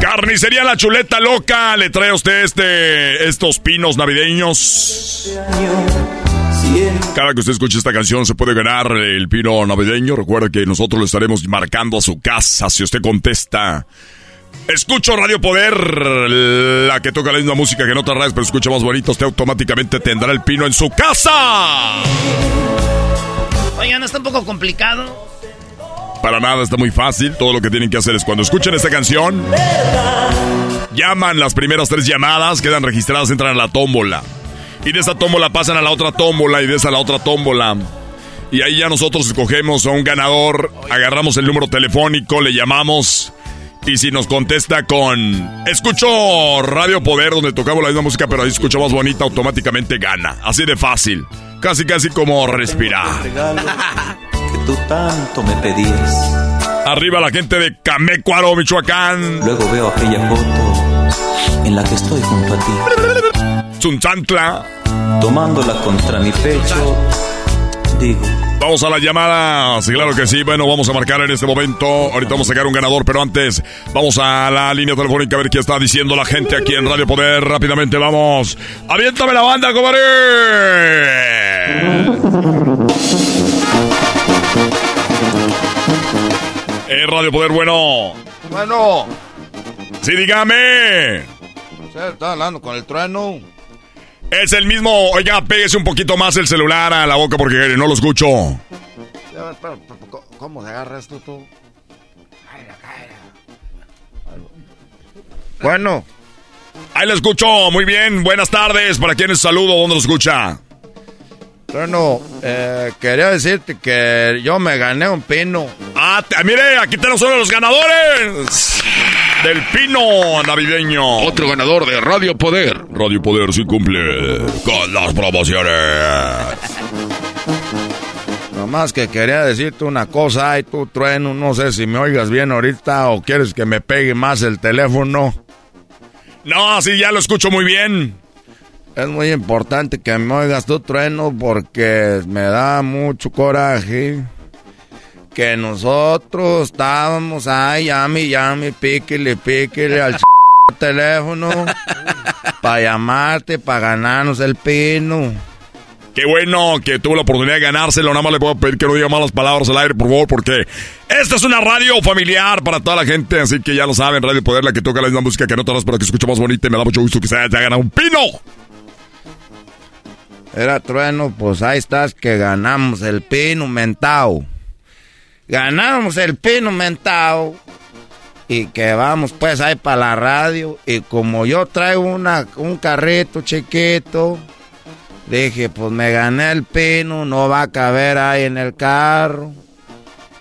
Carnicería La Chuleta Loca. Le trae a usted este, estos pinos navideños. Cada que usted escuche esta canción se puede ganar el pino navideño. Recuerda que nosotros le estaremos marcando a su casa si usted contesta. Escucho Radio Poder, la que toca la misma música que no te radios, pero escucha más bonito. Usted automáticamente tendrá el pino en su casa. Oigan, ¿no está un poco complicado? Para nada, está muy fácil. Todo lo que tienen que hacer es cuando escuchen esta canción, llaman las primeras tres llamadas, quedan registradas, entran a la tómbola. Y de esa tómbola pasan a la otra tómbola y de esa a la otra tómbola. Y ahí ya nosotros escogemos a un ganador, agarramos el número telefónico, le llamamos. Y si nos contesta con Escucho Radio Poder, donde tocamos la misma música, pero ahí escucha más bonita, automáticamente gana. Así de fácil. Casi, casi como respirar. que tú tanto me pedías. Arriba la gente de Camecuaro, Michoacán. Luego veo aquella foto en la que estoy junto a ti. Zunzantla. Tomándola contra mi pecho, digo. Vamos a la llamada. Sí, claro que sí. Bueno, vamos a marcar en este momento. Ahorita vamos a sacar un ganador, pero antes vamos a la línea telefónica a ver qué está diciendo la gente aquí en Radio Poder. Rápidamente vamos. ¡Aviéntame la banda, comadre! Eh, Radio Poder, bueno. Bueno. Sí, dígame. ¿Usted está hablando con el trueno? Es el mismo. Oiga, pégese un poquito más el celular a la boca porque no lo escucho. Ya, espera, ¿Cómo se agarra esto tú? Bueno. Ahí lo escucho. Muy bien. Buenas tardes. ¿Para quién es saludo? ¿Dónde lo escucha? Bueno, eh, quería decirte que yo me gané un pino. Ah, mire, aquí tenemos uno de los ganadores del pino navideño. Otro ganador de Radio Poder. Radio Poder sí cumple con las promociones. Nomás que quería decirte una cosa, ay tú trueno, no sé si me oigas bien ahorita o quieres que me pegue más el teléfono. No, sí, ya lo escucho muy bien. Es muy importante que me oigas tú, trueno, porque me da mucho coraje que nosotros estábamos ahí, llame, llame, píquele, píquele al teléfono para llamarte, para ganarnos el pino. Qué bueno que tuvo la oportunidad de ganárselo. Nada más le puedo pedir que no diga malas palabras al aire, por favor, porque esta es una radio familiar para toda la gente. Así que ya lo saben, Radio Poder, la que toca la misma música que no todas, para que escuche más bonita. Y me da mucho gusto que se haya ganado un pino. Era trueno, pues ahí estás que ganamos el pino mentao. Ganamos el pino mentao. Y que vamos pues ahí para la radio. Y como yo traigo una, un carrito chiquito, dije, pues me gané el pino, no va a caber ahí en el carro.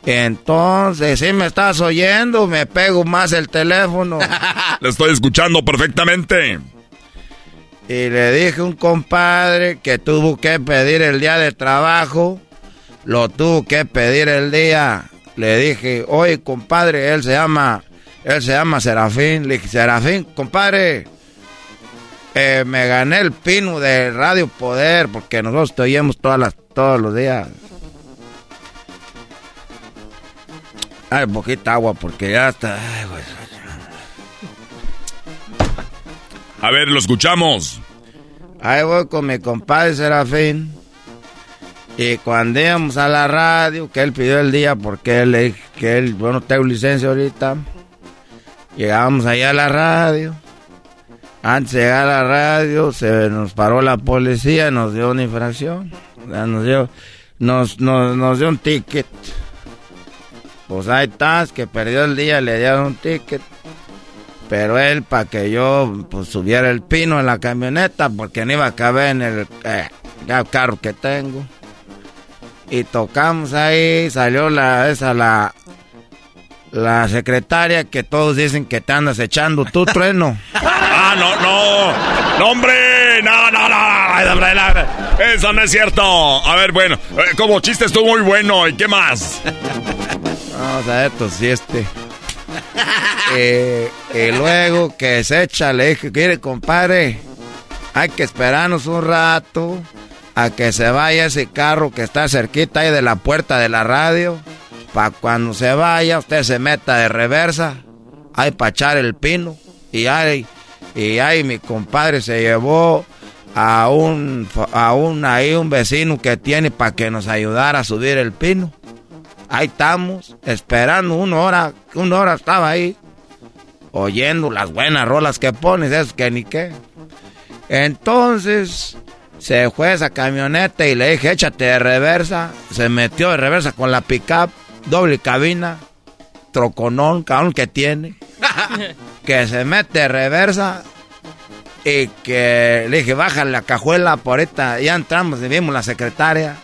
Entonces, si me estás oyendo, me pego más el teléfono. Le estoy escuchando perfectamente. Y le dije a un compadre que tuvo que pedir el día de trabajo. Lo tuvo que pedir el día. Le dije, oye, compadre, él se llama, él se llama Serafín. Le dije, Serafín, compadre, eh, me gané el pino de Radio Poder porque nosotros te oímos todas las, todos los días. Ay, poquita agua porque ya está. Ay, güey. A ver, lo escuchamos. Ahí voy con mi compadre Serafín. Y cuando íbamos a la radio, que él pidió el día porque él, que él, bueno, tengo licencia ahorita. Llegamos allá a la radio. Antes de llegar a la radio, se nos paró la policía, nos dio una infracción. Nos dio, nos, nos, nos dio un ticket. Pues ahí estás, que perdió el día, le dieron un ticket. Pero él, para que yo pues, subiera el pino en la camioneta, porque no iba a caber en el eh, carro que tengo. Y tocamos ahí, salió la, esa, la, la secretaria que todos dicen que te andas echando tu trueno. ah, no, no, no, hombre. No, no, no. Eso no es cierto. A ver, bueno, eh, como chiste estuvo muy bueno. ¿Y qué más? Vamos a ver, esto sí, este. Eh, y luego que se echa, le dije, quiere, compadre, hay que esperarnos un rato a que se vaya ese carro que está cerquita ahí de la puerta de la radio. Para cuando se vaya, usted se meta de reversa. Hay para echar el pino. Y ahí, y mi compadre se llevó a un, a un, ahí un vecino que tiene para que nos ayudara a subir el pino. Ahí estamos, esperando una hora, una hora estaba ahí, oyendo las buenas rolas que pones, es que ni qué. Entonces, se fue esa camioneta y le dije, échate de reversa. Se metió de reversa con la pickup, doble cabina, troconón, cabrón que tiene. que se mete de reversa y que le dije, baja la cajuela por esta. Ya entramos y vimos la secretaria.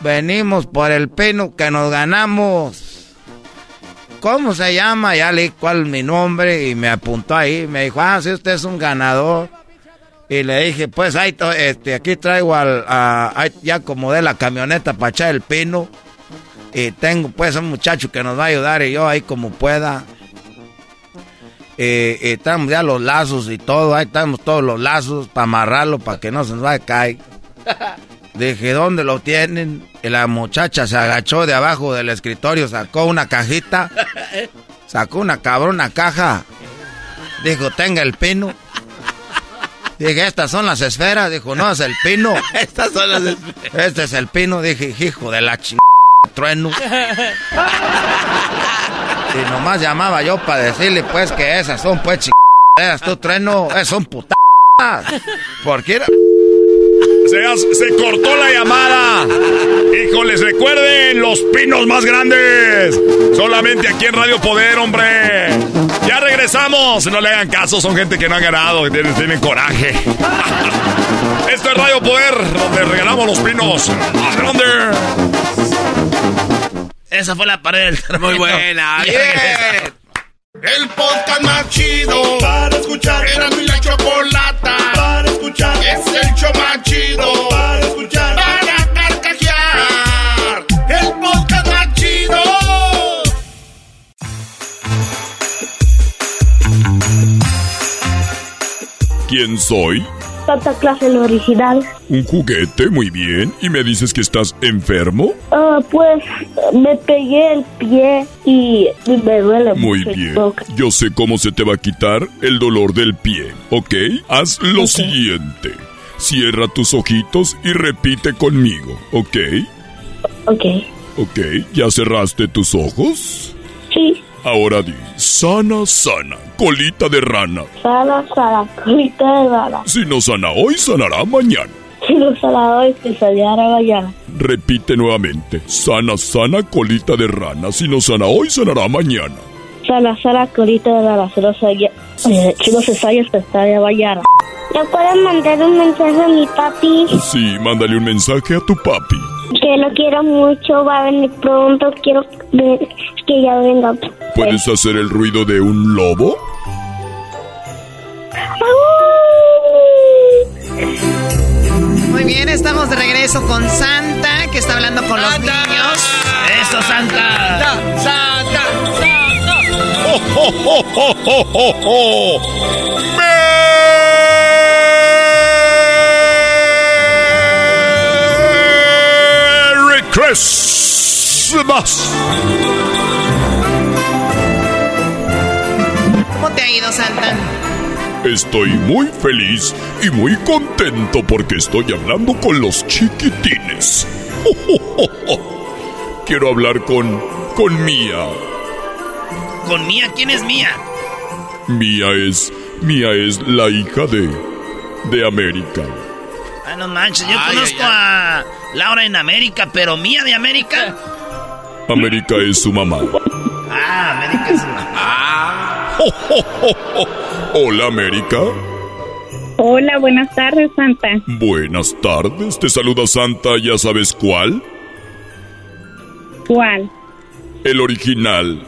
Venimos por el pino que nos ganamos. ¿Cómo se llama? Ya le dije cuál es mi nombre y me apuntó ahí. Me dijo, ah, si usted es un ganador. Y le dije, pues ahí, este, aquí traigo al, ya acomodé la camioneta para echar el pino. Y tengo pues un muchacho que nos va a ayudar y yo ahí como pueda. Y, estamos ya los lazos y todo, ahí estamos todos los lazos para amarrarlo para que no se nos vaya a caer. Dije, ¿dónde lo tienen? Y la muchacha se agachó de abajo del escritorio, sacó una cajita, sacó una cabrona caja. Dijo, tenga el pino. Dije, estas son las esferas. Dijo, no, es el pino. estas son las esferas. Este es el pino. Dije, hijo de la ch... trueno. y nomás llamaba yo para decirle, pues, que esas son, pues, ch... Tú, trueno, es un puta. ¿Por qué? Se, se, cortó la llamada. Híjoles, recuerden los pinos más grandes. Solamente aquí en Radio Poder, hombre. Ya regresamos. No le hagan caso, son gente que no ha ganado, que tienen, tienen coraje. Esto es Radio Poder, donde regalamos los pinos más grandes. Esa fue la pared del Muy buena. Bien. El podcast más chido para escuchar. Era mi la chocolata para escuchar. Es el show soy? Santa Claus el original. Un juguete, muy bien. ¿Y me dices que estás enfermo? Ah, pues me pegué el pie y, me duele Muy mucho. bien. Yo sé cómo se te va a quitar el dolor del pie, ¿ok? Haz lo siguiente. Cierra tus ojitos y repite conmigo, ¿ok? Ok. ¿Ok? ¿Ya cerraste tus ojos? Sí. Ahora di, sana, sana, colita de rana. Sana, sana, colita de rana. Si no sana hoy, sanará mañana. Si no sana hoy, te saliera mañana. Repite nuevamente, sana, sana, colita de rana. Si no sana hoy, sanará mañana. Sana, sana, colita de rana. Si no se, eh, si no se sale, te sale mañana. ¿Le puedes mandar un mensaje a mi papi? Sí, mándale un mensaje a tu papi. Que lo quiero mucho, va a venir pronto. Quiero ver que ya venga. ¿Puedes hacer el ruido de un lobo? Muy bien, estamos de regreso con Santa, que está hablando con los niños. ¡Eso, Santa! ¡Santa! ¡Santa! ¡Santa! ¡Oh, oh, oh, Christmas! ¿Cómo te ha ido, Santa? Estoy muy feliz y muy contento porque estoy hablando con los chiquitines. Quiero hablar con. con Mía. ¿Con Mía? ¿Quién es Mía? Mía es. Mía es la hija de. de América. Ah, no manches, yo Ay, conozco ay, a Laura en América, pero Mía de América. América es su mamá. Ah, América es una. Hola, América. Hola, buenas tardes, Santa. Buenas tardes. Te saluda Santa, ¿ya sabes cuál? ¿Cuál? El original.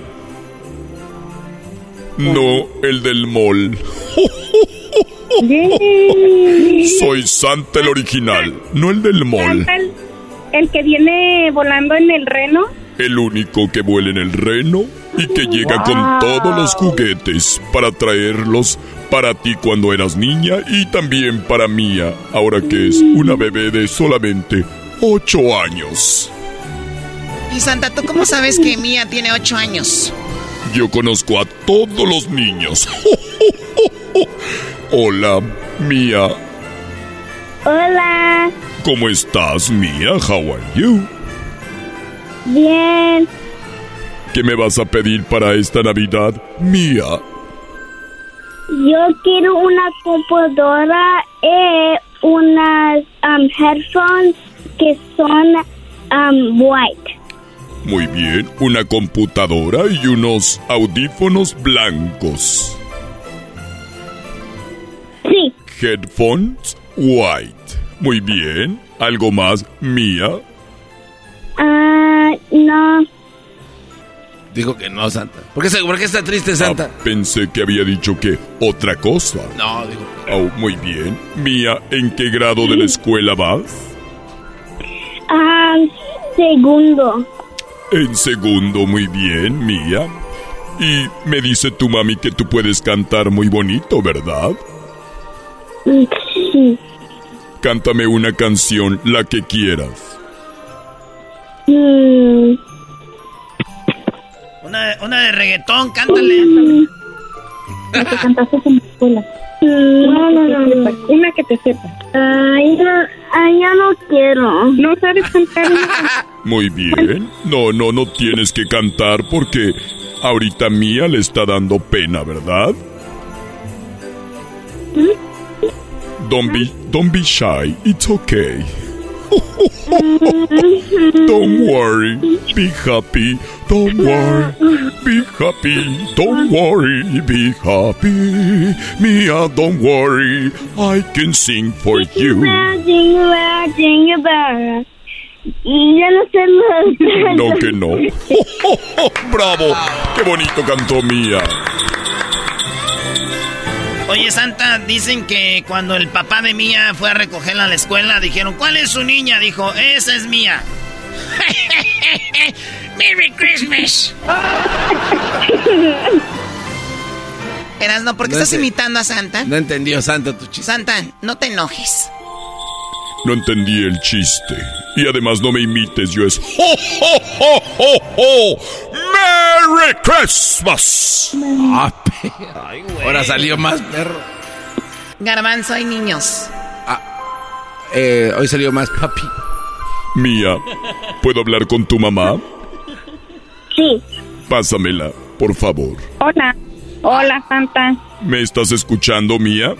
No el del mall. Soy Santa el original, no el del mall. El, el que viene volando en el reno. El único que vuela en el reno y que llega con todos los juguetes para traerlos para ti cuando eras niña y también para Mía, ahora que es una bebé de solamente ocho años. Y Santa, ¿tú cómo sabes que Mía tiene ocho años? Yo conozco a todos los niños. Hola, Mía. Hola. ¿Cómo estás, Mía? How are you? Bien. ¿Qué me vas a pedir para esta Navidad, Mía? Yo quiero una computadora y unas um, headphones que son um, white. Muy bien, una computadora y unos audífonos blancos. Headphones white. Muy bien. ¿Algo más, Mía? Ah, no. Dijo que no, Santa. ¿Por qué, se- por qué está triste, Santa? Ah, pensé que había dicho que otra cosa. No, dijo Oh, muy bien. Mía, ¿en qué grado de la escuela vas? Ah, segundo. En segundo, muy bien, Mía. Y me dice tu mami que tú puedes cantar muy bonito, ¿verdad? Mm, Sí. Cántame una canción, la que quieras. Mm, Una, una de reggaetón, cántale. La que cantaste en la escuela. mm, no, no, no, no. Una que te sepa. Ay, no, ay, ya no quiero. ¿No sabes cantar? Muy bien. No, no, no tienes que cantar porque ahorita Mía le está dando pena, ¿verdad? Don't be, don't be shy. It's okay. Don't worry. Be happy. Don't worry. Be happy. Don't worry. Be happy. Mia, don't worry. I can sing for you. Jingle bell. Ya no sé. No que no. ¡Bravo! ¡Qué bonito cantó Mía! Oye, Santa, dicen que cuando el papá de Mía fue a recogerla a la escuela, dijeron, ¿cuál es su niña? Dijo, esa es Mía. Merry Christmas. Erasno, ¿por qué No estás imitando a Santa? No entendió Santa tu chiste. Santa, no te enojes. No entendí el chiste. Y además no me imites, yo es... ¡Ho, ho, ho, ho, ho! ¡Merry Christmas! Ah, pe- Ahora salió más perro. Garbanzo y niños. Eh, hoy salió más papi. Mía, ¿puedo hablar con tu mamá? Sí. Pásamela, por favor. Hola. Hola, Santa. ¿Me estás escuchando, Mía?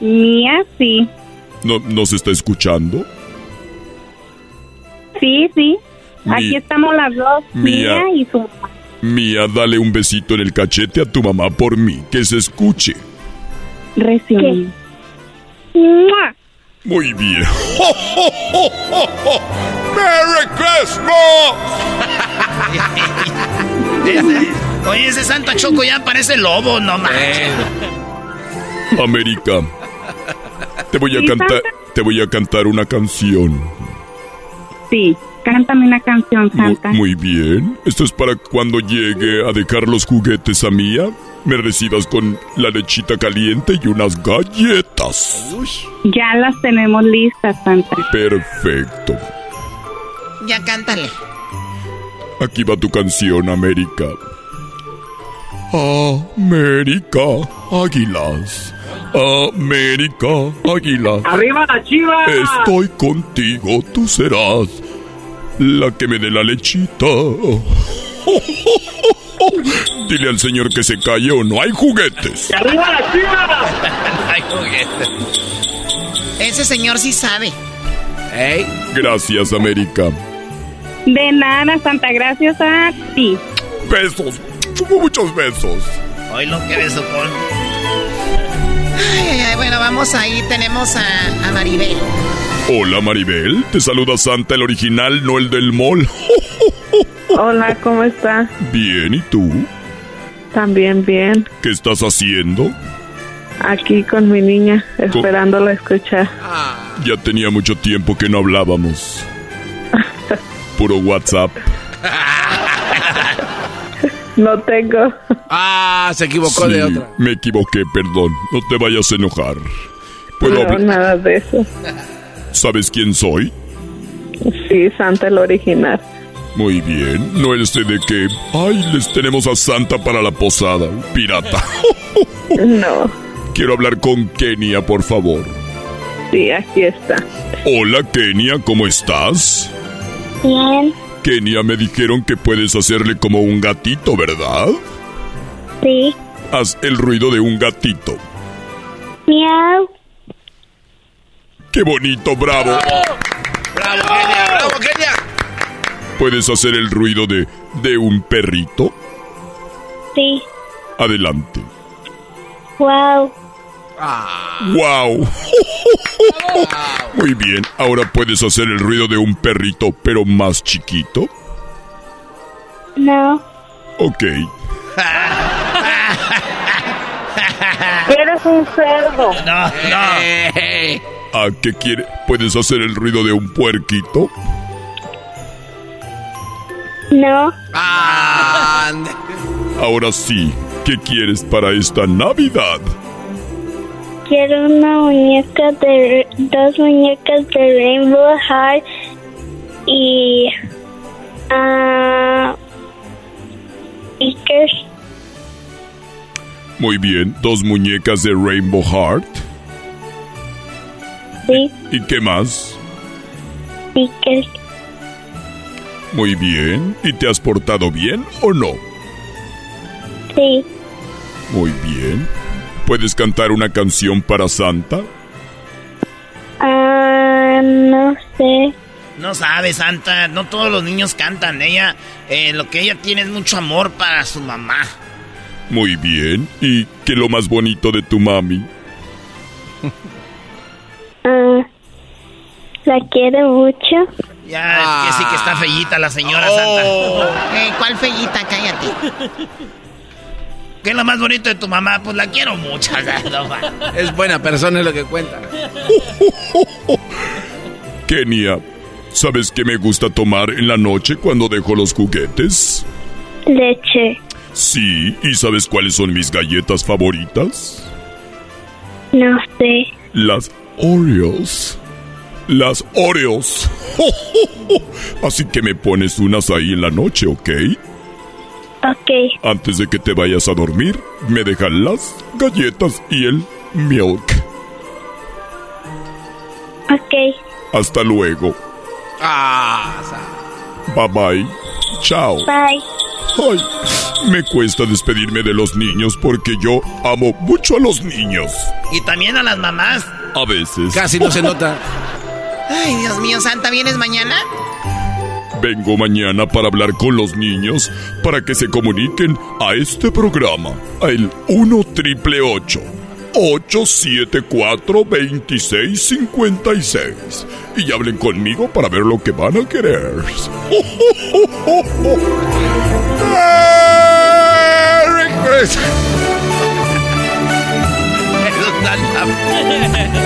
Mía, sí. ¿No, ¿Nos está escuchando? Sí, sí. Mi- Aquí estamos las dos. Mía. Mía y su mamá. Mía, dale un besito en el cachete a tu mamá por mí, que se escuche. Recién. Muy bien. ¡Ho, ho, ho, ho, ho! ¡Merry Christmas! Oye, ese Santa Choco ya parece lobo, no manches. América, te voy a cantar, te voy a cantar una canción. Sí. Cántame una canción, Muy, Santa. muy bien. Esto es para cuando llegue a dejar los juguetes a Mía. Me recibas con la lechita caliente y unas galletas. Ya las tenemos listas, Santa. Perfecto. Ya cántale. Aquí va tu canción, América. América, águilas. América, águilas. ¡Arriba la chiva! Estoy contigo, tú serás la que me dé la lechita. Dile al señor que se calle o no hay juguetes. ¡Arriba la chiva! Ay, juguete. Ese señor sí sabe. Gracias, América. De nada, Santa. Gracias a ti. Besos. Muchos besos. Hoy lo que beso con. Ay, ay, ay, bueno, vamos ahí. Tenemos a, a Maribel. Hola, Maribel. Te saluda Santa, el original, no el del mall. Hola, ¿cómo está? Bien, ¿y tú? También bien. ¿Qué estás haciendo? Aquí con mi niña, esperándola escuchar. Ya tenía mucho tiempo que no hablábamos. Puro WhatsApp. No tengo. Ah, se equivocó de Sí, otra. Me equivoqué, perdón. No te vayas a enojar. ¿Puedo No, hablar? nada de eso. ¿Sabes quién soy? Sí, Santa el original. Muy bien. No el sé de qué. Ay, les tenemos a Santa para la posada. Pirata. No, Quiero hablar con Kenia, por favor. sí, aquí está. Hola, Kenia, ¿cómo estás? Bien, Kenia, me dijeron que puedes hacerle como un gatito, ¿verdad? sí. Haz el ruido de un gatito. Miau. ¡Qué bonito, bravo! ¡Bravo, Kenia! ¡Bravo, Kenia! ¿Puedes hacer el ruido de, de un perrito? Sí. Adelante. Wow. ¡Wow! Muy bien, ahora puedes hacer el ruido de un perrito, pero más chiquito. No. Ok. Eres un cerdo. No, no. ¿A qué quiere? ¿Puedes hacer el ruido de un puerquito? No. Ahora sí, ¿qué quieres para esta Navidad? Quiero una muñeca de... Dos muñecas de Rainbow Heart y... Ah... stickers. Muy bien, dos muñecas de Rainbow Heart. Sí, ¿Y qué más? stickers. Muy bien. ¿Y te has portado bien o no? Sí. Muy bien. ¿Puedes cantar una canción para Santa? Ah... No sé. No sabe, Santa. No todos los niños cantan. Ella, eh, lo que ella tiene es mucho amor para su mamá. Muy bien. ¿Y qué es lo más bonito de tu mami? Ah... La quiero mucho. Ya, es que sí que está fellita la señora Oh. Santa. Eh, ¿Cuál fellita? Cállate. ¿Qué es lo más bonito de tu mamá? Pues la quiero mucho. Es buena persona, es lo que cuenta. Kenia, ¿sabes qué me gusta tomar en la noche cuando dejo los juguetes? Leche. Sí, ¿y sabes cuáles son mis galletas favoritas? No sé. Las Oreos. Las Oreos. Así que me pones unas ahí en la noche, ¿ok? Ok. Antes de que te vayas a dormir, me dejan las galletas y el milk. Ok. Hasta luego. Ah, Bye bye. Chao. Bye. Ay, me cuesta despedirme de los niños porque yo amo mucho a los niños. Y también a las mamás. A veces. Casi no se nota. Ay, Dios mío, Santa, ¿vienes mañana? Vengo mañana para hablar con los niños para que se comuniquen a este programa, al 1 triple 874 2656 y hablen conmigo para ver lo que van a querer. ¡Merry Christmas!